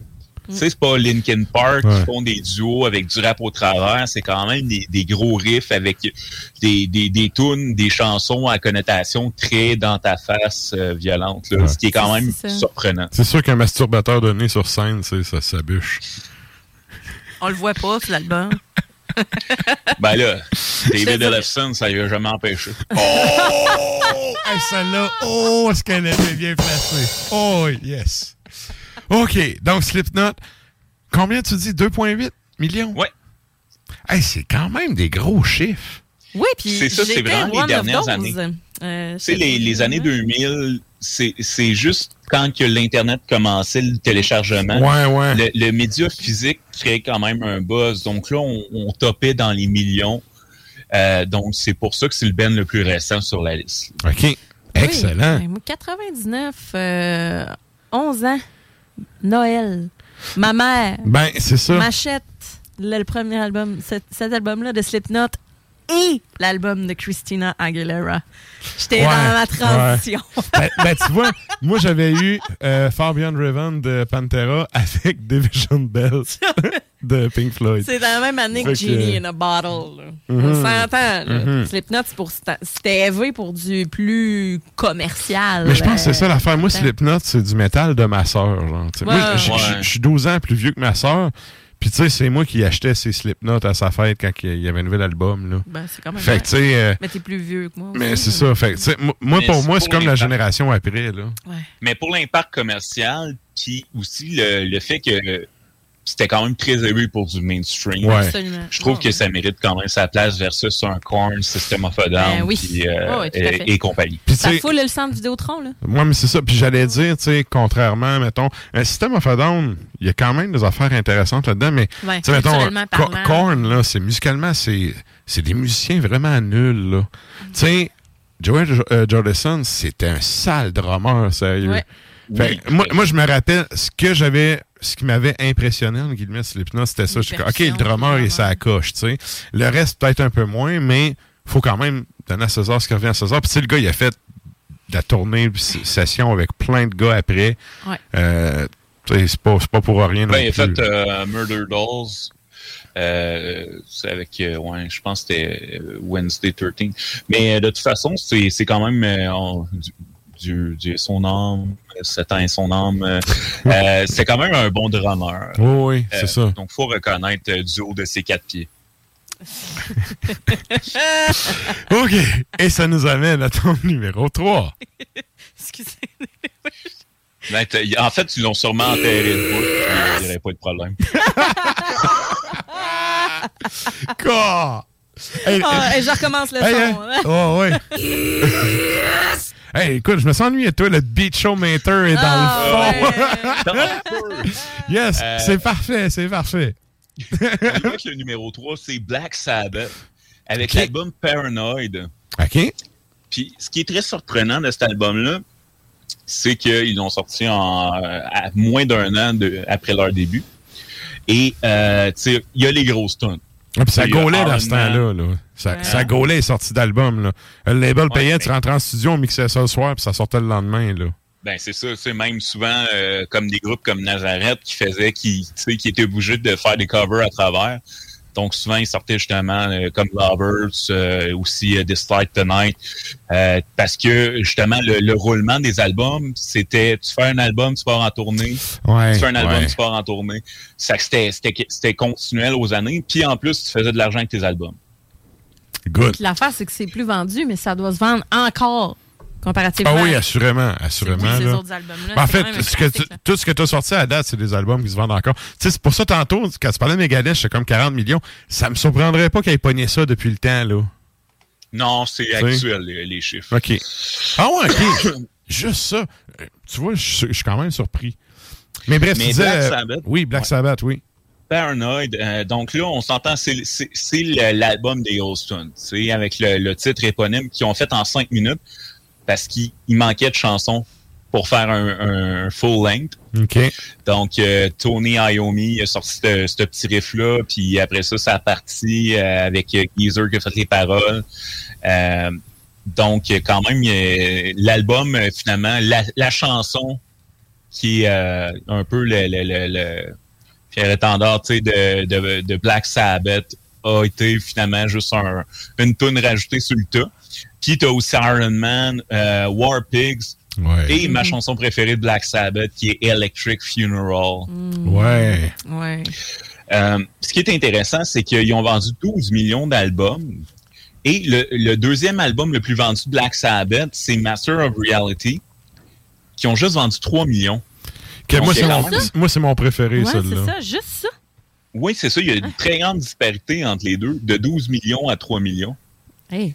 [SPEAKER 31] Tu sais, c'est pas Linkin Park
[SPEAKER 3] Ouais.
[SPEAKER 31] qui font des duos avec du rap au travers, c'est quand même des, des gros riffs avec des, des, des tunes, des chansons à connotation très dans ta face euh, violente, là,
[SPEAKER 3] Ouais.
[SPEAKER 31] ce qui est quand même
[SPEAKER 30] C'est ça.
[SPEAKER 31] surprenant.
[SPEAKER 3] C'est sûr qu'un masturbateur donné sur scène, c'est- ça s'abûche.
[SPEAKER 30] On le voit pas, sur l'album.
[SPEAKER 31] Ben là, David Ellefson, ça lui a jamais empêché.
[SPEAKER 3] Oh! Hey, celle-là, oh, est-ce qu'elle était bien placée? Oh, yes. OK, donc Slipknot, combien tu dis? 2,8 millions?
[SPEAKER 31] Ouais.
[SPEAKER 3] Hey, c'est quand même des gros chiffres.
[SPEAKER 30] Oui, puis
[SPEAKER 31] C'est ça, c'est vraiment les dernières années.
[SPEAKER 30] Euh,
[SPEAKER 31] Tu sais, les, les années 2000, c'est c'est juste quand que l'Internet commençait le téléchargement.
[SPEAKER 3] Ouais, ouais.
[SPEAKER 31] Le, le média physique créait quand même un buzz. Donc là, on, on topait dans les millions. Euh, donc, c'est pour ça que c'est le Ben le plus récent sur la liste.
[SPEAKER 3] OK.
[SPEAKER 30] Oui,
[SPEAKER 3] Excellent.
[SPEAKER 30] ben, moi, 99, euh, 11 ans, Noël. Ma mère
[SPEAKER 3] Ben, c'est ça.
[SPEAKER 30] m'achète le, le premier album, cet, cet album-là de Slipknot et l'album de Christina Aguilera. J'étais
[SPEAKER 3] Ouais,
[SPEAKER 30] dans ma transition.
[SPEAKER 3] ben, ben, tu vois, moi, j'avais eu euh, Far Beyond Raven de Pantera avec Division Bells de Pink Floyd.
[SPEAKER 30] C'est dans la même année que Genie in a Bottle. là.
[SPEAKER 3] Mhm.
[SPEAKER 30] On s'entend.
[SPEAKER 3] Mhm.
[SPEAKER 30] Slipknot, c'était élevé pour du plus commercial.
[SPEAKER 3] Mais je pense que c'est
[SPEAKER 30] euh,
[SPEAKER 3] ça l'affaire. Moi. Slipknot, c'est du métal de ma sœur.
[SPEAKER 30] Ouais,
[SPEAKER 3] Moi,
[SPEAKER 30] ouais.
[SPEAKER 3] je suis 12 ans plus vieux que ma sœur. Puis, tu sais, c'est moi qui achetais ses Slipknot à sa fête quand il y avait un nouvel album. Là.
[SPEAKER 30] Ben, c'est quand même
[SPEAKER 3] Fait que, tu sais, euh,
[SPEAKER 30] Mais t'es plus vieux que moi.
[SPEAKER 3] mais c'est ça. Fait que, tu sais, moi,
[SPEAKER 31] Mais
[SPEAKER 3] pour moi, c'est comme la génération après. Là.
[SPEAKER 31] Mais pour l'impact commercial, puis aussi le, le fait que c'était quand même très élevé pour du mainstream.
[SPEAKER 3] Ouais. Absolument.
[SPEAKER 31] Je trouve que ça mérite quand même sa place versus un Korn, System of a Down
[SPEAKER 30] Ben oui.
[SPEAKER 31] euh, et, compagnie.
[SPEAKER 30] Ça foule le centre Vidéotron, là.
[SPEAKER 3] Moi, mais c'est ça. Puis j'allais dire, tu sais, contrairement, mettons, un système of a Down, il y a quand même des affaires intéressantes là-dedans, mais,
[SPEAKER 30] Ouais,
[SPEAKER 3] tu sais, mettons. Korn, là, c'est musicalement, c'est, c'est des musiciens vraiment nuls, là. Tu sais, Joey Jo- euh, Jordison, c'était un sale drummer, sérieux.
[SPEAKER 30] Ouais.
[SPEAKER 3] Fait que moi, moi, je me rappelle, ce que j'avais, ce qui m'avait impressionné, en guillemets, Slipknot, c'était ça. Je OK, le drummer, et ça coche, tu sais. Le reste, peut-être un peu moins, mais faut quand même donner à César ce qui revient à César. Puis, tu sais, le gars, il a fait de la tournée, session avec plein de gars après.
[SPEAKER 30] Ouais.
[SPEAKER 3] Euh, tu sais, c'est pas, pas pour rien non
[SPEAKER 31] Ben, il a
[SPEAKER 3] plus.
[SPEAKER 31] fait euh, Murder Dolls. Euh, c'est avec, euh, ouais, je pense que c'était Wednesday 13. Mais de toute façon, c'est c'est quand même euh, on- du- Dieu, Dieu est son âme, Satan est son âme. euh, euh, c'est quand même un bon drummer.
[SPEAKER 3] Oui, oui, c'est
[SPEAKER 31] Euh,
[SPEAKER 3] ça.
[SPEAKER 31] Donc, faut reconnaître euh, du haut de ses quatre pieds.
[SPEAKER 3] OK. Et ça nous amène à ton numéro 3.
[SPEAKER 30] Excusez.
[SPEAKER 31] Ben, en fait, ils l'ont sûrement enterré de bout, puis il n'y aurait pas de problème.
[SPEAKER 3] Quoi? Hey,
[SPEAKER 30] Ah, hey, je recommence le
[SPEAKER 3] hey,
[SPEAKER 30] son.
[SPEAKER 3] hein? Oh, ouais. Hey, écoute, je me sens ennuyé de toi. Le beat show mater est dans
[SPEAKER 30] Ah,
[SPEAKER 3] le fond. yes,
[SPEAKER 31] Euh,
[SPEAKER 3] c'est parfait, c'est parfait.
[SPEAKER 31] Le numéro 3, c'est Black Sabbath, avec l'album Paranoid.
[SPEAKER 3] OK.
[SPEAKER 31] Puis, ce qui est très surprenant de cet album-là, c'est qu'ils l'ont sorti en, euh, à moins d'un an de- après leur début. Et, euh, tu sais, il y a les grosses tunes.
[SPEAKER 3] Puis ça gaulait dans ce temps-là. Là. Ça,
[SPEAKER 31] Ouais.
[SPEAKER 3] ça gaulait est sorti d'album. là. Le label
[SPEAKER 31] Ouais,
[SPEAKER 3] payait,
[SPEAKER 31] mais-
[SPEAKER 3] tu rentrais en studio, on mixait ça le soir, puis ça sortait le lendemain. Là.
[SPEAKER 31] Ben c'est ça, c'est même souvent euh, comme des groupes comme Nazareth qui faisaient, qui, tu sais, qui étaient obligés de faire des covers à travers. Donc souvent ils sortaient justement euh, comme Lovers, euh, aussi euh, This Light Tonight, euh, parce que justement le, le roulement des albums, c'était tu fais un album, tu pars en tournée,
[SPEAKER 3] Ouais,
[SPEAKER 31] tu fais un album,
[SPEAKER 3] ouais.
[SPEAKER 31] tu pars en tournée. Ça c'était c'était c'était continuel aux années, puis en plus tu faisais de l'argent avec tes albums.
[SPEAKER 3] Good.
[SPEAKER 30] Puis L'affaire, c'est que c'est plus vendu, mais ça doit se vendre encore comparativement.
[SPEAKER 3] Ah oui, assurément, assurément.
[SPEAKER 30] ces
[SPEAKER 3] là.
[SPEAKER 30] autres albums-là,
[SPEAKER 3] Ben, en fait, ce que tu- tout ce que tu as sorti à date, c'est des albums qui se vendent encore. Tu sais, c'est pour ça, tantôt, quand tu parlais de Megadeth, c'est comme 40 millions. Ça me surprendrait pas qu'ils aient pogné ça depuis le temps, là.
[SPEAKER 31] Non, c'est actuel les, les chiffres.
[SPEAKER 3] OK. Ah ouais, OK. Juste ça. Tu vois, je suis je suis quand même surpris. Mais bref,
[SPEAKER 31] Mais
[SPEAKER 3] tu disais...
[SPEAKER 31] Black
[SPEAKER 3] euh,
[SPEAKER 31] Sabbath?
[SPEAKER 3] Oui, Black
[SPEAKER 31] Ouais.
[SPEAKER 3] Sabbath, oui.
[SPEAKER 31] Paranoid. euh, donc là, on s'entend, c'est l'album des Holston, c'est avec le, le titre éponyme qu'ils ont fait en cinq minutes parce qu'il il manquait de chansons pour faire un, un full length. Donc euh, Tony Iommi a sorti ce, petit riff là, puis après ça, ça a parti euh, avec euh, Geezer qui a fait les paroles. Euh, donc quand même, l'album finalement, la, la chanson qui est un peu le, le, le, le fier étendard de, de, de Black Sabbath a été finalement juste un, une tune rajoutée sur le tas. Puis t'as aussi Iron Man, euh, War Pigs
[SPEAKER 3] Ouais.
[SPEAKER 31] et ma chanson préférée de Black Sabbath qui est Electric Funeral.
[SPEAKER 3] Ouais.
[SPEAKER 30] Ouais.
[SPEAKER 31] Euh, ce qui est intéressant, c'est qu'ils ont vendu 12 millions d'albums. Et le, le deuxième album le plus vendu de Black Sabbath, c'est Master of Reality, qui ont juste vendu 3 millions.
[SPEAKER 3] Moi,
[SPEAKER 31] c'est
[SPEAKER 3] mon, préféré,
[SPEAKER 30] Ouais,
[SPEAKER 3] celui-là.
[SPEAKER 30] c'est ça, juste ça.
[SPEAKER 31] Oui, c'est ça. Il y a une très grande disparité entre les deux, de 12 millions à 3 millions.
[SPEAKER 30] Hey.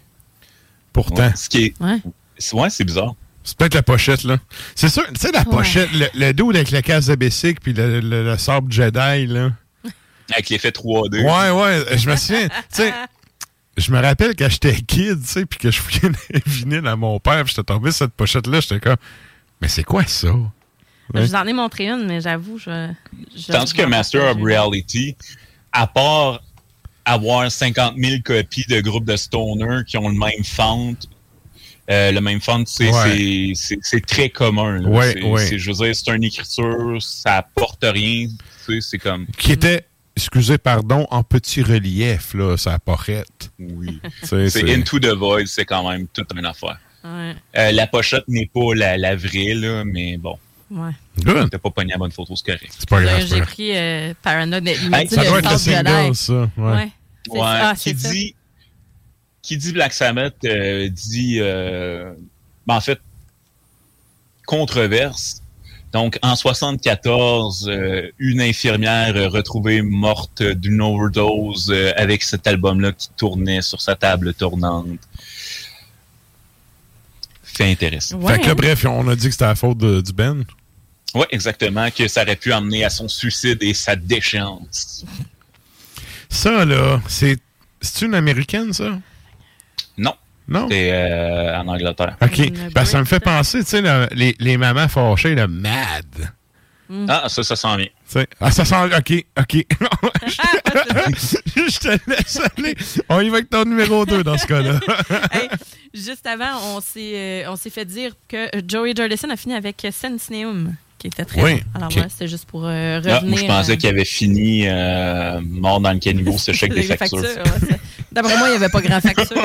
[SPEAKER 3] Pourtant.
[SPEAKER 31] Ce qui est.
[SPEAKER 30] Ouais.
[SPEAKER 31] c'est- Ouais, c'est bizarre.
[SPEAKER 3] C'est peut-être la pochette, là. C'est sûr, tu sais, la
[SPEAKER 30] Ouais.
[SPEAKER 3] pochette, le, le dos avec la case de bicycle puis le, le, le sable Jedi, là.
[SPEAKER 31] Avec l'effet 3D.
[SPEAKER 3] Ouais, ouais, je me souviens, tu sais, je me rappelle quand j'étais kid, tu sais, puis que je fouillais les vinyles à mon père, puis j'étais tombé sur cette pochette-là, j'étais comme, mais c'est quoi ça?
[SPEAKER 30] Je vous en ai montré une, mais j'avoue, je. je
[SPEAKER 31] Tandis que Master of Reality, à part avoir 50 000 copies de groupes de stoner qui ont le même font, euh, le même font, c'est
[SPEAKER 3] Ouais.
[SPEAKER 31] très commun.
[SPEAKER 3] Ouais,
[SPEAKER 31] C'est-
[SPEAKER 3] ouais.
[SPEAKER 31] c'est- Je veux dire, c'est une écriture, ça apporte rien. tu sais, C'est comme...
[SPEAKER 3] Qui était, excusez, pardon, en petit relief, là, sa porrette.
[SPEAKER 31] Oui.
[SPEAKER 3] C'est
[SPEAKER 31] C'est Into the Void, c'est quand même toute une affaire.
[SPEAKER 30] Ouais.
[SPEAKER 31] Euh, la pochette n'est pas la, la vraie, là, mais bon.
[SPEAKER 30] Ouais.
[SPEAKER 3] Good.
[SPEAKER 31] T'as pas pogné la bonne photo, c'est correct.
[SPEAKER 3] C'est pas
[SPEAKER 30] Là, J'ai pris euh, Paranoid. mais Il m'a
[SPEAKER 31] Hey,
[SPEAKER 30] dit
[SPEAKER 31] ça doit être le single,
[SPEAKER 3] ça, ouais.
[SPEAKER 30] Ah,
[SPEAKER 31] qui
[SPEAKER 30] ça.
[SPEAKER 31] dit qui dit Black Sabbath euh, dit euh, ben, en fait controverse. Donc en 74, euh, une infirmière euh, retrouvée morte d'une overdose euh, avec cet album-là qui tournait sur sa table tournante. Fait intéressant.
[SPEAKER 3] Fait que là, bref, on a dit que c'était la faute de- du Ben.
[SPEAKER 31] Oui, exactement, que ça aurait pu amener à son suicide et sa déchéance.
[SPEAKER 3] Ça, là, c'est. C'est une américaine, ça?
[SPEAKER 31] Non.
[SPEAKER 3] Non?
[SPEAKER 31] C'est euh, en Angleterre.
[SPEAKER 3] OK. Que ça me fait penser, tu sais, les, les mamans fâchées, le mad.
[SPEAKER 31] Ah, ça, ça sent bien.
[SPEAKER 3] Ah, ça sent. OK, OK. Je te laisse aller. On y va avec ton numéro 2 dans ce cas-là.
[SPEAKER 30] Hey, juste avant, on s'est euh, on s'est fait dire que Joey Jordison a fini avec Sensneum, qui était très
[SPEAKER 31] Oui,
[SPEAKER 30] bon. Alors voilà, c'était juste pour euh,
[SPEAKER 31] Ah,
[SPEAKER 30] revenir.
[SPEAKER 31] moi, je pensais
[SPEAKER 30] euh,
[SPEAKER 31] qu'il avait fini euh, mort dans le caniveau, ce chèque des factures.
[SPEAKER 30] ouais, D'après moi, il n'y avait pas grand facture.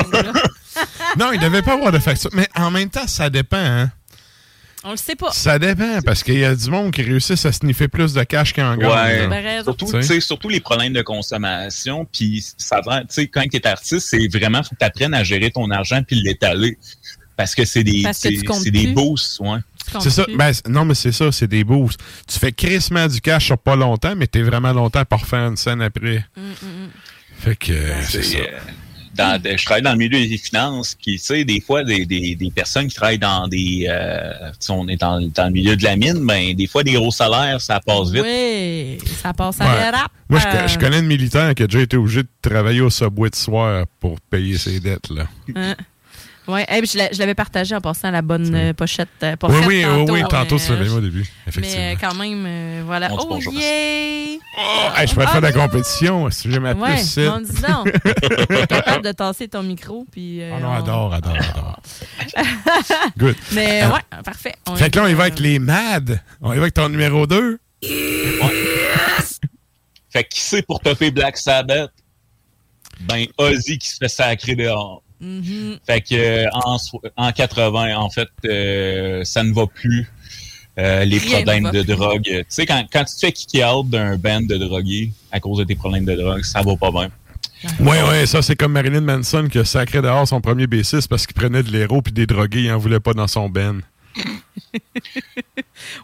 [SPEAKER 3] non, il devait pas avoir de facture. Mais en même temps, ça dépend, hein.
[SPEAKER 30] On le sait pas.
[SPEAKER 3] Ça dépend, parce qu'il y a du monde qui réussissent à sniffer plus de cash qu'en.
[SPEAKER 31] Ouais.
[SPEAKER 3] là.
[SPEAKER 31] Surtout, surtout les problèmes de consommation. Puis, ça va, tu sais, quand tu es artiste, c'est vraiment, faut que tu apprennes à gérer ton argent puis l'étaler. Parce que c'est des, c'est des boosts, ouais.
[SPEAKER 3] C'est ça. Ben, non, mais c'est ça, c'est des boosts. Tu fais crissement du cash sur pas longtemps, mais t'es vraiment longtemps pour faire une scène après. Fait que, euh, c'est ça.
[SPEAKER 31] Euh, dans, je travaille dans le milieu des finances, puis tu sais, des fois, des, des, des personnes qui travaillent dans des... Euh, on est dans, dans le milieu de la mine, ben des fois, des gros salaires, ça passe vite.
[SPEAKER 30] Oui, ça passe à
[SPEAKER 3] Ouais.
[SPEAKER 30] rap.
[SPEAKER 3] Moi, je,
[SPEAKER 30] Euh,
[SPEAKER 3] je connais une militaire qui a déjà été obligé de travailler au subway de soir pour payer ses dettes, là.
[SPEAKER 30] hein? Ouais, hey, puis je l'a- je l'avais partagé en passant la bonne euh, pochette. euh,
[SPEAKER 3] Oui,
[SPEAKER 30] pochette
[SPEAKER 3] oui,
[SPEAKER 30] tantôt,
[SPEAKER 3] oui, oui, tantôt,
[SPEAKER 30] mais,
[SPEAKER 3] tu l'avais mis au début,
[SPEAKER 30] Mais
[SPEAKER 3] effectivement.
[SPEAKER 30] euh, quand même, euh, voilà. Oh,
[SPEAKER 3] bonjour.
[SPEAKER 30] yeah!
[SPEAKER 3] Hey, je pourrais faire de la compétition si j'ai ma
[SPEAKER 30] Ouais, non. T'es capable de tasser ton micro, puis... euh,
[SPEAKER 3] Oh non,
[SPEAKER 30] on-
[SPEAKER 3] adore, adore, adore. Good.
[SPEAKER 30] Mais
[SPEAKER 3] Euh,
[SPEAKER 30] ouais, parfait. On
[SPEAKER 3] Fait que là, on y va
[SPEAKER 30] euh,
[SPEAKER 3] avec les MAD. On y va avec ton numéro 2.
[SPEAKER 31] Fait que qui c'est pour topper Black Sabbath? Ben, Ozzy qui se fait sacrer dehors.
[SPEAKER 30] Mhm.
[SPEAKER 31] Fait que euh, en, so- en 80, en fait, euh, ça ne va plus. Euh, les
[SPEAKER 30] Rien
[SPEAKER 31] problèmes de drogue. Tu sais, quand, quand tu te fais kicker out d'un band de drogués à cause de tes problèmes de drogue, ça va pas bien.
[SPEAKER 3] Oui, oui, ça, c'est comme Marilyn Manson qui a sacré dehors son premier bassiste parce qu'il prenait de l'héros puis des drogués, il en voulait pas dans son ben.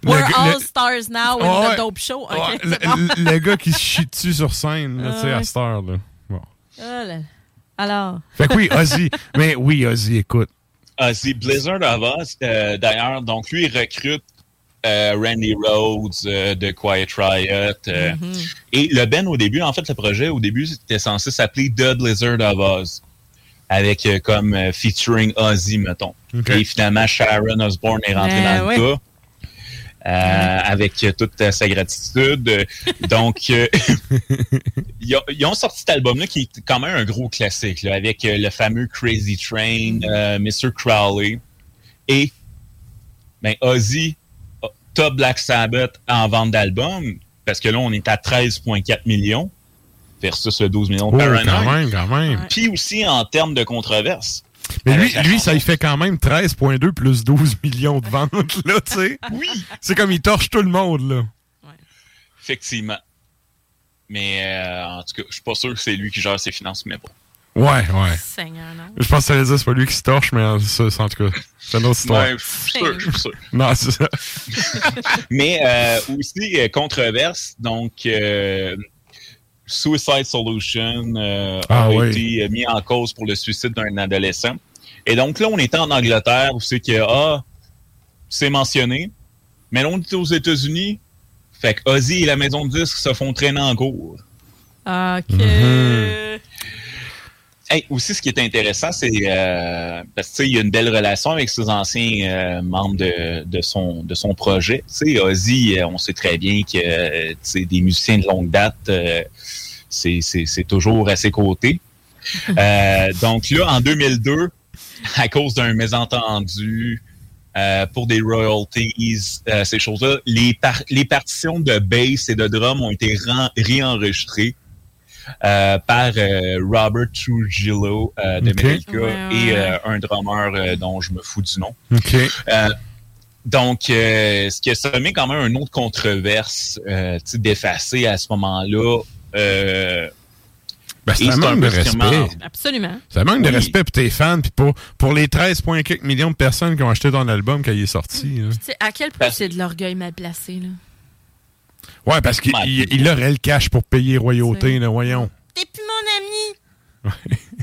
[SPEAKER 30] We're
[SPEAKER 3] Le-
[SPEAKER 30] all
[SPEAKER 3] le-
[SPEAKER 30] stars now in
[SPEAKER 3] Ouais.
[SPEAKER 30] the dope show. OK,
[SPEAKER 3] Ouais,
[SPEAKER 30] c'est
[SPEAKER 3] le,
[SPEAKER 30] bon.
[SPEAKER 3] le- le gars qui se chie dessus sur scène, là, tu sais, à cette heure, là. Bon.
[SPEAKER 30] Oh là là. Alors?
[SPEAKER 3] Fait que oui, Ozzy. mais oui, Ozzy, écoute.
[SPEAKER 31] Ozzy Blizzard of Oz, euh, d'ailleurs, donc lui, il recrute euh, Randy Rhodes euh, de Quiet Riot. euh,
[SPEAKER 30] Mm-hmm.
[SPEAKER 31] Et le Ben, au début, en fait, le projet, au début, c'était censé s'appeler The Blizzard of Oz. Avec euh, comme euh, featuring Ozzy, mettons. Et finalement, Sharon Osbourne est rentrée
[SPEAKER 30] Euh,
[SPEAKER 31] dans le cas. Euh, avec toute euh, sa gratitude. Donc, euh, ils, ont, ils ont sorti cet album-là qui est quand même un gros classique, là, avec euh, le fameux Crazy Train, euh, Mr. Crowley. Et ben, Ozzy, top Black Sabbath en vente d'albums, parce que là, on est à 13,4 millions versus le 12 millions
[SPEAKER 3] Oh,
[SPEAKER 31] Paranoid.
[SPEAKER 3] quand même, quand même.
[SPEAKER 31] Puis aussi en termes de controverse.
[SPEAKER 3] Mais lui,
[SPEAKER 31] Avec la
[SPEAKER 3] lui, ça y fait quand même 13,2 plus 12 millions de ventes, là, tu sais.
[SPEAKER 31] Oui.
[SPEAKER 3] C'est comme il torche tout le monde, là.
[SPEAKER 31] Effectivement. Mais euh, en tout cas, je suis pas sûr que c'est lui qui gère ses finances, mais bon.
[SPEAKER 3] Ouais, ouais.
[SPEAKER 30] Seigneur, non.
[SPEAKER 3] Je pense que ça allait dire que c'est pas lui qui se torche, mais euh, ça, c'est en tout cas, c'est une autre histoire.
[SPEAKER 31] Ouais, je suis sûr, je suis sûr.
[SPEAKER 3] Non, c'est ça.
[SPEAKER 31] Mais euh, aussi, euh, controverse, donc euh, Suicide Solution euh,
[SPEAKER 3] Ah
[SPEAKER 31] a
[SPEAKER 3] oui.
[SPEAKER 31] été euh, mis en cause pour le suicide d'un adolescent. Et donc là, on était en Angleterre où c'est que, ah, c'est mentionné. Mais là, on était aux États-Unis. Fait que Ozzy et la maison de disques se font traîner en cours.
[SPEAKER 30] OK.
[SPEAKER 3] Mhm.
[SPEAKER 31] Hey, aussi, ce qui est intéressant, c'est euh, parce que tu sais, il y a une belle relation avec ses anciens euh, membres de, de son de son projet. Tu sais, Ozzy, euh, on sait très bien que euh, des musiciens de longue date, euh, c'est c'est c'est toujours à ses côtés. Euh, donc là, en 2002, à cause d'un mésentendu euh, pour des royalties, euh, ces choses-là, les par- les partitions de bass et de drum ont été réenregistrées euh, par euh, Robert Trujillo euh, de
[SPEAKER 3] Ok.
[SPEAKER 31] Metallica
[SPEAKER 3] Ouais,
[SPEAKER 31] et
[SPEAKER 3] ouais.
[SPEAKER 31] euh, un drummer euh, dont je me fous du nom. Euh, donc, euh, ce qui a semé quand même une autre controverse euh, d'effacer à ce moment-là. Euh,
[SPEAKER 3] Ben, c'est un manque de respect.
[SPEAKER 30] Absolument.
[SPEAKER 3] Ça manque de respect pour tes fans, puis pour, pour les 13 points quelques millions de personnes qui ont acheté ton album quand il est sorti.
[SPEAKER 30] à quel point c'est de l'orgueil mal placé, là?
[SPEAKER 3] Ouais, parce qu'il il, il aurait le cash pour payer royauté, là, voyons.
[SPEAKER 30] T'es plus mon ami!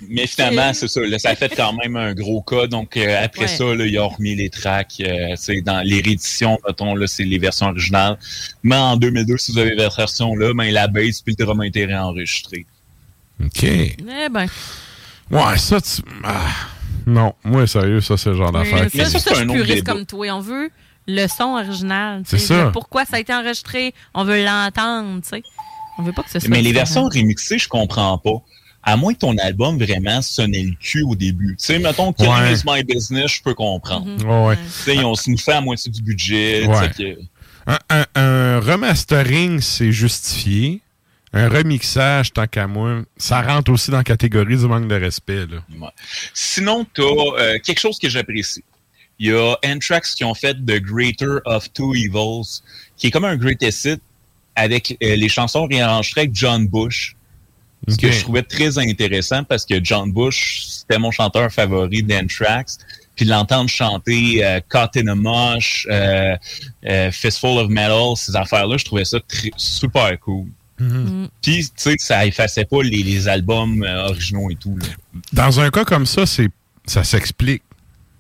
[SPEAKER 31] Mais finalement, c'est ça. Là, ça a fait quand même un gros cas. Donc, euh, après
[SPEAKER 30] Ouais.
[SPEAKER 31] ça, là, ils ont remis les tracks. euh, c'est dans les rééditions, mettons, là, c'est les versions originales. Mais en 2002, si vous avez la version là, ben, la base puis le drum a été réenregistré.
[SPEAKER 3] OK.
[SPEAKER 30] Eh ben.
[SPEAKER 3] Ouais, ça, tu. Ah. Non, moi, sérieux, ça, c'est le genre d'affaire.
[SPEAKER 30] ça, ça,
[SPEAKER 31] c'est
[SPEAKER 30] je suis
[SPEAKER 31] un autre
[SPEAKER 30] puriste comme toi. On veut le son original.
[SPEAKER 3] C'est ça.
[SPEAKER 30] Pourquoi ça a été enregistré? On veut l'entendre, tu sais. On veut pas que ce soit...
[SPEAKER 31] Mais les versions remixées, je comprends pas. À moins que ton album vraiment sonnait le cul au début. Tu sais, mettons, Killing
[SPEAKER 3] Ouais.
[SPEAKER 31] is my business, je peux comprendre.
[SPEAKER 30] Mhm.
[SPEAKER 3] Ouais, ouais.
[SPEAKER 31] Tu sais, ils ont nous fait à moitié du budget.
[SPEAKER 3] Ouais.
[SPEAKER 31] sais que-
[SPEAKER 3] Un, un- un remastering, c'est justifié. Un remixage, tant qu'à moi, ça rentre aussi dans la catégorie du manque de respect. Là.
[SPEAKER 31] Ouais. Sinon, tu as quelque chose que j'apprécie. Il y a Anthrax qui ont fait The Greater of Two Evils, qui est comme un greatest hit avec euh, les chansons réenregistrées avec John Bush. Ce que je trouvais très intéressant parce que John Bush, c'était mon chanteur favori d'Anthrax. Puis de l'entendre chanter euh, Caught in a Mosh, euh, euh, Fistful of Metal, ces affaires-là, je trouvais ça super cool.
[SPEAKER 3] Mhm.
[SPEAKER 31] Puis, tu sais, ça effaçait pas les, les albums euh, originaux et tout. là.
[SPEAKER 3] Dans un cas comme ça, c'est ça s'explique.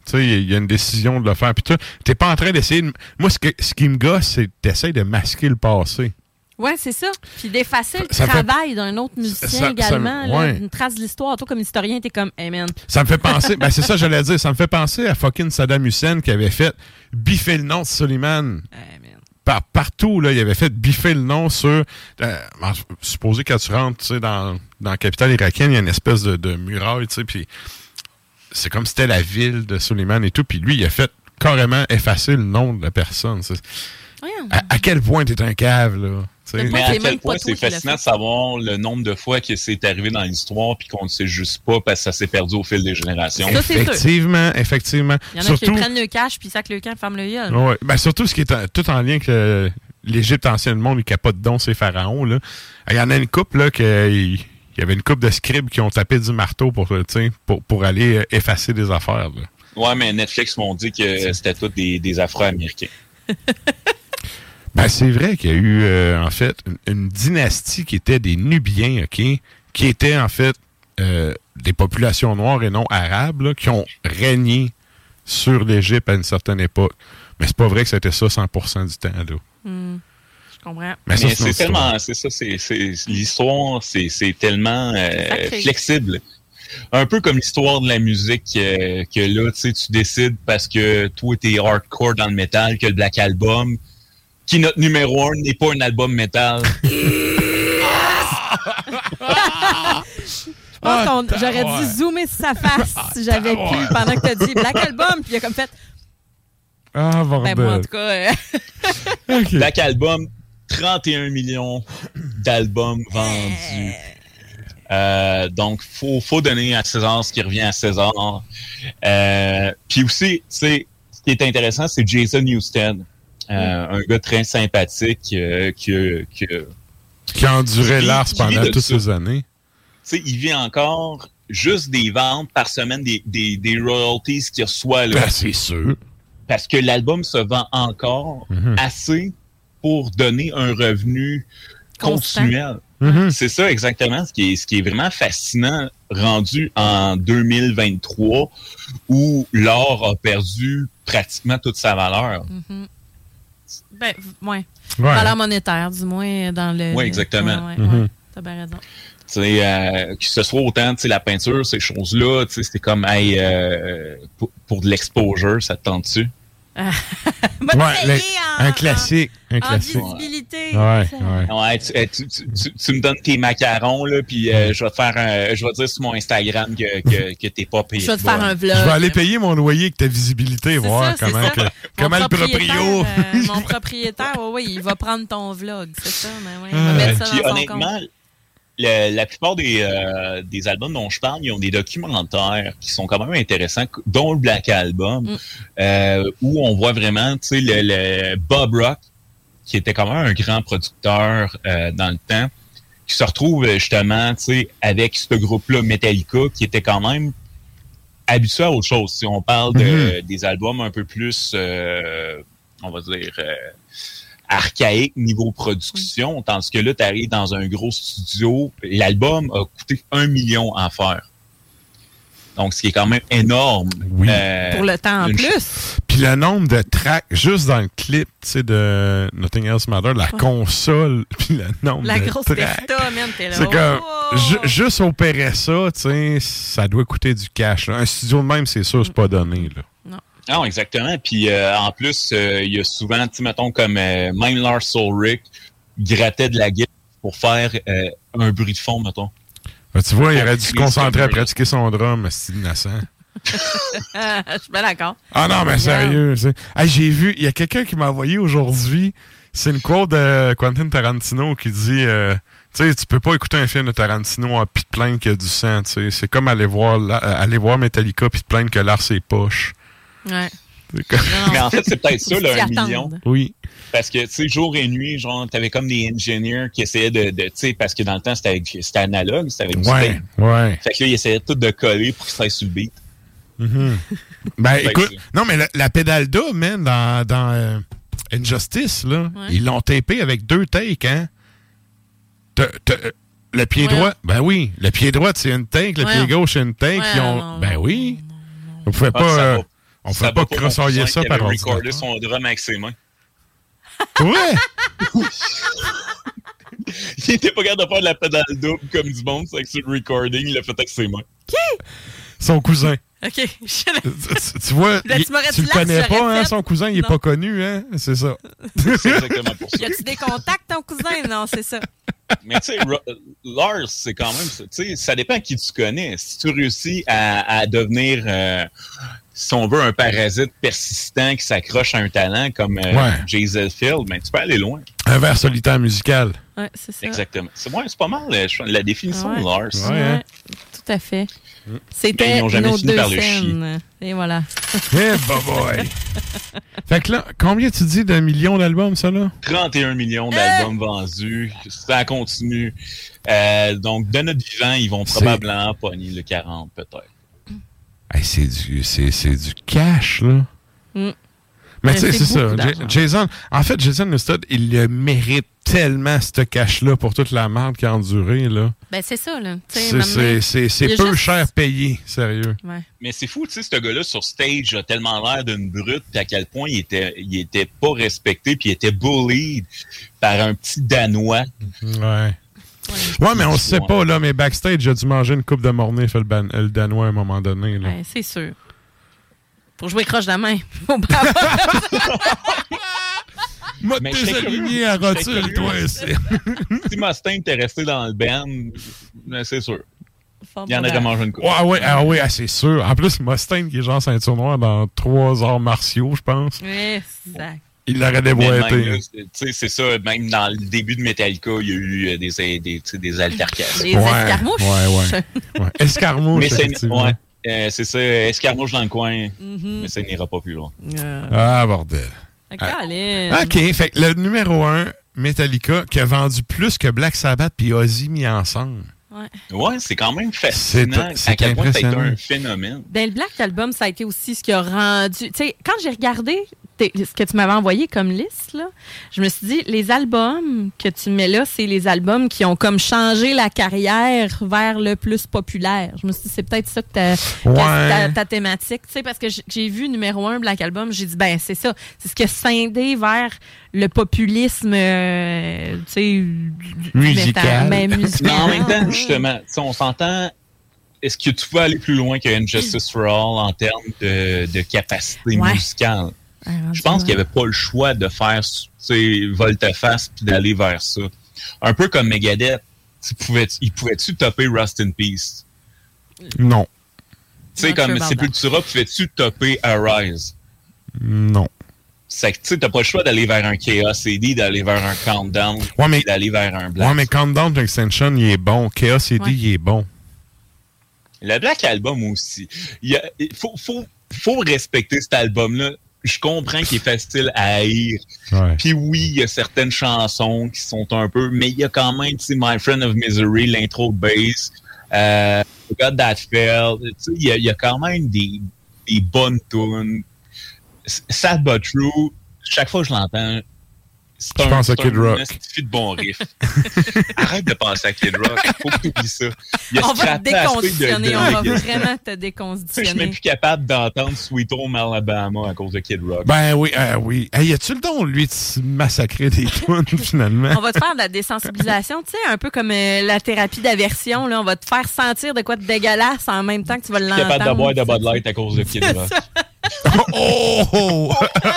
[SPEAKER 3] Tu sais, il y a une décision de le faire. Puis tu t'es pas en train d'essayer de... Moi, ce, que, ce qui me gosse, c'est que t'essayes de masquer le passé.
[SPEAKER 30] Ouais, c'est ça. Puis d'effacer le
[SPEAKER 3] Ça fait-
[SPEAKER 30] travail d'un autre musicien
[SPEAKER 3] ça- ça-
[SPEAKER 30] également. là,
[SPEAKER 3] ouais.
[SPEAKER 30] Une trace de l'histoire. Toi, comme historien, t'es comme, hey man.
[SPEAKER 3] Ça me fait penser... ben, c'est ça, j'allais dire. Ça me fait penser à fucking Saddam Hussein qui avait fait biffer le nom de Suleiman. Par, partout, là, il avait fait biffer le nom sur... Euh, supposé quand tu rentres, tu sais, dans, dans la capitale irakienne, il y a une espèce de, de muraille, tu sais, puis c'est comme si c'était la ville de Suleiman et tout, puis lui, il a fait carrément effacer le nom de la personne. À, à quel point t'es un cave, là?
[SPEAKER 31] Mais à quel point c'est fascinant de savoir le nombre de fois que c'est arrivé dans l'histoire puis qu'on ne sait juste pas parce que ça s'est perdu au fil des générations.
[SPEAKER 30] Ça, c'est sûr.
[SPEAKER 3] Effectivement, effectivement.
[SPEAKER 30] Il y en a
[SPEAKER 3] Surtout,
[SPEAKER 30] qui prennent le cash puis sacent le camp, ferment le gueule.
[SPEAKER 3] ouais, ben, surtout ce qui est en- tout en lien avec euh, l'Égypte ancienne monde, il capote donc ces pharaons. Là. Il y en a une couple là, que, il il y avait une couple de scribes qui ont tapé du marteau pour, pour, pour aller euh, effacer des affaires. là.
[SPEAKER 31] Ouais, mais Netflix m'ont dit que c'était tous des, des Afro-Américains.
[SPEAKER 3] Ben, c'est vrai qu'il y a eu, euh, en fait, une, une dynastie qui était des Nubiens, OK? Qui étaient, en fait, euh, des populations noires et non arabes, là, qui ont régné sur l'Égypte à une certaine époque. Mais c'est pas vrai que c'était ça 100% du temps, là.
[SPEAKER 30] Hmm. Je comprends.
[SPEAKER 3] Mais c'est
[SPEAKER 31] tellement, c'est ça, c'est, l'histoire, c'est, c'est tellement euh, flexible. Un peu comme l'histoire de la musique, euh, que là, tu sais, tu décides parce que toi, t'es hardcore dans le métal, que le Black Album, qui notre numéro un n'est pas un album métal.
[SPEAKER 30] Je pense qu'on j'aurais dû zoomer sur sa face si j'avais pu pendant que t'as dit Black Album, puis il a comme fait.
[SPEAKER 3] Ah, bordel.
[SPEAKER 30] Ben, moi, en tout cas. euh,
[SPEAKER 31] Black Album, 31 millions d'albums vendus. Euh, donc, faut, faut donner à César ce qui revient à César. Euh, Puis aussi, tu sais, ce qui est intéressant, c'est Jason Houston, euh, un gars très sympathique euh,
[SPEAKER 3] Qui a enduré
[SPEAKER 31] Qui-
[SPEAKER 3] l'art
[SPEAKER 31] qui
[SPEAKER 3] pendant
[SPEAKER 31] vit de
[SPEAKER 3] toutes ces années.
[SPEAKER 31] tu sais, il vit encore juste des ventes par semaine, des, des, des royalties qu'il reçoit. Là,
[SPEAKER 3] Ben, c'est sûr.
[SPEAKER 31] parce que l'album se vend encore
[SPEAKER 3] Mhm.
[SPEAKER 31] assez pour donner un revenu
[SPEAKER 30] Constant.
[SPEAKER 31] continuel.
[SPEAKER 3] Mhm.
[SPEAKER 31] C'est ça exactement, ce qui, est, ce qui est vraiment fascinant rendu en 2023 où l'or a perdu pratiquement toute sa valeur.
[SPEAKER 30] Mhm. Ben, ouais.
[SPEAKER 31] Ouais.
[SPEAKER 30] Valeur monétaire, du moins, dans le.
[SPEAKER 31] Oui, exactement.
[SPEAKER 30] Ouais, ouais,
[SPEAKER 31] Mhm.
[SPEAKER 30] ouais. T'as bien raison.
[SPEAKER 31] Tu sais, euh, que ce soit autant tu sais, la peinture, ces choses-là, tu sais, c'est comme hey, euh, pour, pour de l'exposure, ça te tente-tu?
[SPEAKER 3] Ouais, le- un classique. Un classique.
[SPEAKER 30] visibilité.
[SPEAKER 3] Ouais, ouais.
[SPEAKER 31] Ouais, tu, tu- tu- tu- tu me donnes tes macarons, là, puis euh, je vais te faire un, je vais te dire sur mon Instagram que, que, que t'es pas payé.
[SPEAKER 30] Je vais te faire un vlog.
[SPEAKER 3] Je vais aller payer mon loyer avec ta visibilité, voir
[SPEAKER 30] ça,
[SPEAKER 3] comment, que-
[SPEAKER 30] Mon
[SPEAKER 3] comment le
[SPEAKER 30] propriétaire,
[SPEAKER 3] proprio.
[SPEAKER 30] euh, mon propriétaire, oui, oui, il va prendre ton vlog, c'est ça. Mais oui, il va
[SPEAKER 31] Euh,
[SPEAKER 30] mettre ça
[SPEAKER 31] puis
[SPEAKER 30] dans son
[SPEAKER 31] honnêtement,
[SPEAKER 30] compte.
[SPEAKER 31] Le- la plupart des, euh, des albums dont je parle, ils ont des documentaires qui sont quand même intéressants, dont le Black Album,
[SPEAKER 30] Mm.
[SPEAKER 31] euh, où on voit vraiment, tu sais, le, le Bob Rock, qui était quand même un grand producteur euh, dans le temps, qui se retrouve euh, justement, tu sais, avec ce groupe-là, Metallica, qui était quand même habitué à autre chose. Si on parle de, des albums un peu plus, euh, on va dire, archaïques niveau production, tandis que là, tu arrives dans un gros studio, l'album a coûté un million à faire. Donc, ce qui est quand même énorme. Euh,
[SPEAKER 30] Pour le temps en plus.
[SPEAKER 3] Puis le nombre de tracks, juste dans le clip, tu sais, de Nothing Else Matter, la console, puis le nombre
[SPEAKER 30] La
[SPEAKER 3] de
[SPEAKER 30] grosse
[SPEAKER 3] tracks. C'est comme,
[SPEAKER 30] Oh!
[SPEAKER 3] ju- juste opérer ça, tu sais, ça doit coûter du cash. là. Un studio de même, c'est sûr, c'est pas donné. Là.
[SPEAKER 31] Non, exactement. Puis euh, en plus, euh, il y a souvent, tu sais, mettons, comme euh, même Lars Ulrich grattait de la guitare pour faire euh, un bruit de fond, mettons.
[SPEAKER 3] Ben, tu vois, il aurait dû se concentrer à pratiquer son drum, c'est innocent.
[SPEAKER 30] Je suis bien d'accord.
[SPEAKER 3] Ah non, mais sérieux. Hey, J'ai vu, il y a quelqu'un qui m'a envoyé aujourd'hui, c'est une quote de Quentin Tarantino qui dit, euh, tu sais, tu peux pas écouter un film de Tarantino en pis te plaindre qu'il y a du sang, tu sais. C'est comme aller voir, la- aller voir Metallica puis te plaindre que l'art c'est poche.
[SPEAKER 30] Ouais.
[SPEAKER 3] Comme-
[SPEAKER 31] Mais en fait, c'est peut-être ça, là, un million.
[SPEAKER 3] Oui.
[SPEAKER 31] Parce que, tu sais, jour et nuit, genre, t'avais comme des ingénieurs qui essayaient de, de tu sais, parce que dans le temps, c'était analogue, c'était avec du
[SPEAKER 3] Ouais, ouais.
[SPEAKER 31] Fait que là, ils essayaient tout de coller pour que ça aille sur le beat.
[SPEAKER 3] Mhm. Ben, écoute, non, mais la, la pédale d'A, man, dans, dans euh, Injustice, là, ils l'ont tapé avec deux takes, hein? Le pied
[SPEAKER 30] Ouais.
[SPEAKER 3] droit, ben oui, le pied droit, c'est une take, le
[SPEAKER 30] Ouais.
[SPEAKER 3] pied gauche, c'est une take.
[SPEAKER 30] Ouais,
[SPEAKER 3] ils ont-
[SPEAKER 30] non,
[SPEAKER 3] ben oui. On pouvait
[SPEAKER 31] Ah,
[SPEAKER 3] pas, on
[SPEAKER 31] ça
[SPEAKER 3] pouvait pas crossoyer ça
[SPEAKER 31] qui
[SPEAKER 3] par
[SPEAKER 31] avait recordé
[SPEAKER 3] ordinateur.
[SPEAKER 31] son drum avec ses mains.
[SPEAKER 3] Ouais!
[SPEAKER 31] il était pas capable de faire de la pédale double comme du monde, c'est avec sur le recording, il l'a fait avec ses mains.
[SPEAKER 3] Son cousin.
[SPEAKER 30] OK. Je-
[SPEAKER 3] tu, tu vois, il-
[SPEAKER 30] tu
[SPEAKER 3] le connais pas, hein, son cousin, il est
[SPEAKER 30] Non.
[SPEAKER 3] pas connu, hein? C'est ça.
[SPEAKER 31] C'est exactement pour ça.
[SPEAKER 30] Y a-tu des contacts, ton cousin? Non, c'est ça.
[SPEAKER 31] Mais tu sais, Lars, c'est quand même, tu sais, ça dépend qui tu connais. Si tu réussis à, à devenir, euh, si on veut, un parasite persistant qui s'accroche à un talent comme euh,
[SPEAKER 3] Ouais.
[SPEAKER 31] Field, ben, tu peux aller loin.
[SPEAKER 3] Un verre solitaire musical.
[SPEAKER 30] Ouais, c'est ça.
[SPEAKER 31] Exactement. C'est ouais, pas mal euh, je- la définition
[SPEAKER 30] Ouais.
[SPEAKER 31] de Lars.
[SPEAKER 3] Ouais, hein?
[SPEAKER 30] Tout à fait. C'était
[SPEAKER 31] ils n'ont jamais
[SPEAKER 30] nos
[SPEAKER 31] fini
[SPEAKER 30] deux
[SPEAKER 31] par le
[SPEAKER 30] scènes. Et voilà.
[SPEAKER 3] Eh, bah boy! fait que là, combien tu dis de millions d'albums, ça, là?
[SPEAKER 31] 31 millions d'albums vendus. Ça continue. Euh, donc, de notre vivant, ils vont probablement pogner le 40, peut-être.
[SPEAKER 3] Hey, c'est du, c'est, c'est du cash, là.
[SPEAKER 30] Mm.
[SPEAKER 3] Mais
[SPEAKER 30] Mais
[SPEAKER 3] tu sais,
[SPEAKER 30] c'est
[SPEAKER 3] c'est ça. Jason, en fait, Jason Newsted, il le mérite tellement, ce cash-là, pour toute la merde qui a enduré, là.
[SPEAKER 30] Ben, c'est ça, là.
[SPEAKER 3] C'est, peu
[SPEAKER 30] juste-
[SPEAKER 3] cher payé, sérieux.
[SPEAKER 30] Ouais.
[SPEAKER 31] Mais c'est fou, tu sais, ce gars-là sur stage a tellement l'air d'une brute, puis à quel point il était, il était pas respecté, puis il était bullied par un petit Danois.
[SPEAKER 3] Ouais. Ouais, mais on sait pas, là, mais backstage, j'ai dû manger une coupe de mornay, fait le, ban- le Danois à un moment donné, là.
[SPEAKER 30] Ouais, c'est sûr. Pour jouer croche de la main. Faut pas avoir-
[SPEAKER 3] Moi,
[SPEAKER 31] Mais
[SPEAKER 3] t'es
[SPEAKER 31] j'étais
[SPEAKER 3] aligné
[SPEAKER 31] curieux,
[SPEAKER 3] à rotule, toi, c'est.
[SPEAKER 31] si Mustaine était resté dans le band, ben, c'est sûr. Il y en aurait
[SPEAKER 30] probable.
[SPEAKER 31] mangé une coupe.
[SPEAKER 3] Ouais, ouais, ah ouais, ah, c'est sûr. En plus, Mustaine, qui est genre ceinture noire dans trois arts martiaux, je pense.
[SPEAKER 30] Exact.
[SPEAKER 3] Il l'aurait déboîté.
[SPEAKER 31] c'est- tu sais, c'est ça, même dans le début de Metallica, il y a eu euh, des, des, tu sais, des altercations.
[SPEAKER 30] Des escarmouches.
[SPEAKER 3] Ouais, ouais. ouais. Escarmouche,
[SPEAKER 31] Mais c'est
[SPEAKER 3] effectivement.
[SPEAKER 31] ouais, euh, c'est ça, escarmouche dans le coin,
[SPEAKER 30] Mhm.
[SPEAKER 31] mais ça n'ira pas plus loin.
[SPEAKER 30] Euh,
[SPEAKER 3] Ah, bordel.
[SPEAKER 30] Colin.
[SPEAKER 3] OK, fait que le numéro 1, Metallica, qui a vendu plus que Black Sabbath puis Ozzy mis ensemble.
[SPEAKER 30] Ouais.
[SPEAKER 31] Ouais, c'est quand même fascinant à quel point ça a été un phénomène.
[SPEAKER 30] Ben, le Black Album, ça a été aussi ce qui a rendu. Tu sais, quand j'ai regardé
[SPEAKER 4] ce que tu m'avais envoyé comme liste, là, je me suis dit, les albums que tu mets là, c'est les albums qui ont comme changé la carrière vers le plus populaire. Je me suis dit, c'est peut-être ça que,
[SPEAKER 3] Ouais.
[SPEAKER 4] ta, ta thématique. Tu sais, parce que j'ai vu numéro un Black Album, j'ai dit, ben, c'est ça. C'est ce qui a scindé vers le populisme, euh, tu sais,
[SPEAKER 3] Musical.
[SPEAKER 4] Ben, musical.
[SPEAKER 31] Mais en même temps, justement, tu sais, on s'entend. Est-ce que tu peux aller plus loin que Injustice for All en termes de, de capacité
[SPEAKER 4] Ouais.
[SPEAKER 31] musicale? Je pense qu'il n'y avait pas le choix de faire volte-face puis d'aller vers ça. Un peu comme Megadeth. Tu pouvais, il pouvait-tu topper Rust in Peace?
[SPEAKER 3] Non.
[SPEAKER 31] Tu sais, comme Sepultura, pouvais-tu topper Arise?
[SPEAKER 3] Non.
[SPEAKER 31] C'est que tu sais, t'as pas le choix d'aller vers un Chaos CD, d'aller vers un Countdown,
[SPEAKER 3] Ouais, mais-
[SPEAKER 31] d'aller vers un Black.
[SPEAKER 3] Ouais, mais Countdown Extension, il est bon. Chaos CD,
[SPEAKER 4] Ouais.
[SPEAKER 3] il est bon.
[SPEAKER 31] Le Black Album aussi. Il, y a- il faut, faut, faut respecter cet album-là. Je comprends qu'il est facile à haïr.
[SPEAKER 3] Ouais.
[SPEAKER 31] Puis oui, il y a certaines chansons qui sont un peu... Mais il y a quand même, tu sais, My Friend of Misery, l'intro de bass, euh, God That Fell. Tu sais, il y, a- il y a quand même des, des bonnes tunes. Sad But True, chaque fois que je l'entends, c'est
[SPEAKER 3] Je
[SPEAKER 31] un,
[SPEAKER 3] pense à Kid
[SPEAKER 31] un
[SPEAKER 3] Rock.
[SPEAKER 31] esti de bon riff. Arrête de penser à Kid Rock. Faut que tu oublies ça. Il a
[SPEAKER 4] On va te déconditionner. On va vraiment te
[SPEAKER 31] Tu sais, je suis même
[SPEAKER 4] déconditionner.
[SPEAKER 31] plus capable d'entendre Sweet Home Alabama à cause de Kid Rock.
[SPEAKER 3] Ben oui, euh, oui. Hey, y a-tu le don, lui, de se massacrer des tunes, finalement?
[SPEAKER 4] On va te faire de la désensibilisation, tu sais, un peu comme euh, la thérapie d'aversion. Là, on va te faire sentir de quoi de dégueulasse en même temps que tu vas
[SPEAKER 31] Je suis
[SPEAKER 4] l'entendre.
[SPEAKER 31] capable de boire de Bud Light à cause de Kid Rock.
[SPEAKER 3] oh!
[SPEAKER 4] Oh là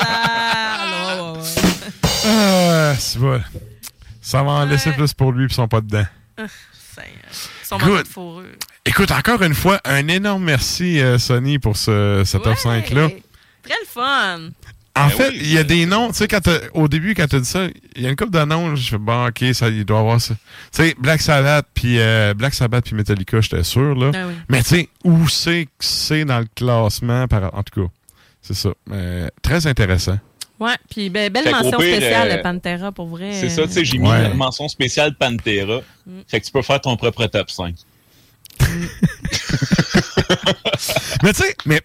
[SPEAKER 4] là! Ouais, ouais, ouais.
[SPEAKER 3] Ah, c'est bon. Ça va en laisser plus pour lui, puis ils sont pas dedans.
[SPEAKER 4] Ah, Seigneur. Son
[SPEAKER 3] Good.
[SPEAKER 4] de.
[SPEAKER 3] Écoute, encore une fois, un énorme merci, euh, Sony, pour ce, cette top 5-là.
[SPEAKER 4] Très le fun.
[SPEAKER 3] En
[SPEAKER 31] Ben
[SPEAKER 3] fait,
[SPEAKER 31] oui.
[SPEAKER 3] il y a des noms, tu sais, quand t'as- au début, quand tu as dit ça, il y a une couple de noms, je fais, bon, ok, ça, il doit avoir ça. Tu sais, Black Sabbath, puis euh, Black Sabbath, puis Metallica, j'étais sûr, là.
[SPEAKER 4] Ah oui.
[SPEAKER 3] Mais tu sais, où c'est que c'est dans le classement, par, en tout cas, c'est ça. Euh, très intéressant.
[SPEAKER 4] Ouais, puis ben, belle
[SPEAKER 31] Fait
[SPEAKER 4] mention
[SPEAKER 31] pire,
[SPEAKER 4] spéciale,
[SPEAKER 31] euh,
[SPEAKER 4] Pantera, pour vrai.
[SPEAKER 31] C'est ça, tu sais, j'ai
[SPEAKER 3] Ouais.
[SPEAKER 31] mis une mention spéciale Pantera.
[SPEAKER 4] Mm.
[SPEAKER 31] Fait que tu peux faire ton propre top 5.
[SPEAKER 3] mais tu sais, mais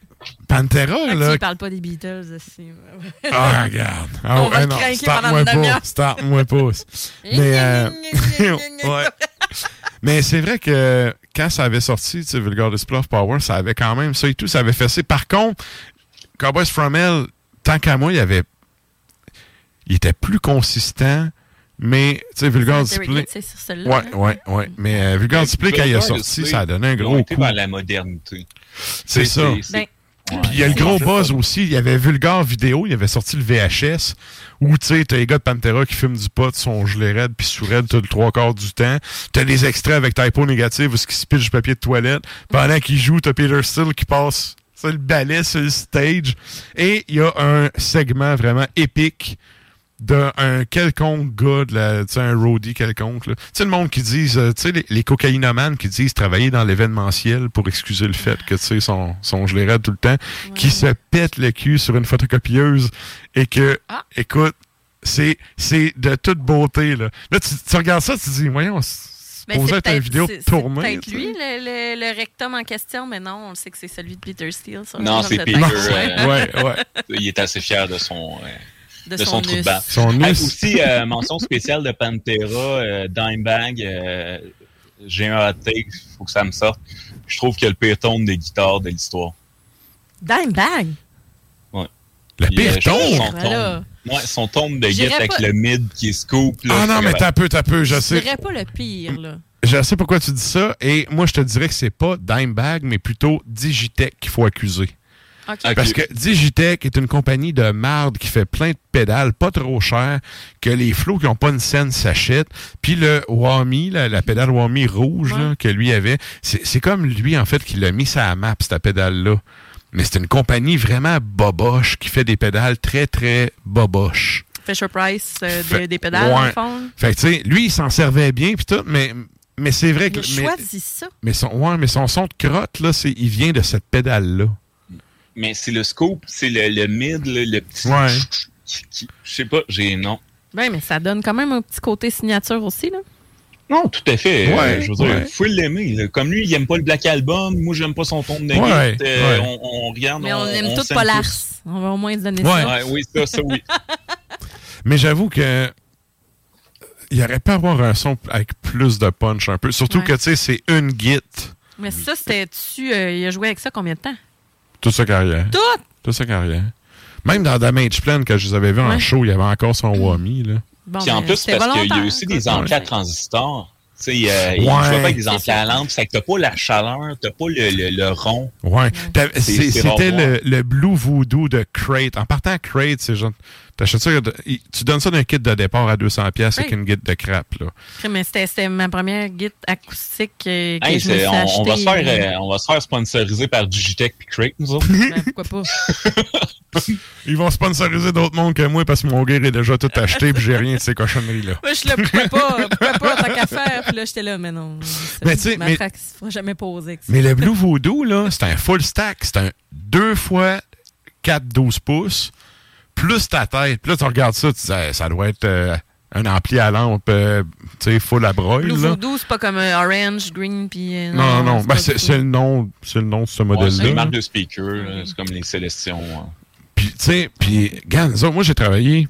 [SPEAKER 3] Pantera, là.
[SPEAKER 4] tu parles pas des Beatles aussi.
[SPEAKER 3] Ah, regarde. Ah,
[SPEAKER 4] On va
[SPEAKER 3] ouais,
[SPEAKER 4] le
[SPEAKER 3] non,
[SPEAKER 4] pendant une
[SPEAKER 3] pas. Mais, euh, ouais. Mais c'est vrai que quand ça avait sorti, tu sais, Vulgar Display of Power, ça avait quand même ça et tout, ça avait fait ça. Par contre, Cowboys From Hell, tant qu'à moi, il avait. Il était plus consistent, mais, tu sais, Vulgar Display. Ouais,
[SPEAKER 4] hein?
[SPEAKER 3] ouais, ouais. Mais euh, Vulgar Display, quand il a
[SPEAKER 31] Vulgar
[SPEAKER 3] sorti, ça a donné un gros coup.
[SPEAKER 31] vers la modernité.
[SPEAKER 3] C'est ça.
[SPEAKER 4] Ben,
[SPEAKER 3] Puis il y a le gros buzz aussi. Il y avait Vulgar Vidéo, il avait sorti le VHS, où tu sais, t'as les gars de Pantera qui fument du pot, sont gelés raides, puis sous raide tout le trois quarts du temps. T'as des extraits avec typo négatif où ce qui se pitch du papier de toilette. Pendant qu'il joue, t'as Peter Steele qui passe sur le balai, sur le stage. Et il y a un segment vraiment épique d'un quelconque gars, de la, tu sais, un roadie quelconque. là. Tu sais, le monde qui disent, euh, tu sais, les, les cocaïnomanes qui disent travailler dans l'événementiel pour excuser le fait que, tu sais, sont, sont gelés tout le temps, qui se pètent le cul sur une photocopieuse et que, écoute, c'est, c'est de toute beauté, là. Là, tu, tu regardes ça, tu te dis, voyons, c'est
[SPEAKER 4] ben,
[SPEAKER 3] supposé
[SPEAKER 4] c'est
[SPEAKER 3] être une
[SPEAKER 4] peut-être-
[SPEAKER 3] vidéo tournée. sais.
[SPEAKER 4] lui, le, le- le rectum en question, mais non, on sait que c'est celui de Peter Steele. ça.
[SPEAKER 31] Non, c'est Peter. euh,
[SPEAKER 3] Ouais, ouais.
[SPEAKER 31] Il est assez fier de son, euh,
[SPEAKER 4] De
[SPEAKER 31] de,
[SPEAKER 4] son
[SPEAKER 31] son, trou de.
[SPEAKER 3] Son
[SPEAKER 31] aussi, euh, mention spéciale de Pantera, euh, Dimebag. euh, J'ai un hot take, faut que ça me sorte. Je trouve qu'il y a le pire tone des guitares de l'histoire.
[SPEAKER 4] Dimebag?
[SPEAKER 31] Ouais.
[SPEAKER 3] Le pire
[SPEAKER 31] euh, je
[SPEAKER 3] tone?
[SPEAKER 31] Son
[SPEAKER 4] Voilà.
[SPEAKER 31] ouais, son tone de guitare avec
[SPEAKER 4] pas-
[SPEAKER 31] le mid qui est scoop. là,
[SPEAKER 3] Ah non, mais t'as peu, t'as peu, je
[SPEAKER 4] Je
[SPEAKER 3] sais.
[SPEAKER 4] dirais pas le pire, là.
[SPEAKER 3] Je sais pourquoi tu dis ça, et moi, je te dirais que c'est pas Dimebag, mais plutôt Digitech qu'il faut accuser. Parce que Digitech est une compagnie de marde qui fait plein de pédales, pas trop cher, que les flots qui n'ont pas une scène s'achètent. Puis le Wami, la, la pédale Wami rouge là, que lui avait, c'est c'est comme lui, en fait, qui l'a mis sa map, cette pédale-là. Mais c'est une compagnie vraiment boboche qui fait des pédales très, très boboches.
[SPEAKER 4] Fisher Price euh,
[SPEAKER 3] Fait-
[SPEAKER 4] des, des pédales, dans
[SPEAKER 3] ouais.
[SPEAKER 4] le fond?
[SPEAKER 3] Fait que, tu sais, lui, il s'en servait bien, puis tout, mais, mais c'est vrai que...
[SPEAKER 4] Il
[SPEAKER 3] mais-
[SPEAKER 4] ça.
[SPEAKER 3] mais son, ouais, mais son son de crotte, là, c'est, il vient de cette pédale-là.
[SPEAKER 31] Mais c'est le scoop, c'est le, le mid, le petit.
[SPEAKER 3] Ouais.
[SPEAKER 31] Je sais pas, j'ai non.
[SPEAKER 4] Ben, mais ça donne quand même un petit côté signature aussi, là.
[SPEAKER 31] Non, tout à fait.
[SPEAKER 3] Ouais,
[SPEAKER 31] Euh, je veux dire,
[SPEAKER 3] ouais.
[SPEAKER 31] faut l'aimer. Comme lui, il aime pas le Black Album. Moi, j'aime pas son ton de.
[SPEAKER 3] Ouais,
[SPEAKER 31] Euh,
[SPEAKER 3] ouais.
[SPEAKER 31] On, on regarde.
[SPEAKER 4] Mais on, aime tout
[SPEAKER 31] s'aime
[SPEAKER 4] Polars.
[SPEAKER 31] tous.
[SPEAKER 4] On va au moins se donner
[SPEAKER 3] Ouais.
[SPEAKER 4] ça.
[SPEAKER 31] Ouais, oui, ça, ça, oui.
[SPEAKER 3] Mais j'avoue que il aurait pas avoir un son avec plus de punch un peu. Surtout
[SPEAKER 4] Ouais.
[SPEAKER 3] que, tu sais, c'est une git
[SPEAKER 4] Mais ça, c'était-tu. euh, il a joué avec ça combien de temps?
[SPEAKER 3] Toute sa carrière.
[SPEAKER 4] Tout!
[SPEAKER 3] Toute sa carrière. Même dans Damage Plan, que je les avais vus en
[SPEAKER 4] Ouais.
[SPEAKER 3] show, il y avait encore son Wami, là.
[SPEAKER 4] Bon,
[SPEAKER 31] Puis en
[SPEAKER 4] ben,
[SPEAKER 31] plus, parce qu'il y a aussi des amplis à transistors. Tu sais, euh, il
[SPEAKER 3] Ouais.
[SPEAKER 31] joue pas avec des amplis à lampe. C'est que t'as pas la chaleur, t'as pas le, le, le rond.
[SPEAKER 3] Ouais. C'était le, le Blue Voodoo de Crate. En partant, Crate, c'est genre. T'achètes ça, tu donnes ça d'un kit de départ à 200$ pièces avec une guide de crap, là.
[SPEAKER 4] Mais c'était c'était ma première guide acoustique euh, que
[SPEAKER 31] Hey,
[SPEAKER 4] je me suis
[SPEAKER 31] c'est- on, on va se
[SPEAKER 4] achetée,
[SPEAKER 31] faire,
[SPEAKER 4] euh,
[SPEAKER 31] euh, on va se faire sponsoriser par Digitech puis Crate, nous autres.
[SPEAKER 4] ben, pourquoi pas?
[SPEAKER 3] Ils vont sponsoriser d'autres mondes que moi parce que mon gars est déjà tout acheté puis j'ai rien de ces cochonneries-là.
[SPEAKER 4] Moi, je là, pourquoi pas? Pourquoi pas, tant qu'à faire? Puis là, j'étais là, mais non.
[SPEAKER 3] Mais tu sais,
[SPEAKER 4] ma
[SPEAKER 3] mais-
[SPEAKER 4] fera jamais poser.
[SPEAKER 3] Mais le Blue Voodoo, là, c'est un full stack. C'est un 2 fois 4 12 pouces, plus ta tête. Puis là, tu regardes ça, tu dis, ça doit être euh, un ampli à lampe, euh, tu sais, full à broil, là.
[SPEAKER 4] Voodoo, c'est pas comme euh, Orange, Green, puis. euh,
[SPEAKER 3] Non, non,
[SPEAKER 4] c'est
[SPEAKER 3] ben, c'est le nom, c'est le nom de ce
[SPEAKER 31] Ouais, c'est
[SPEAKER 3] modèle-là.
[SPEAKER 31] une marque de speaker, là, c'est comme les Célestions. hein.
[SPEAKER 3] Puis, tu sais, puis, regarde, moi, j'ai travaillé,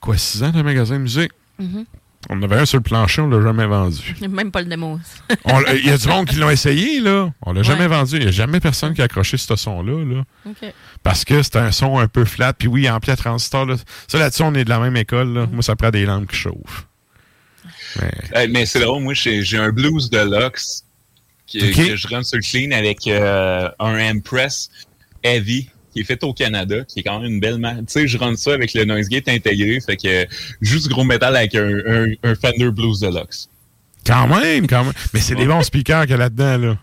[SPEAKER 3] quoi, 6 ans dans un magasin de musique?
[SPEAKER 4] Mhm.
[SPEAKER 3] On en avait un sur le plancher, on l'a jamais vendu.
[SPEAKER 4] Même pas le démo.
[SPEAKER 3] Il y a du monde qui l'ont essayé, là. On l'a jamais vendu. Il n'y a jamais personne qui a accroché ce son-là, là.
[SPEAKER 4] OK.
[SPEAKER 3] Parce que c'est un son un peu flat. Puis oui, ampli à transistor, là. Ça, là-dessus, on est de la même école, là. Moi, ça prend des lampes qui chauffent. Mais...
[SPEAKER 31] Euh, mais c'est drôle, moi, j'ai un blues de Lux qui, que je run sur le clean avec euh, un Impress Heavy qui est fait au Canada, qui est quand même une belle marque. Tu sais, je run ça avec le noise gate intégré, fait que juste gros métal avec un, un, un Fender Blues Deluxe.
[SPEAKER 3] Quand même, quand même. Mais c'est des bons speakers qu'il y a là-dedans, là.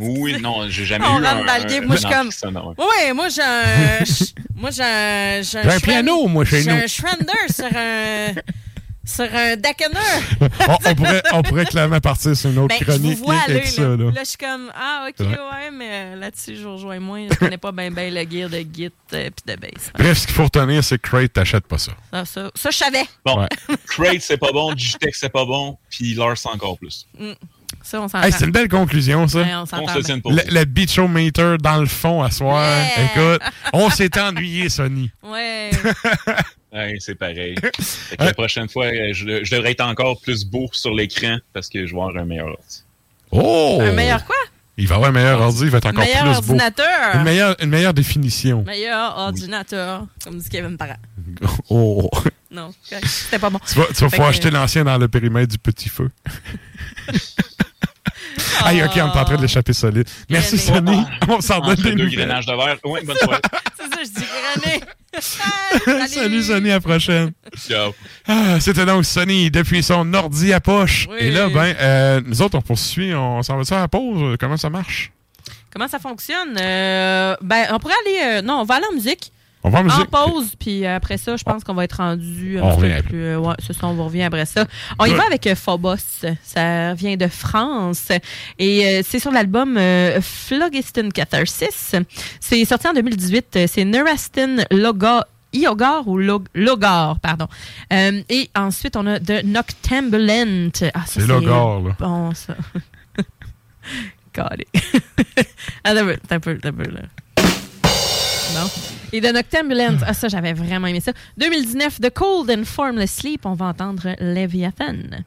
[SPEAKER 31] Oui, non, j'ai jamais
[SPEAKER 4] On
[SPEAKER 31] eu
[SPEAKER 4] rentre
[SPEAKER 31] un,
[SPEAKER 4] dans le game. Moi, je suis comme.
[SPEAKER 31] sonore.
[SPEAKER 4] Ouais, moi, j'ai un. moi, j'ai un. J'ai
[SPEAKER 3] J'ai un piano, moi, chez
[SPEAKER 4] J'ai
[SPEAKER 3] nous.
[SPEAKER 4] un Schwender sur un. Sur un Dakener.
[SPEAKER 3] on, on pourrait, on pourrait clairement partir sur une autre
[SPEAKER 4] Ben, je
[SPEAKER 3] chronique
[SPEAKER 4] vous vois
[SPEAKER 3] avec
[SPEAKER 4] aller,
[SPEAKER 3] ça,
[SPEAKER 4] là.
[SPEAKER 3] là.
[SPEAKER 4] Là, je suis comme, ah, OK,
[SPEAKER 3] Ouais.
[SPEAKER 4] ouais, mais euh, là-dessus, je vous rejoins moins. Je connais pas bien ben le gear de Git euh, puis de bass.
[SPEAKER 3] Bref, ce qu'il faut retenir, c'est que Crate, t'achètes pas ça.
[SPEAKER 4] Ça, ça, ça, je savais.
[SPEAKER 31] Bon,
[SPEAKER 3] Ouais.
[SPEAKER 31] Crate, c'est pas bon, Digitech, c'est pas bon, puis Lars, encore plus.
[SPEAKER 4] Mm. Ça, on.
[SPEAKER 3] Hey, c'est une belle conclusion, ça.
[SPEAKER 4] Ouais, on
[SPEAKER 31] On se tient pour
[SPEAKER 3] Le, le beat meter dans le fond à soir.
[SPEAKER 4] Yeah.
[SPEAKER 3] Écoute, on s'est ennuyé, Sony.
[SPEAKER 4] Ouais.
[SPEAKER 31] Ouais, c'est pareil. Fait que la prochaine fois, je, je devrais être encore plus beau sur l'écran parce que je vais avoir un meilleur ordi.
[SPEAKER 3] Oh!
[SPEAKER 4] Un meilleur quoi?
[SPEAKER 3] Il va avoir un meilleur ordi, il va être encore
[SPEAKER 4] meilleur
[SPEAKER 3] plus
[SPEAKER 4] ordinateur.
[SPEAKER 3] beau. Une meilleure, une meilleure définition.
[SPEAKER 4] Meilleur ordinateur, comme dit Kevin Parent.
[SPEAKER 3] Oh!
[SPEAKER 4] Non, c'était pas bon.
[SPEAKER 3] Tu vas, tu vas pouvoir
[SPEAKER 4] que-
[SPEAKER 3] acheter l'ancien dans le périmètre du petit feu. Hey, ok, on est en train de l'échapper solide. Merci. Sony. On s'en donne des
[SPEAKER 31] deux de verre. Oui, bonne soirée.
[SPEAKER 4] C'est ça, je dis Grenet.
[SPEAKER 3] Salut, Sony, à la prochaine.
[SPEAKER 31] Ciao.
[SPEAKER 3] Ah, C'était donc Sony depuis son ordi à poche.
[SPEAKER 4] Oui.
[SPEAKER 3] Et là, ben, euh, nous autres, on poursuit, on s'en va ça à la pause? Comment ça marche?
[SPEAKER 4] Comment ça fonctionne? Euh, ben, on pourrait aller. euh, non, on va aller en musique.
[SPEAKER 3] On va en
[SPEAKER 4] pause, puis après ça, je pense qu'on va être rendu un
[SPEAKER 3] On revient
[SPEAKER 4] plus. euh, ouais, c'est ça, on revenir après ça. On y va avec euh, Phobos. Ça vient de France. Et euh, c'est sur l'album euh, Phlogiston Catharsis. C'est sorti en 2018. C'est Neurastin Loga. Iogar ou Log- Logar, pardon. Euh, et ensuite, on a The Noctambulent. Ah,
[SPEAKER 3] C'est Logar, là.
[SPEAKER 4] Bon, ça. Got it. Attends un peu, attends un peu, là. Bon. Et The Noctambulent, ah ça, j'avais vraiment aimé ça. 2019, The Cold and Formless Sleep, on va entendre Leviathan.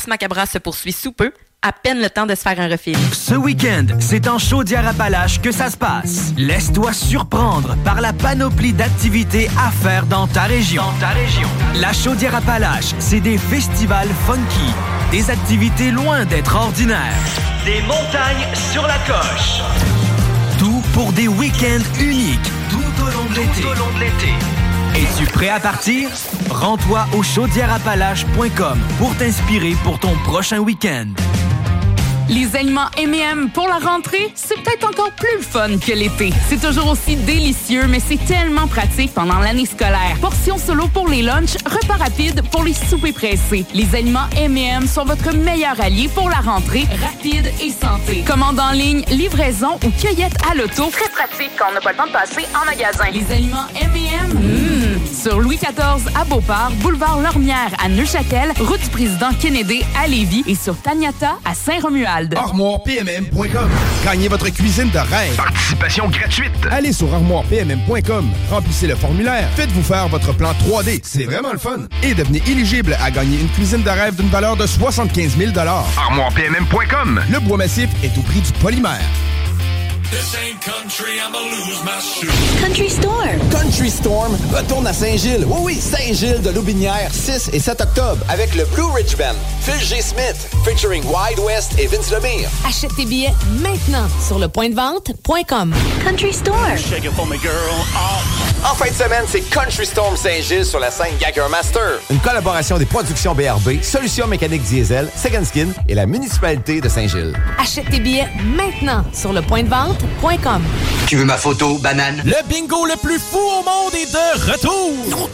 [SPEAKER 4] Ars Macabra se poursuit sous peu, à peine le temps de se faire un refil.
[SPEAKER 10] Ce week-end, c'est en Chaudière-Appalaches que ça se passe. Laisse-toi surprendre par la panoplie d'activités à faire dans ta région. Dans ta région. La Chaudière-Appalaches, c'est des festivals funky, des activités loin d'être ordinaires, des montagnes sur la coche. Tout pour des week-ends uniques tout au long de l'été. Es-tu prêt à partir? Rends-toi au chaudièreappalaches.com pour t'inspirer pour ton prochain week-end.
[SPEAKER 32] Les aliments M&M pour la rentrée, c'est peut-être encore plus fun que l'été. C'est toujours aussi délicieux, mais c'est tellement pratique pendant l'année scolaire. Portions solo pour les lunchs, repas rapides pour les soupers pressés. Les aliments M&M sont votre meilleur allié pour la rentrée, rapide et santé. Commande en ligne, livraison ou cueillette à l'auto. Très pratique quand on n'a pas le temps de passer en magasin. Les aliments M&M, sur Louis XIV à Beauport, boulevard Lormière à Neuchâtel, route du président Kennedy à Lévis et sur Taniata à Saint-Romuald.
[SPEAKER 9] ArmoirePMM.com. Gagnez votre cuisine de rêve. Participation gratuite. Allez sur ArmoirePMM.com. Remplissez le formulaire. Faites-vous faire votre plan 3D. C'est vraiment le fun. Et devenez éligible à gagner une cuisine de rêve d'une valeur de 75 000 ArmoirePMM.com. Le bois massif est au prix du polymère.
[SPEAKER 33] Country Storm.
[SPEAKER 25] Country Storm retourne à Saint-Gilles. Oui, oui, Saint-Gilles de Loubinière, 6 et 7 octobre, avec le Blue Ridge Band. Phil G. Smith, featuring Wide West et Vince Lemire.
[SPEAKER 13] Achète tes billets maintenant sur lepointdevente.com.
[SPEAKER 33] Country Storm.
[SPEAKER 25] En fin de semaine, c'est Country Storm Saint-Gilles sur la scène Gagger Master. Une collaboration des productions BRB, Solutions mécaniques diesel, Second Skin et la municipalité de Saint-Gilles.
[SPEAKER 13] Achète tes billets maintenant sur
[SPEAKER 16] Tu veux ma photo, banane?
[SPEAKER 17] Le bingo le plus fou au monde est de retour!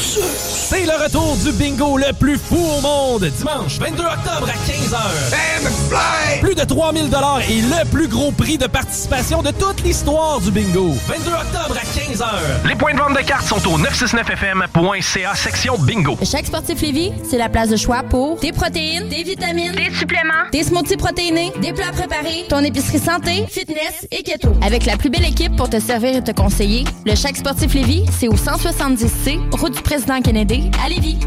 [SPEAKER 17] C'est le retour du bingo le plus fou au monde, dimanche 22 octobre à 15h. Plus de 3000 dollars et le plus gros prix de participation de toute l'histoire du bingo. 22 octobre à 15h.
[SPEAKER 2] Les points de vente de cartes sont au 969fm.ca section bingo.
[SPEAKER 8] Chaque sportif Lévis, c'est la place de choix pour des protéines, des vitamines, des suppléments, des smoothies protéinés, des plats préparés, ton épicerie santé, fitness et keto. Avec la plus belle équipe pour te servir et te conseiller, le Chaque sportif Lévis, c'est au 170C, route du président Kennedy, à Lévis.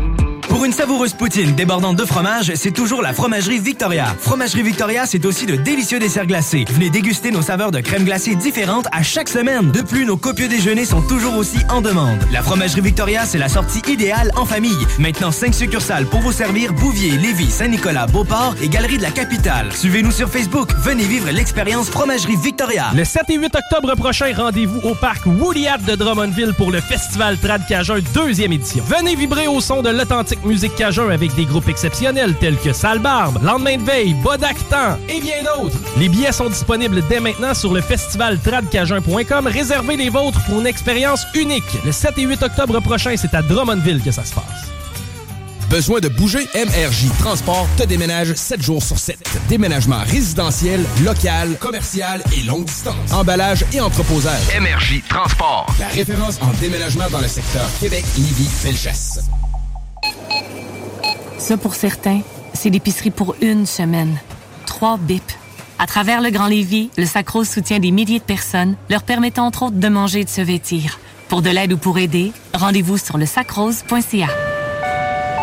[SPEAKER 10] Pour une savoureuse poutine débordante de fromage, c'est toujours la Fromagerie Victoria. Fromagerie Victoria, c'est aussi de délicieux desserts glacés. Venez déguster nos saveurs de crème glacée différentes à chaque semaine. De plus, nos copieux déjeuners sont toujours aussi en demande. La Fromagerie Victoria, c'est la sortie idéale en famille. Maintenant, 5 succursales pour vous servir Bouvier, Lévis, Saint-Nicolas, Beauport et Galerie de la Capitale. Suivez-nous sur Facebook. Venez vivre l'expérience Fromagerie Victoria.
[SPEAKER 17] Le 7 et 8 octobre prochain, rendez-vous au parc Woodyard de Drummondville pour le Festival Trad Cajun deuxième édition. Venez vibrer au son de l'authentique musique Cajun avec des groupes exceptionnels tels que Sale Barbe, Lendemain de veille, Bodactan et bien d'autres. Les billets sont disponibles dès maintenant sur le festivaltradcajun.com. Réservez les vôtres pour une expérience unique. Le 7 et 8 octobre prochain, c'est à Drummondville que ça se passe.
[SPEAKER 9] Besoin de bouger? MRJ Transport te déménage 7 jours sur 7. Déménagement résidentiel, local, commercial et longue distance. Emballage et entreposage.
[SPEAKER 2] MRJ Transport.
[SPEAKER 9] La référence en déménagement dans le secteur Québec, Lévis, Felchasse.
[SPEAKER 24] Ça, pour certains, c'est l'épicerie pour une semaine. Trois bips. À travers le Grand Lévis, le Sacro soutient des milliers de personnes, leur permettant entre autres de manger et de se vêtir. Pour de l'aide ou pour aider, rendez-vous sur le sacrose.ca.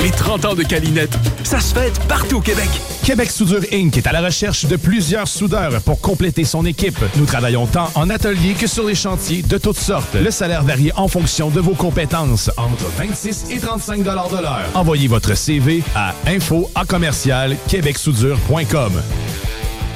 [SPEAKER 34] Les 30 ans de Calinette, ça se fête partout au Québec.
[SPEAKER 15] Québec Soudure Inc. est à la recherche de plusieurs soudeurs pour compléter son équipe. Nous travaillons tant en atelier que sur les chantiers de toutes sortes. Le salaire varie en fonction de vos compétences, entre 26 et 35 de l'heure. Envoyez votre CV à info à commercial québecsoudure.com.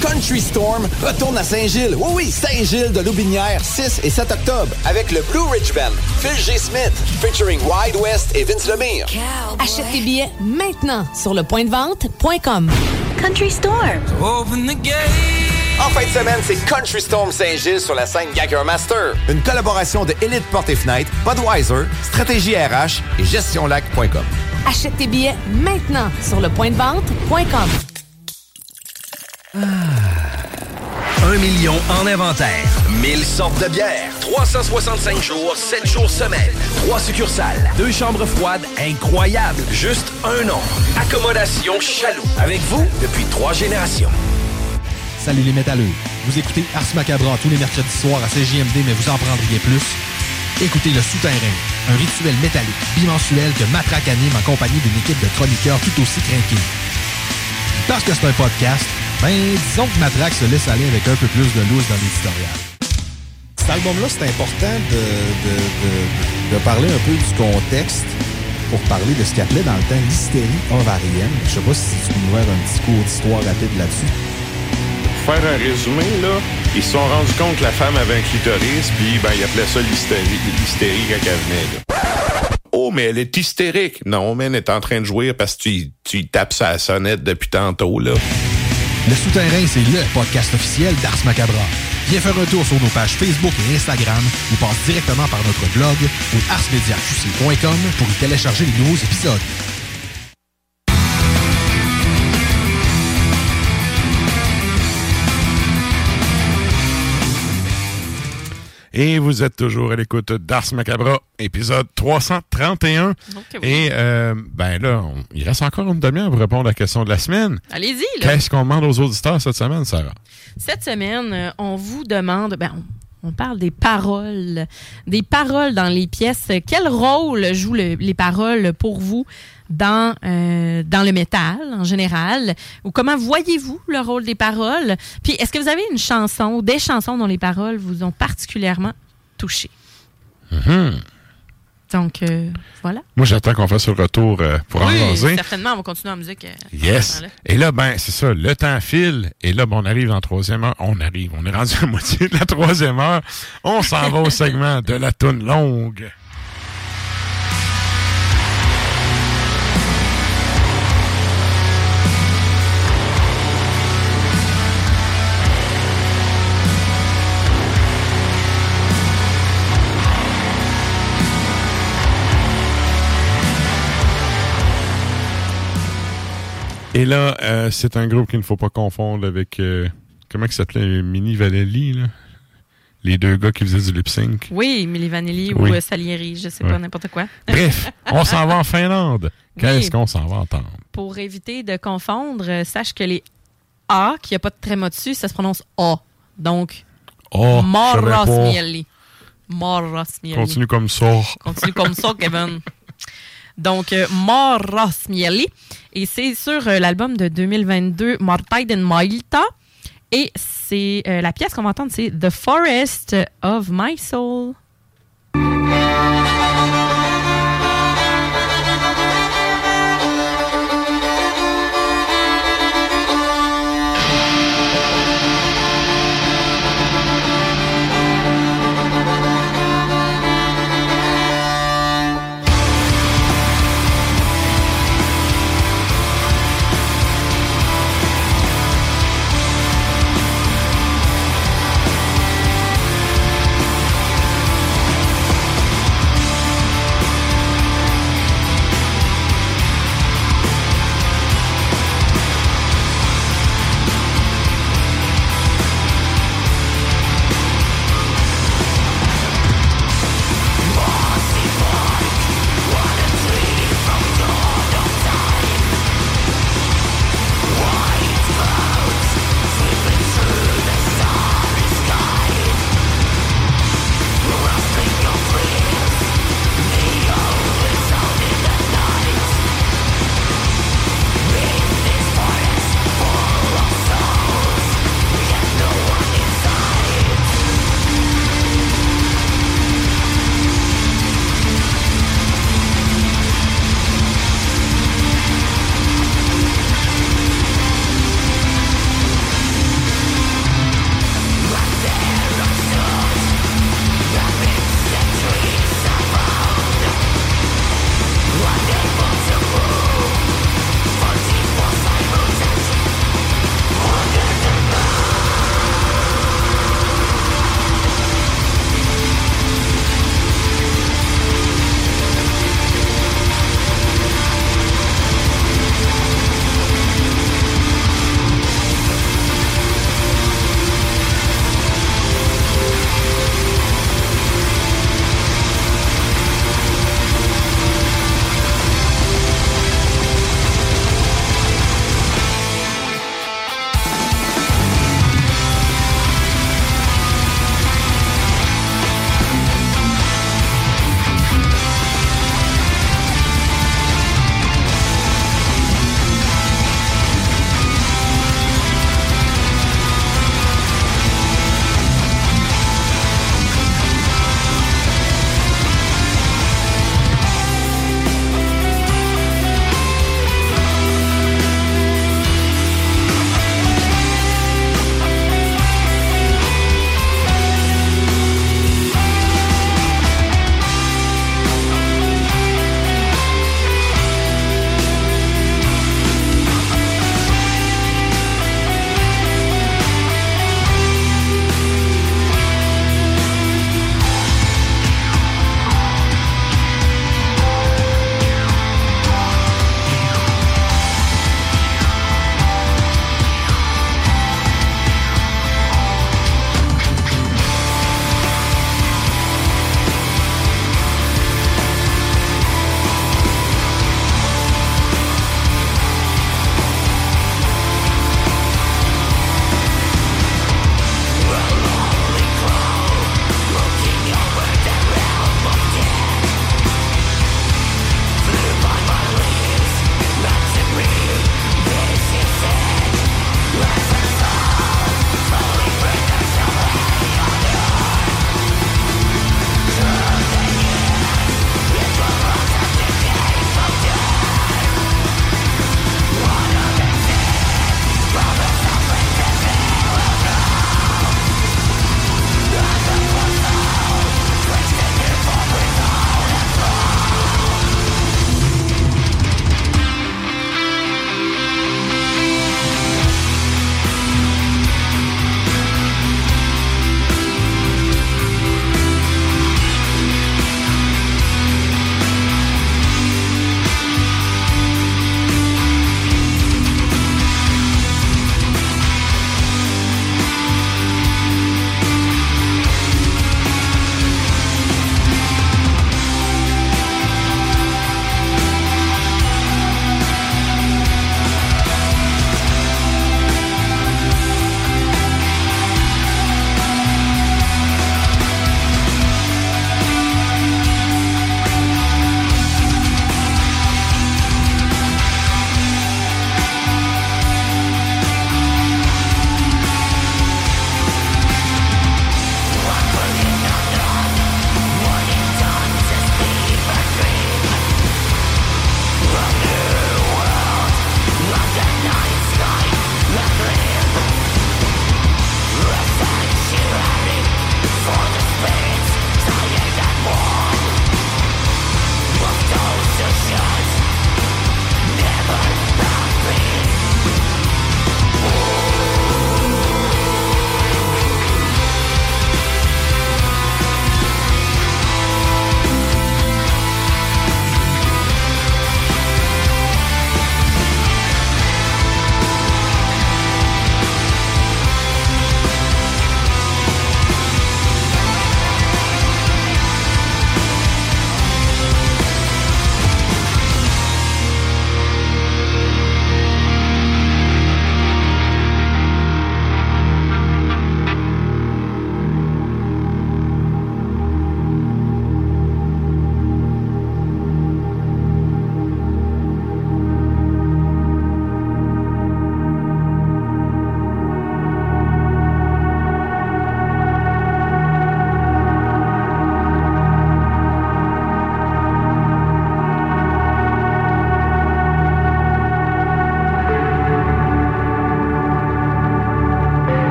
[SPEAKER 25] Country Storm retourne à Saint-Gilles. Oui, oui, Saint-Gilles de Loubinière, 6 et 7 octobre, avec le Blue Ridge Band. Phil G. Smith, featuring Wide West et Vince Lemire.
[SPEAKER 13] Achète tes billets maintenant sur lepointdevente.com.
[SPEAKER 24] Country Storm.
[SPEAKER 25] Open the gate. En fin de semaine, c'est Country Storm Saint-Gilles sur la scène Gagger Master. Une collaboration de Elite Porte et Fenêtre, Budweiser, Stratégie RH et GestionLac.com.
[SPEAKER 13] Achète tes billets maintenant sur le point de vente.com.
[SPEAKER 2] Un million en inventaire. 1000 sortes de bières. 365 jours, 7 jours semaine. Trois succursales. Deux chambres froides incroyables. Juste un nom. Accommodation Chaloux. Avec vous depuis trois générations.
[SPEAKER 1] Salut les métalleux. Vous écoutez Ars Macabra tous les mercredis soirs à CJMD, mais vous en prendriez plus. Écoutez Le Souterrain, un rituel métallique bimensuel que Matraque anime en compagnie d'une équipe de chroniqueurs tout aussi craqués. Parce que c'est un podcast, ben disons que Matraque se laisse aller avec un peu plus de loose dans l'éditorial.
[SPEAKER 35] Cet album-là, c'est important de, de, de- de parler un peu du contexte pour parler de ce qu'il appelait dans le temps l'hystérie ovarienne. Je sais pas si tu peux nous faire un petit cours d'histoire rapide là-dessus.
[SPEAKER 3] Pour faire un résumé, là, ils se sont rendus compte que la femme avait un clitoris, puis ben, ils appelaient ça l'hystérie, l'hystérie quand elle venait. Là. Oh, mais elle est hystérique. Non, mais elle est en train de jouer parce que tu, tu tapes sa sonnette depuis tantôt, là.
[SPEAKER 1] Le Souterrain, c'est le podcast officiel d'Ars Macabra. Viens faire un tour sur nos pages Facebook et Instagram ou passe directement par notre blog ou arsmediaqc.com pour y télécharger les nouveaux épisodes.
[SPEAKER 3] Et vous êtes toujours à l'écoute d'Ars Macabra, épisode 331. Et euh, ben là, on- il reste encore une demi-heure pour répondre à la question de la semaine.
[SPEAKER 4] Allez-y.
[SPEAKER 3] Qu'est-ce qu'on demande aux auditeurs cette semaine, Sarah?
[SPEAKER 4] Cette semaine, euh, on vous demande, ben, on, on parle des paroles, des paroles dans les pièces. Quel rôle jouent le- les paroles pour vous? Dans, euh, dans le métal en général? Ou comment voyez-vous le rôle des paroles? Puis, est-ce que vous avez une chanson ou des chansons dont les paroles vous ont particulièrement touché?
[SPEAKER 3] Mhm.
[SPEAKER 4] Donc, euh, voilà.
[SPEAKER 3] Moi, j'attends qu'on fasse le retour euh, pour en
[SPEAKER 4] oui,
[SPEAKER 3] jaser.
[SPEAKER 4] certainement, on va continuer en musique. euh,
[SPEAKER 3] Yes.
[SPEAKER 4] là.
[SPEAKER 3] Et là, ben, c'est ça, le temps file. Et là, ben, on arrive en troisième heure. On arrive, on est rendu à la moitié de la troisième heure. On s'en va au segment de la toune longue. Et là, euh, c'est un groupe qu'il ne faut pas confondre avec... euh, comment il s'appelait? Mini Valélie, là? Les deux gars qui faisaient du lip-sync.
[SPEAKER 4] Oui, Milli Vanilli
[SPEAKER 3] Oui.
[SPEAKER 4] ou euh, Salieri, je sais
[SPEAKER 3] Ouais.
[SPEAKER 4] pas, n'importe quoi.
[SPEAKER 3] Bref, on s'en va en Finlande. Qu'est-ce
[SPEAKER 4] Oui.
[SPEAKER 3] qu'on s'en va entendre?
[SPEAKER 4] Pour éviter de confondre, sache que les A, qui a pas de tréma dessus, ça se prononce A. Donc,
[SPEAKER 3] Oh.
[SPEAKER 4] Morosmieli.
[SPEAKER 3] Continue comme ça.
[SPEAKER 4] Continue comme ça, Kevin. Donc, euh, Morosmieli. Et c'est sur euh, l'album de 2022, Mortaiden Mailta. Et c'est euh, la pièce qu'on va entendre, c'est The Forest of My Soul.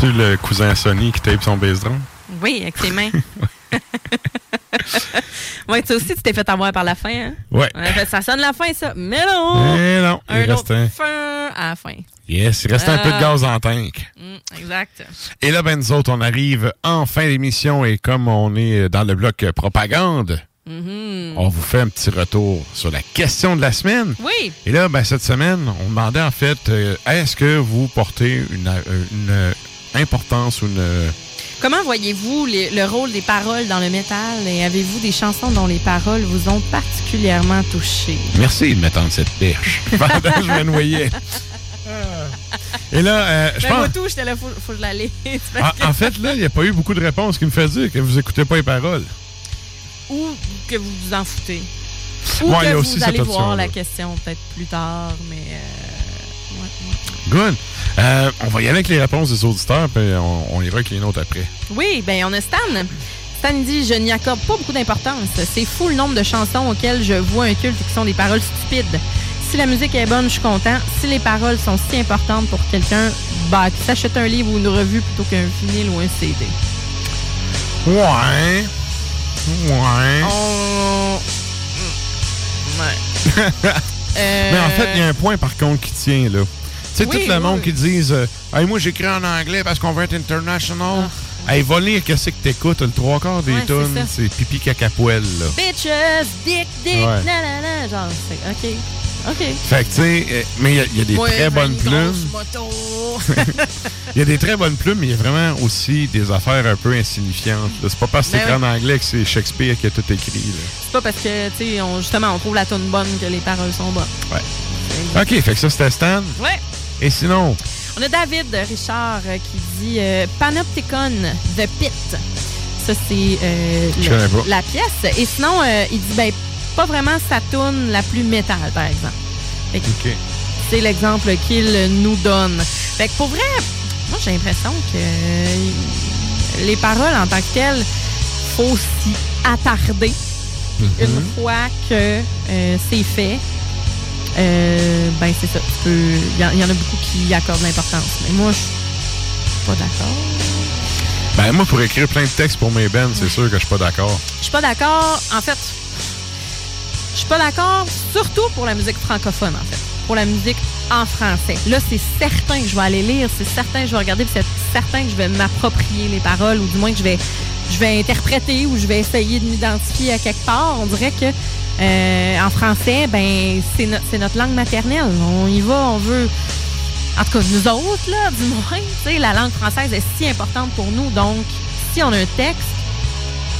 [SPEAKER 3] T'entends-tu le cousin Sony qui tape son bass drum?
[SPEAKER 4] Oui, avec ses mains. ouais, toi aussi, tu t'es fait avoir par la fin, hein?
[SPEAKER 3] Ouais.
[SPEAKER 4] Ça sonne la fin, ça. Mais non!
[SPEAKER 3] Mais non, il
[SPEAKER 4] Un
[SPEAKER 3] reste
[SPEAKER 4] autre
[SPEAKER 3] un-
[SPEAKER 4] fin à la fin.
[SPEAKER 3] Yes, il restait un peu de
[SPEAKER 4] Ah.
[SPEAKER 3] gaz en tank.
[SPEAKER 4] Mm, exact.
[SPEAKER 3] Et là, ben, nous autres, on arrive en fin d'émission et comme on est dans le bloc propagande,
[SPEAKER 4] Mhm.
[SPEAKER 3] on vous fait un petit retour sur la question de la semaine.
[SPEAKER 4] Oui.
[SPEAKER 3] Et là, ben, cette semaine, on demandait en fait, euh, est-ce que vous portez une, une, euh, importance ou une... euh,
[SPEAKER 4] Comment voyez-vous les- le rôle des paroles dans le métal et avez-vous des chansons dont les paroles vous ont particulièrement touché?
[SPEAKER 3] Merci de m'attendre cette perche. Pendant que je me noyais. Et là, euh, je
[SPEAKER 4] Ben,
[SPEAKER 3] pense...
[SPEAKER 4] moi, tout, j'étais là, faut, faut que je la lise.
[SPEAKER 3] En, en fait, là, il n'y a pas eu beaucoup de réponses qui me fait dire que vous écoutez pas les paroles.
[SPEAKER 4] Ou que vous vous en foutez. Ou
[SPEAKER 3] Ouais, il y
[SPEAKER 4] que
[SPEAKER 3] a
[SPEAKER 4] vous
[SPEAKER 3] aussi
[SPEAKER 4] allez voir la question peut-être plus tard, mais... euh, ouais, ouais.
[SPEAKER 3] Good. Euh, on va y aller avec les réponses des auditeurs, puis on, on ira avec les nôtres après.
[SPEAKER 4] Oui, ben on a Stan. Stan dit Je n'y accorde pas beaucoup d'importance. C'est fou le nombre de chansons auxquelles je vois un culte qui sont des paroles stupides. Si la musique est bonne, je suis content. Si les paroles sont si importantes pour quelqu'un, bah, qu'il s'achète un livre ou une revue plutôt qu'un vinyle ou un CD.
[SPEAKER 3] Ouais. Ouais.
[SPEAKER 4] On... Ouais. Euh,
[SPEAKER 3] Mais en fait, il y a un point par contre qui tient là. Sais,
[SPEAKER 4] Oui,
[SPEAKER 3] tout le
[SPEAKER 4] oui,
[SPEAKER 3] monde
[SPEAKER 4] oui.
[SPEAKER 3] qui disent euh, Hey, Moi, j'écris en anglais parce qu'on veut être international. Hey, va lire qu'est-ce que t'écoutes. Le trois quarts des
[SPEAKER 4] Ah. Ouais, c'est
[SPEAKER 3] tunes,
[SPEAKER 4] ça.
[SPEAKER 3] c'est pipi cacapoel, là.
[SPEAKER 4] Bitches, dick, dick,
[SPEAKER 3] Ouais.
[SPEAKER 4] nanana. Genre, c'est OK. OK.
[SPEAKER 3] Fait que, tu sais, euh, mais il y a- il y, a des très bonnes plumes. Il y a des très bonnes plumes, mais il y a vraiment aussi des affaires un peu insignifiantes. C'est pas parce que
[SPEAKER 4] Ben oui.
[SPEAKER 3] en anglais que c'est Shakespeare qui a tout écrit.
[SPEAKER 4] C'est pas parce que, tu sais, on- justement, on trouve la tune bonne que les paroles sont bonnes.
[SPEAKER 3] Ouais. OK, fait que ça, c'était Stan.
[SPEAKER 4] Ouais.
[SPEAKER 3] Et sinon,
[SPEAKER 4] On a David Richard euh, qui dit euh, Panopticon The Pit. Ça, c'est euh, le- la pièce. Et sinon, euh, il dit ben, pas vraiment sa tune la plus métal, par exemple. Fait que
[SPEAKER 3] OK.
[SPEAKER 4] C'est l'exemple qu'il nous donne. Fait que pour vrai, moi, j'ai l'impression que les paroles en tant que telles, faut s'y attarder
[SPEAKER 3] Mm-hmm.
[SPEAKER 4] une fois que c'est fait. Euh, ben, c'est ça. tu peux- Il y, en- il y en a beaucoup qui y accordent l'importance. Mais moi, je suis pas d'accord.
[SPEAKER 3] ben moi, pour écrire plein de textes pour mes bands, c'est sûr que je suis pas d'accord.
[SPEAKER 4] Je suis pas d'accord. En fait, je suis pas d'accord, surtout pour la musique francophone, en fait. Pour la musique en français. Là, c'est certain que je vais aller lire, c'est certain que je vais regarder, puis c'est certain que je vais m'approprier les paroles, ou du moins que je vais, je vais interpréter, ou je vais essayer de m'identifier à quelque part. On dirait que euh, en français, ben c'est no- c'est notre langue maternelle. On y va, on veut. En tout cas, nous autres, là, du moins, la langue française est si importante pour nous. Donc, si on a un texte,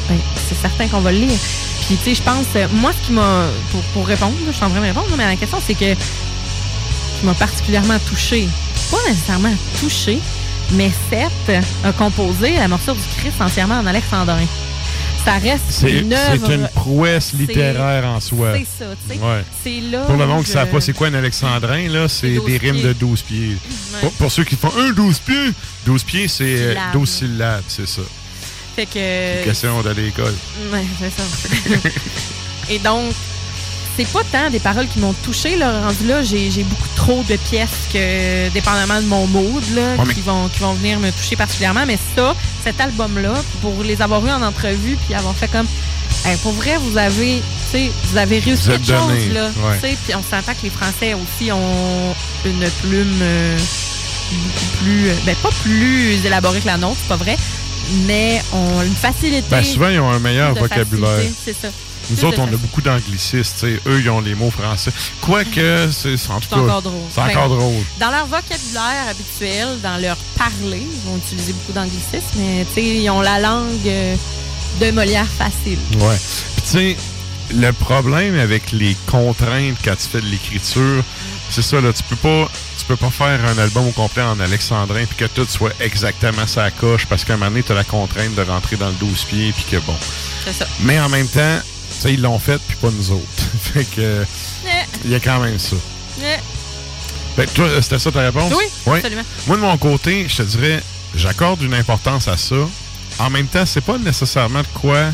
[SPEAKER 4] ben, c'est certain qu'on va le lire. Puis, tu sais, je pense, euh, moi, ce qui m'a, pour, pour répondre, je suis en train de répondre, mais la question, c'est que qui m'a particulièrement touché, pas nécessairement touché, mais Seth a composé la morsure du Christ entièrement en alexandrin. Ça reste
[SPEAKER 3] C'est
[SPEAKER 4] une œuvre.
[SPEAKER 3] c'est une prouesse littéraire en soi.
[SPEAKER 4] C'est ça, tu sais.
[SPEAKER 3] Ouais.
[SPEAKER 4] C'est là.
[SPEAKER 3] Pour le monde qui ne savent pas c'est quoi un alexandrin, là, c'est
[SPEAKER 4] 12
[SPEAKER 3] des rimes
[SPEAKER 4] pieds.
[SPEAKER 3] de 12 pieds.
[SPEAKER 4] Ouais.
[SPEAKER 3] Pour, pour ceux qui font un 12 pieds, 12 pieds, c'est euh,
[SPEAKER 4] Syllabes.
[SPEAKER 3] 12 syllabes, c'est ça.
[SPEAKER 4] Fait que.
[SPEAKER 3] Question d'aller à l'école.
[SPEAKER 4] Ouais, c'est ça. Et donc, c'est pas tant des paroles qui m'ont touché. Là, rendu là, j'ai beaucoup trop de pièces que, dépendamment de mon mood, là,
[SPEAKER 3] Ouais, mais-
[SPEAKER 4] qui, vont, qui vont venir me toucher particulièrement. Mais ça, cet album-là, pour les avoir eu en entrevue, puis avoir fait comme. Hey, pour vrai, vous avez, vous avez réussi
[SPEAKER 3] Vous
[SPEAKER 4] quelque
[SPEAKER 3] donné,
[SPEAKER 4] chose, là. Puis on s'entend que les Français aussi ont une plume euh, beaucoup plus. euh, Ben, pas plus élaborée que la nôtre, c'est pas vrai, mais ont une facilité.
[SPEAKER 3] Ben, souvent, ils ont un meilleur vocabulaire.
[SPEAKER 4] C'est ça.
[SPEAKER 3] Nous autres, on a beaucoup d'anglicistes. Eux, ils ont les mots français. Quoique, c'est en tout
[SPEAKER 4] C'est encore drôle.
[SPEAKER 3] C'est
[SPEAKER 4] Ben,
[SPEAKER 3] encore drôle.
[SPEAKER 4] Dans leur vocabulaire habituel, dans leur parler, ils vont utiliser beaucoup d'anglicisme, mais ils ont la langue euh, de Molière facile.
[SPEAKER 3] Ouais. Puis, tu sais, le problème avec les contraintes quand tu fais de l'écriture, c'est ça, là. Tu peux pas. Tu peux pas faire un album au complet en alexandrin puis que tout soit exactement sa coche parce qu'à un moment donné, tu as la contrainte de rentrer dans le 12 pieds puis que bon.
[SPEAKER 4] C'est ça.
[SPEAKER 3] Mais en même temps, sais, ils l'ont fait puis pas nous autres. fait que. Il y a quand même ça.
[SPEAKER 4] Eh,
[SPEAKER 3] Fait que toi, c'était ça ta réponse?
[SPEAKER 4] Oui, absolument.
[SPEAKER 3] Moi, de mon côté, je te dirais, j'accorde une importance à ça. En même temps, c'est pas nécessairement de quoi.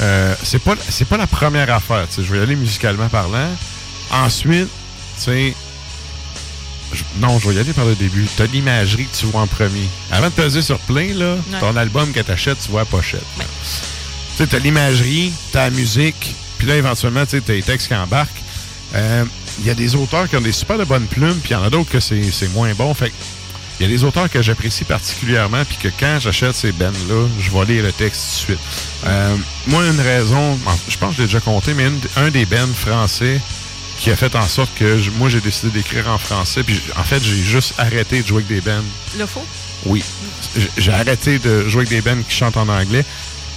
[SPEAKER 3] euh, c'est pas c'est pas la première affaire. tu sais. Je vais y aller musicalement parlant. Ensuite, tu sais, non, je vais y aller par le début. T'as l'imagerie que tu vois en premier. Avant de peser sur plein, là,
[SPEAKER 4] Ouais.
[SPEAKER 3] ton album que t'achètes, tu vois la pochette. Sais, t'as l'imagerie, t'as la musique, puis là, éventuellement, tu sais, t'as les textes qui embarquent. Euh, Il y a des auteurs qui ont des super de bonnes plumes, puis il y en a d'autres que c'est c'est moins bon. Fait que il y a des auteurs que j'apprécie particulièrement, puis que quand j'achète ces bands-là, je vais lire le texte tout de suite. Euh, moi, une raison, je pense que je l'ai déjà compté, mais une- un des bands français qui a fait en sorte que je- moi, j'ai décidé d'écrire en français, puis en fait, j'ai juste arrêté de jouer avec des bands.
[SPEAKER 4] Le faux?
[SPEAKER 3] Oui. J'ai arrêté de jouer avec des bands qui chantent en anglais.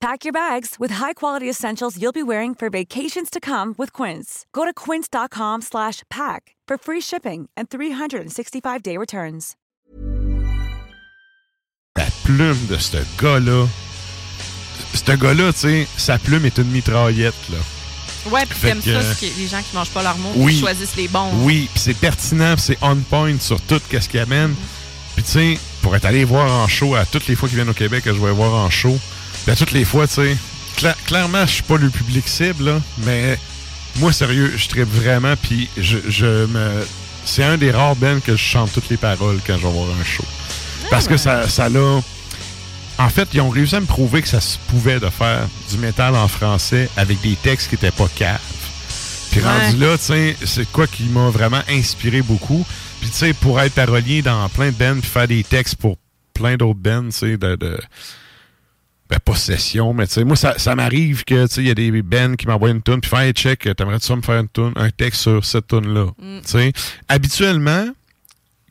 [SPEAKER 36] Pack your bags with high-quality essentials you'll be wearing for vacations to come with Quince. Go to quince.com slash pack for free shipping and 365-day returns.
[SPEAKER 3] la plume de ce gars-là, ce gars-là, tu sais, sa plume est une mitraillette, là.
[SPEAKER 4] Ouais, puis t'aimes
[SPEAKER 3] que-
[SPEAKER 4] ça, qui- les gens qui mangent pas leurs mots,
[SPEAKER 3] Oui.
[SPEAKER 4] qui choisissent les bons.
[SPEAKER 3] Oui, puis c'est pertinent, c'est on point sur tout ce qu'il amène. Puis tu sais, pour être allé voir en show à toutes les fois qu'ils viennent au Québec, que je vais voir en show, à toutes les fois, tu sais, cla- clairement, je suis pas le public cible, là, mais moi, sérieux, je tripe vraiment, puis je, je me... C'est un des rares bands que je chante toutes les paroles quand je vais voir un show. Parce que ça, ça l'a... En fait, ils ont réussi à me prouver que ça se pouvait de faire du métal en français avec des textes qui étaient pas caves. Puis
[SPEAKER 4] Ouais.
[SPEAKER 3] rendu là, tu sais, c'est quoi qui m'a vraiment inspiré beaucoup. Puis tu sais, pour être parolier dans plein de bands puis faire des textes pour plein d'autres bands, tu sais, de... de ben, pas session, mais tu sais, moi, ça, ça m'arrive que, tu sais, il y a des bands qui m'envoient une tune puis faire, hey, check, t'aimerais-tu ça me faire une tune, un texte sur cette tune-là? Tu sais, habituellement,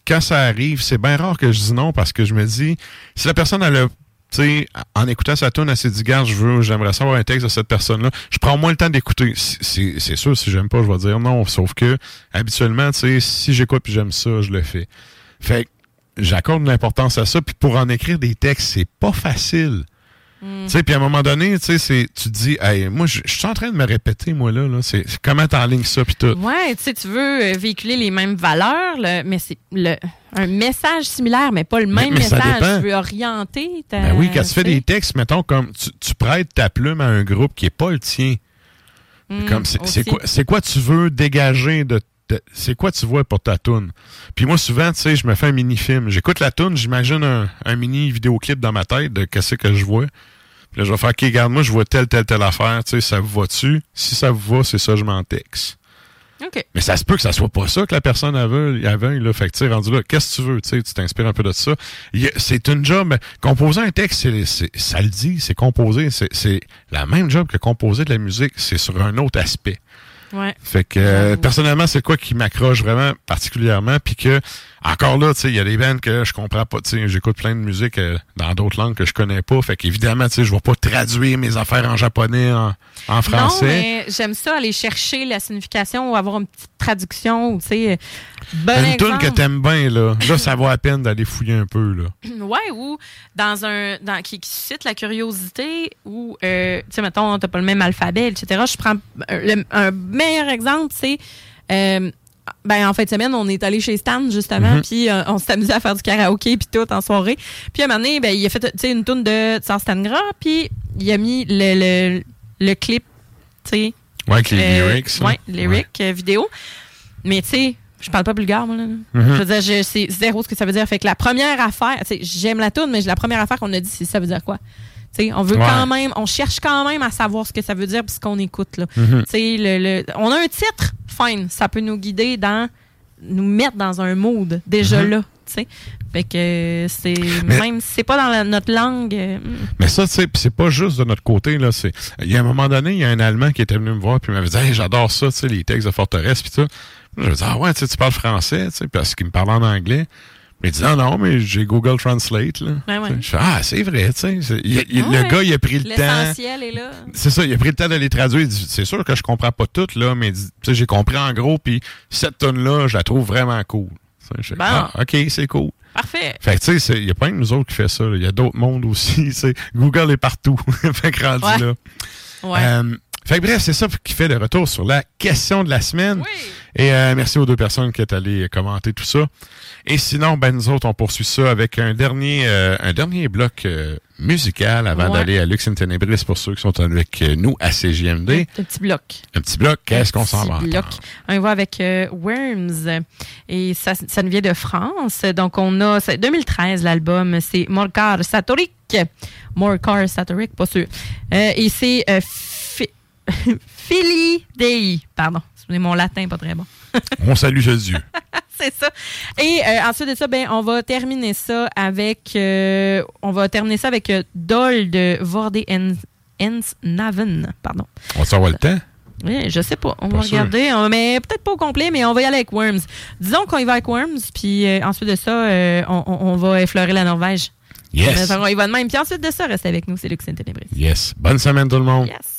[SPEAKER 3] quand ça arrive, c'est bien rare que je dis non parce que je me dis, si la personne, elle a, tu sais, en écoutant sa tune, elle s'est dit, garde, je veux, j'aimerais savoir un texte de cette personne-là, je prends moins le temps d'écouter. C'est- sûr, si j'aime pas, je vais dire non. Sauf que, habituellement, tu sais, si j'écoute puis j'aime ça, je le fais. Fait que j'accorde de l'importance à ça. Puis pour en écrire des textes, c'est pas facile. Tu sais, puis à un moment donné, tu sais, c'est- tu te dis, hey, moi, je suis en train de me répéter, moi, là. là. C'est comment t'enlignes ça, puis tout.
[SPEAKER 4] Ouais, tu sais, tu veux euh, véhiculer les mêmes valeurs, le- mais c'est le un message similaire, mais pas le même
[SPEAKER 3] mais
[SPEAKER 4] message. Tu veux orienter ta.
[SPEAKER 3] Ben oui, quand tu fais des textes, mettons, comme tu, tu prêtes ta plume à un groupe qui est pas le tien.
[SPEAKER 4] Mm,
[SPEAKER 3] comme c'est quoi, quoi tu veux dégager de, c'est quoi tu vois pour ta toune? Puis moi souvent, tu sais, je me fais un mini film. J'écoute la toune, j'imagine un, un mini vidéoclip dans ma tête de qu'est-ce que je vois. Là, je vais faire, OK, regarde, moi, je vois telle, telle, telle affaire. Tu sais, ça vous va-tu? Si ça vous va, c'est ça, je m'en texte.
[SPEAKER 4] OK.
[SPEAKER 3] Mais ça se peut que ça soit pas ça que la personne aveugle, aveugle là. Fait que, tu sais, rendu là, qu'est-ce que tu veux? Tu sais, tu t'inspires un peu de ça. C'est une job. Composer un texte, c'est, c'est- ça le dit, c'est composer. C'est, c'est la même job que composer de la musique. C'est sur un autre aspect.
[SPEAKER 4] Ouais.
[SPEAKER 3] Fait que, euh, personnellement, c'est quoi qui m'accroche vraiment particulièrement. Puis que, encore là, tu sais, il y a des bands que je comprends pas. Tu sais, j'écoute plein de musique euh, dans d'autres langues que je connais pas. Fait qu'évidemment, tu sais, je vais pas traduire mes affaires en japonais, en, en français.
[SPEAKER 4] Non, mais j'aime ça, aller chercher la signification ou avoir une petite traduction, ou tu sais. Bon
[SPEAKER 3] Une tune que t'aimes bien, là. Là, ça vaut la peine d'aller fouiller un peu, là.
[SPEAKER 4] Ouais, ou dans un dans qui, qui suscite la curiosité ou euh, tu sais mettons t'as pas le même alphabet etc. Je prends un, le- un meilleur exemple c'est euh, ben en fin de semaine on est allé chez Stan justement
[SPEAKER 37] Mhm.
[SPEAKER 4] puis euh, on s'est amusé à faire du karaoké puis tout en soirée puis à un moment donné ben il a fait tu sais une tune de Tsar Stangra puis il a mis le le, le clip tu sais
[SPEAKER 3] Ouais, avec les
[SPEAKER 4] euh,
[SPEAKER 3] lyrics,
[SPEAKER 4] ouais lyrics euh, vidéo mais tu sais je parle pas bulgare, moi. Là.
[SPEAKER 3] Mhm.
[SPEAKER 4] Je veux dire, je sais zéro ce que ça veut dire. Fait que la première affaire, tu sais, j'aime la tune, mais la première affaire qu'on a dit, c'est ça veut dire quoi? Tu sais, on veut
[SPEAKER 37] Ouais.
[SPEAKER 4] quand même, on cherche quand même à savoir ce que ça veut dire puisqu'on écoute. Là. Tu sais, le, le- on a un titre, fine, ça peut nous guider dans, nous mettre dans un mood déjà
[SPEAKER 3] Mhm.
[SPEAKER 4] là. Tu sais, fait que c'est même si c'est pas dans la- notre langue. euh.
[SPEAKER 3] Mais ça, tu sais, c'est pas juste de notre côté, là. C'est, il y a un moment donné, il y a un Allemand qui était venu me voir puis il m'avait dit, hey, j'adore ça, tu sais, les textes de forteresse puis tout. Je me dis, ah ouais, tu sais, tu parles français, tu sais, parce qu'il me parlait en anglais. Mais il dit, ah non, mais j'ai Google Translate, là.
[SPEAKER 4] Ouais,
[SPEAKER 3] Je fais, ah, c'est vrai, tu sais. c'est- il- il-
[SPEAKER 4] Ouais.
[SPEAKER 3] Le gars, il a pris le temps.
[SPEAKER 4] L'essentiel est là.
[SPEAKER 3] C'est ça, il a pris le temps de les traduire. Il dit, c'est sûr que je comprends pas tout, là, mais j'ai compris en gros, puis cette tonne là je la trouve vraiment cool. Je fais,
[SPEAKER 4] Bon.
[SPEAKER 3] Ah, OK, c'est cool.
[SPEAKER 4] Parfait.
[SPEAKER 3] Fait que, tu sais, il n'y a pas que nous autres qui fait ça. Il y a d'autres mondes aussi. c'est Google est partout. fait que rendu là.
[SPEAKER 4] Ouais.
[SPEAKER 3] Euh, fait que bref, c'est ça qui fait le retour sur la question de la semaine. Et euh, merci aux deux personnes qui sont allées commenter tout ça. Et sinon, ben nous autres, on poursuit ça avec un dernier euh, un dernier bloc euh, musical avant
[SPEAKER 4] Ouais.
[SPEAKER 3] d'aller à Lux in Tenebris pour ceux qui sont avec euh, nous à CGMD.
[SPEAKER 4] Un petit bloc.
[SPEAKER 3] Un petit bloc, qu'est-ce qu'on s'en
[SPEAKER 4] Petit
[SPEAKER 3] va?
[SPEAKER 4] bloc. On va avec euh, Worms. Et ça, ça nous vient de France. Donc, on a c'est 2013, l'album. C'est Morcar Satoric. Morcar Satoric, pas sûr. Et c'est Fili Dei. Pardon. Mon latin, pas très bon.
[SPEAKER 3] On salue Jésus.
[SPEAKER 4] c'est ça. Et euh, ensuite de ça, ben, on va terminer ça avec. euh, on va terminer ça avec euh, Dol de Vorde Ens Naven. Pardon.
[SPEAKER 3] On s'en va le temps?
[SPEAKER 4] Oui, je sais pas. On
[SPEAKER 3] Pas
[SPEAKER 4] va
[SPEAKER 3] sûr.
[SPEAKER 4] regarder. On- mais peut-être pas au complet, mais on va y aller avec Worms. Disons qu'on y va avec Worms, puis euh, ensuite de ça, on, va effleurer la Norvège.
[SPEAKER 3] Yes.
[SPEAKER 4] On y va de même. Puis ensuite de ça, restez avec nous. C'est Lux Ténébris.
[SPEAKER 3] Yes. Bonne semaine tout le monde.
[SPEAKER 4] Yes.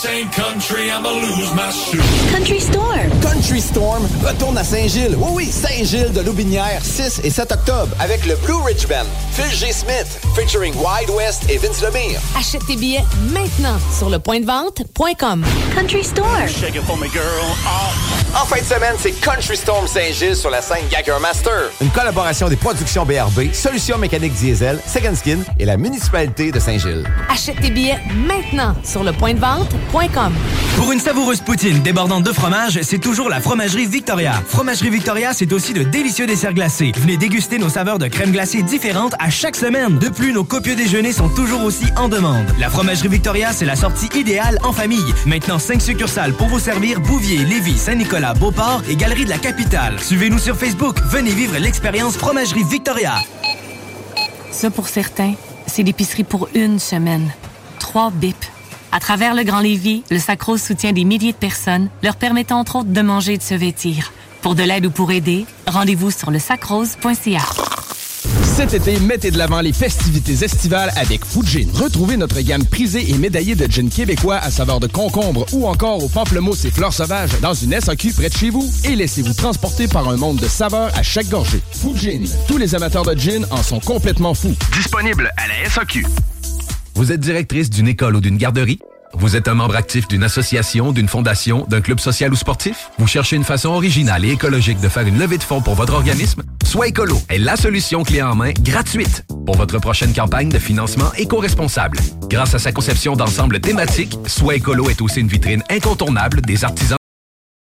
[SPEAKER 19] This ain't country, I'ma lose my shoe.
[SPEAKER 38] Country Storm.
[SPEAKER 25] Country Storm retourne à Saint-Gilles. Oui, oui, Saint-Gilles de Loubinière, 6 et 7 octobre, avec le Blue Ridge Band. Phil G. Smith, featuring Wide West et Vince Lemire.
[SPEAKER 13] Achète tes billets maintenant sur lepointdevente.com.
[SPEAKER 38] Country Storm.
[SPEAKER 39] Shake it for me, girl. Oh.
[SPEAKER 25] En fin de semaine, c'est Country Storm Saint-Gilles sur la scène Gagger Master. Une collaboration des productions BRB, Solutions mécaniques diesel, Second Skin et la municipalité de Saint-Gilles.
[SPEAKER 13] Achète tes billets maintenant sur lepointdevente.com.
[SPEAKER 10] Pour une savoureuse poutine débordante de fromage, c'est toujours la Fromagerie Victoria. Fromagerie Victoria, c'est aussi de délicieux desserts glacés. Venez déguster nos saveurs de crème glacée différentes à chaque semaine. De plus, nos copieux déjeuners sont toujours aussi en demande. La Fromagerie Victoria, c'est la sortie idéale en famille. Maintenant, 5 succursales pour vous servir Bouvier, Lévis, Saint-Nicolas, Beauport et Galerie de la Capitale. Suivez-nous sur Facebook. Venez vivre l'expérience Fromagerie Victoria.
[SPEAKER 24] Ça, pour certains, c'est l'épicerie pour une semaine. Trois bips. À travers le Grand Lévis, le Sacro soutient des milliers de personnes, leur permettant entre autres de manger et de se vêtir. Pour de l'aide ou pour aider, rendez-vous sur le sacrose.ca.
[SPEAKER 9] Cet été, mettez de l'avant les festivités estivales avec Fujin. Retrouvez notre gamme prisée et médaillée de gin québécois à saveur de concombre ou encore aux pamplemousse et fleurs sauvages dans une SAQ près de chez vous et laissez-vous transporter par un monde de saveurs à chaque gorgée. Fujin. Tous les amateurs de gin en sont complètement fous.
[SPEAKER 40] Disponible à la SAQ.
[SPEAKER 2] Vous êtes directrice d'une école ou d'une garderie? Vous êtes un membre actif d'une association, d'une fondation, d'un club social ou sportif? Vous cherchez une façon originale et écologique de faire une levée de fonds pour votre organisme? Soit est la solution clé en main gratuite pour votre prochaine campagne de financement éco-responsable. Grâce à sa conception d'ensemble thématique, Soit est aussi une vitrine incontournable des artisans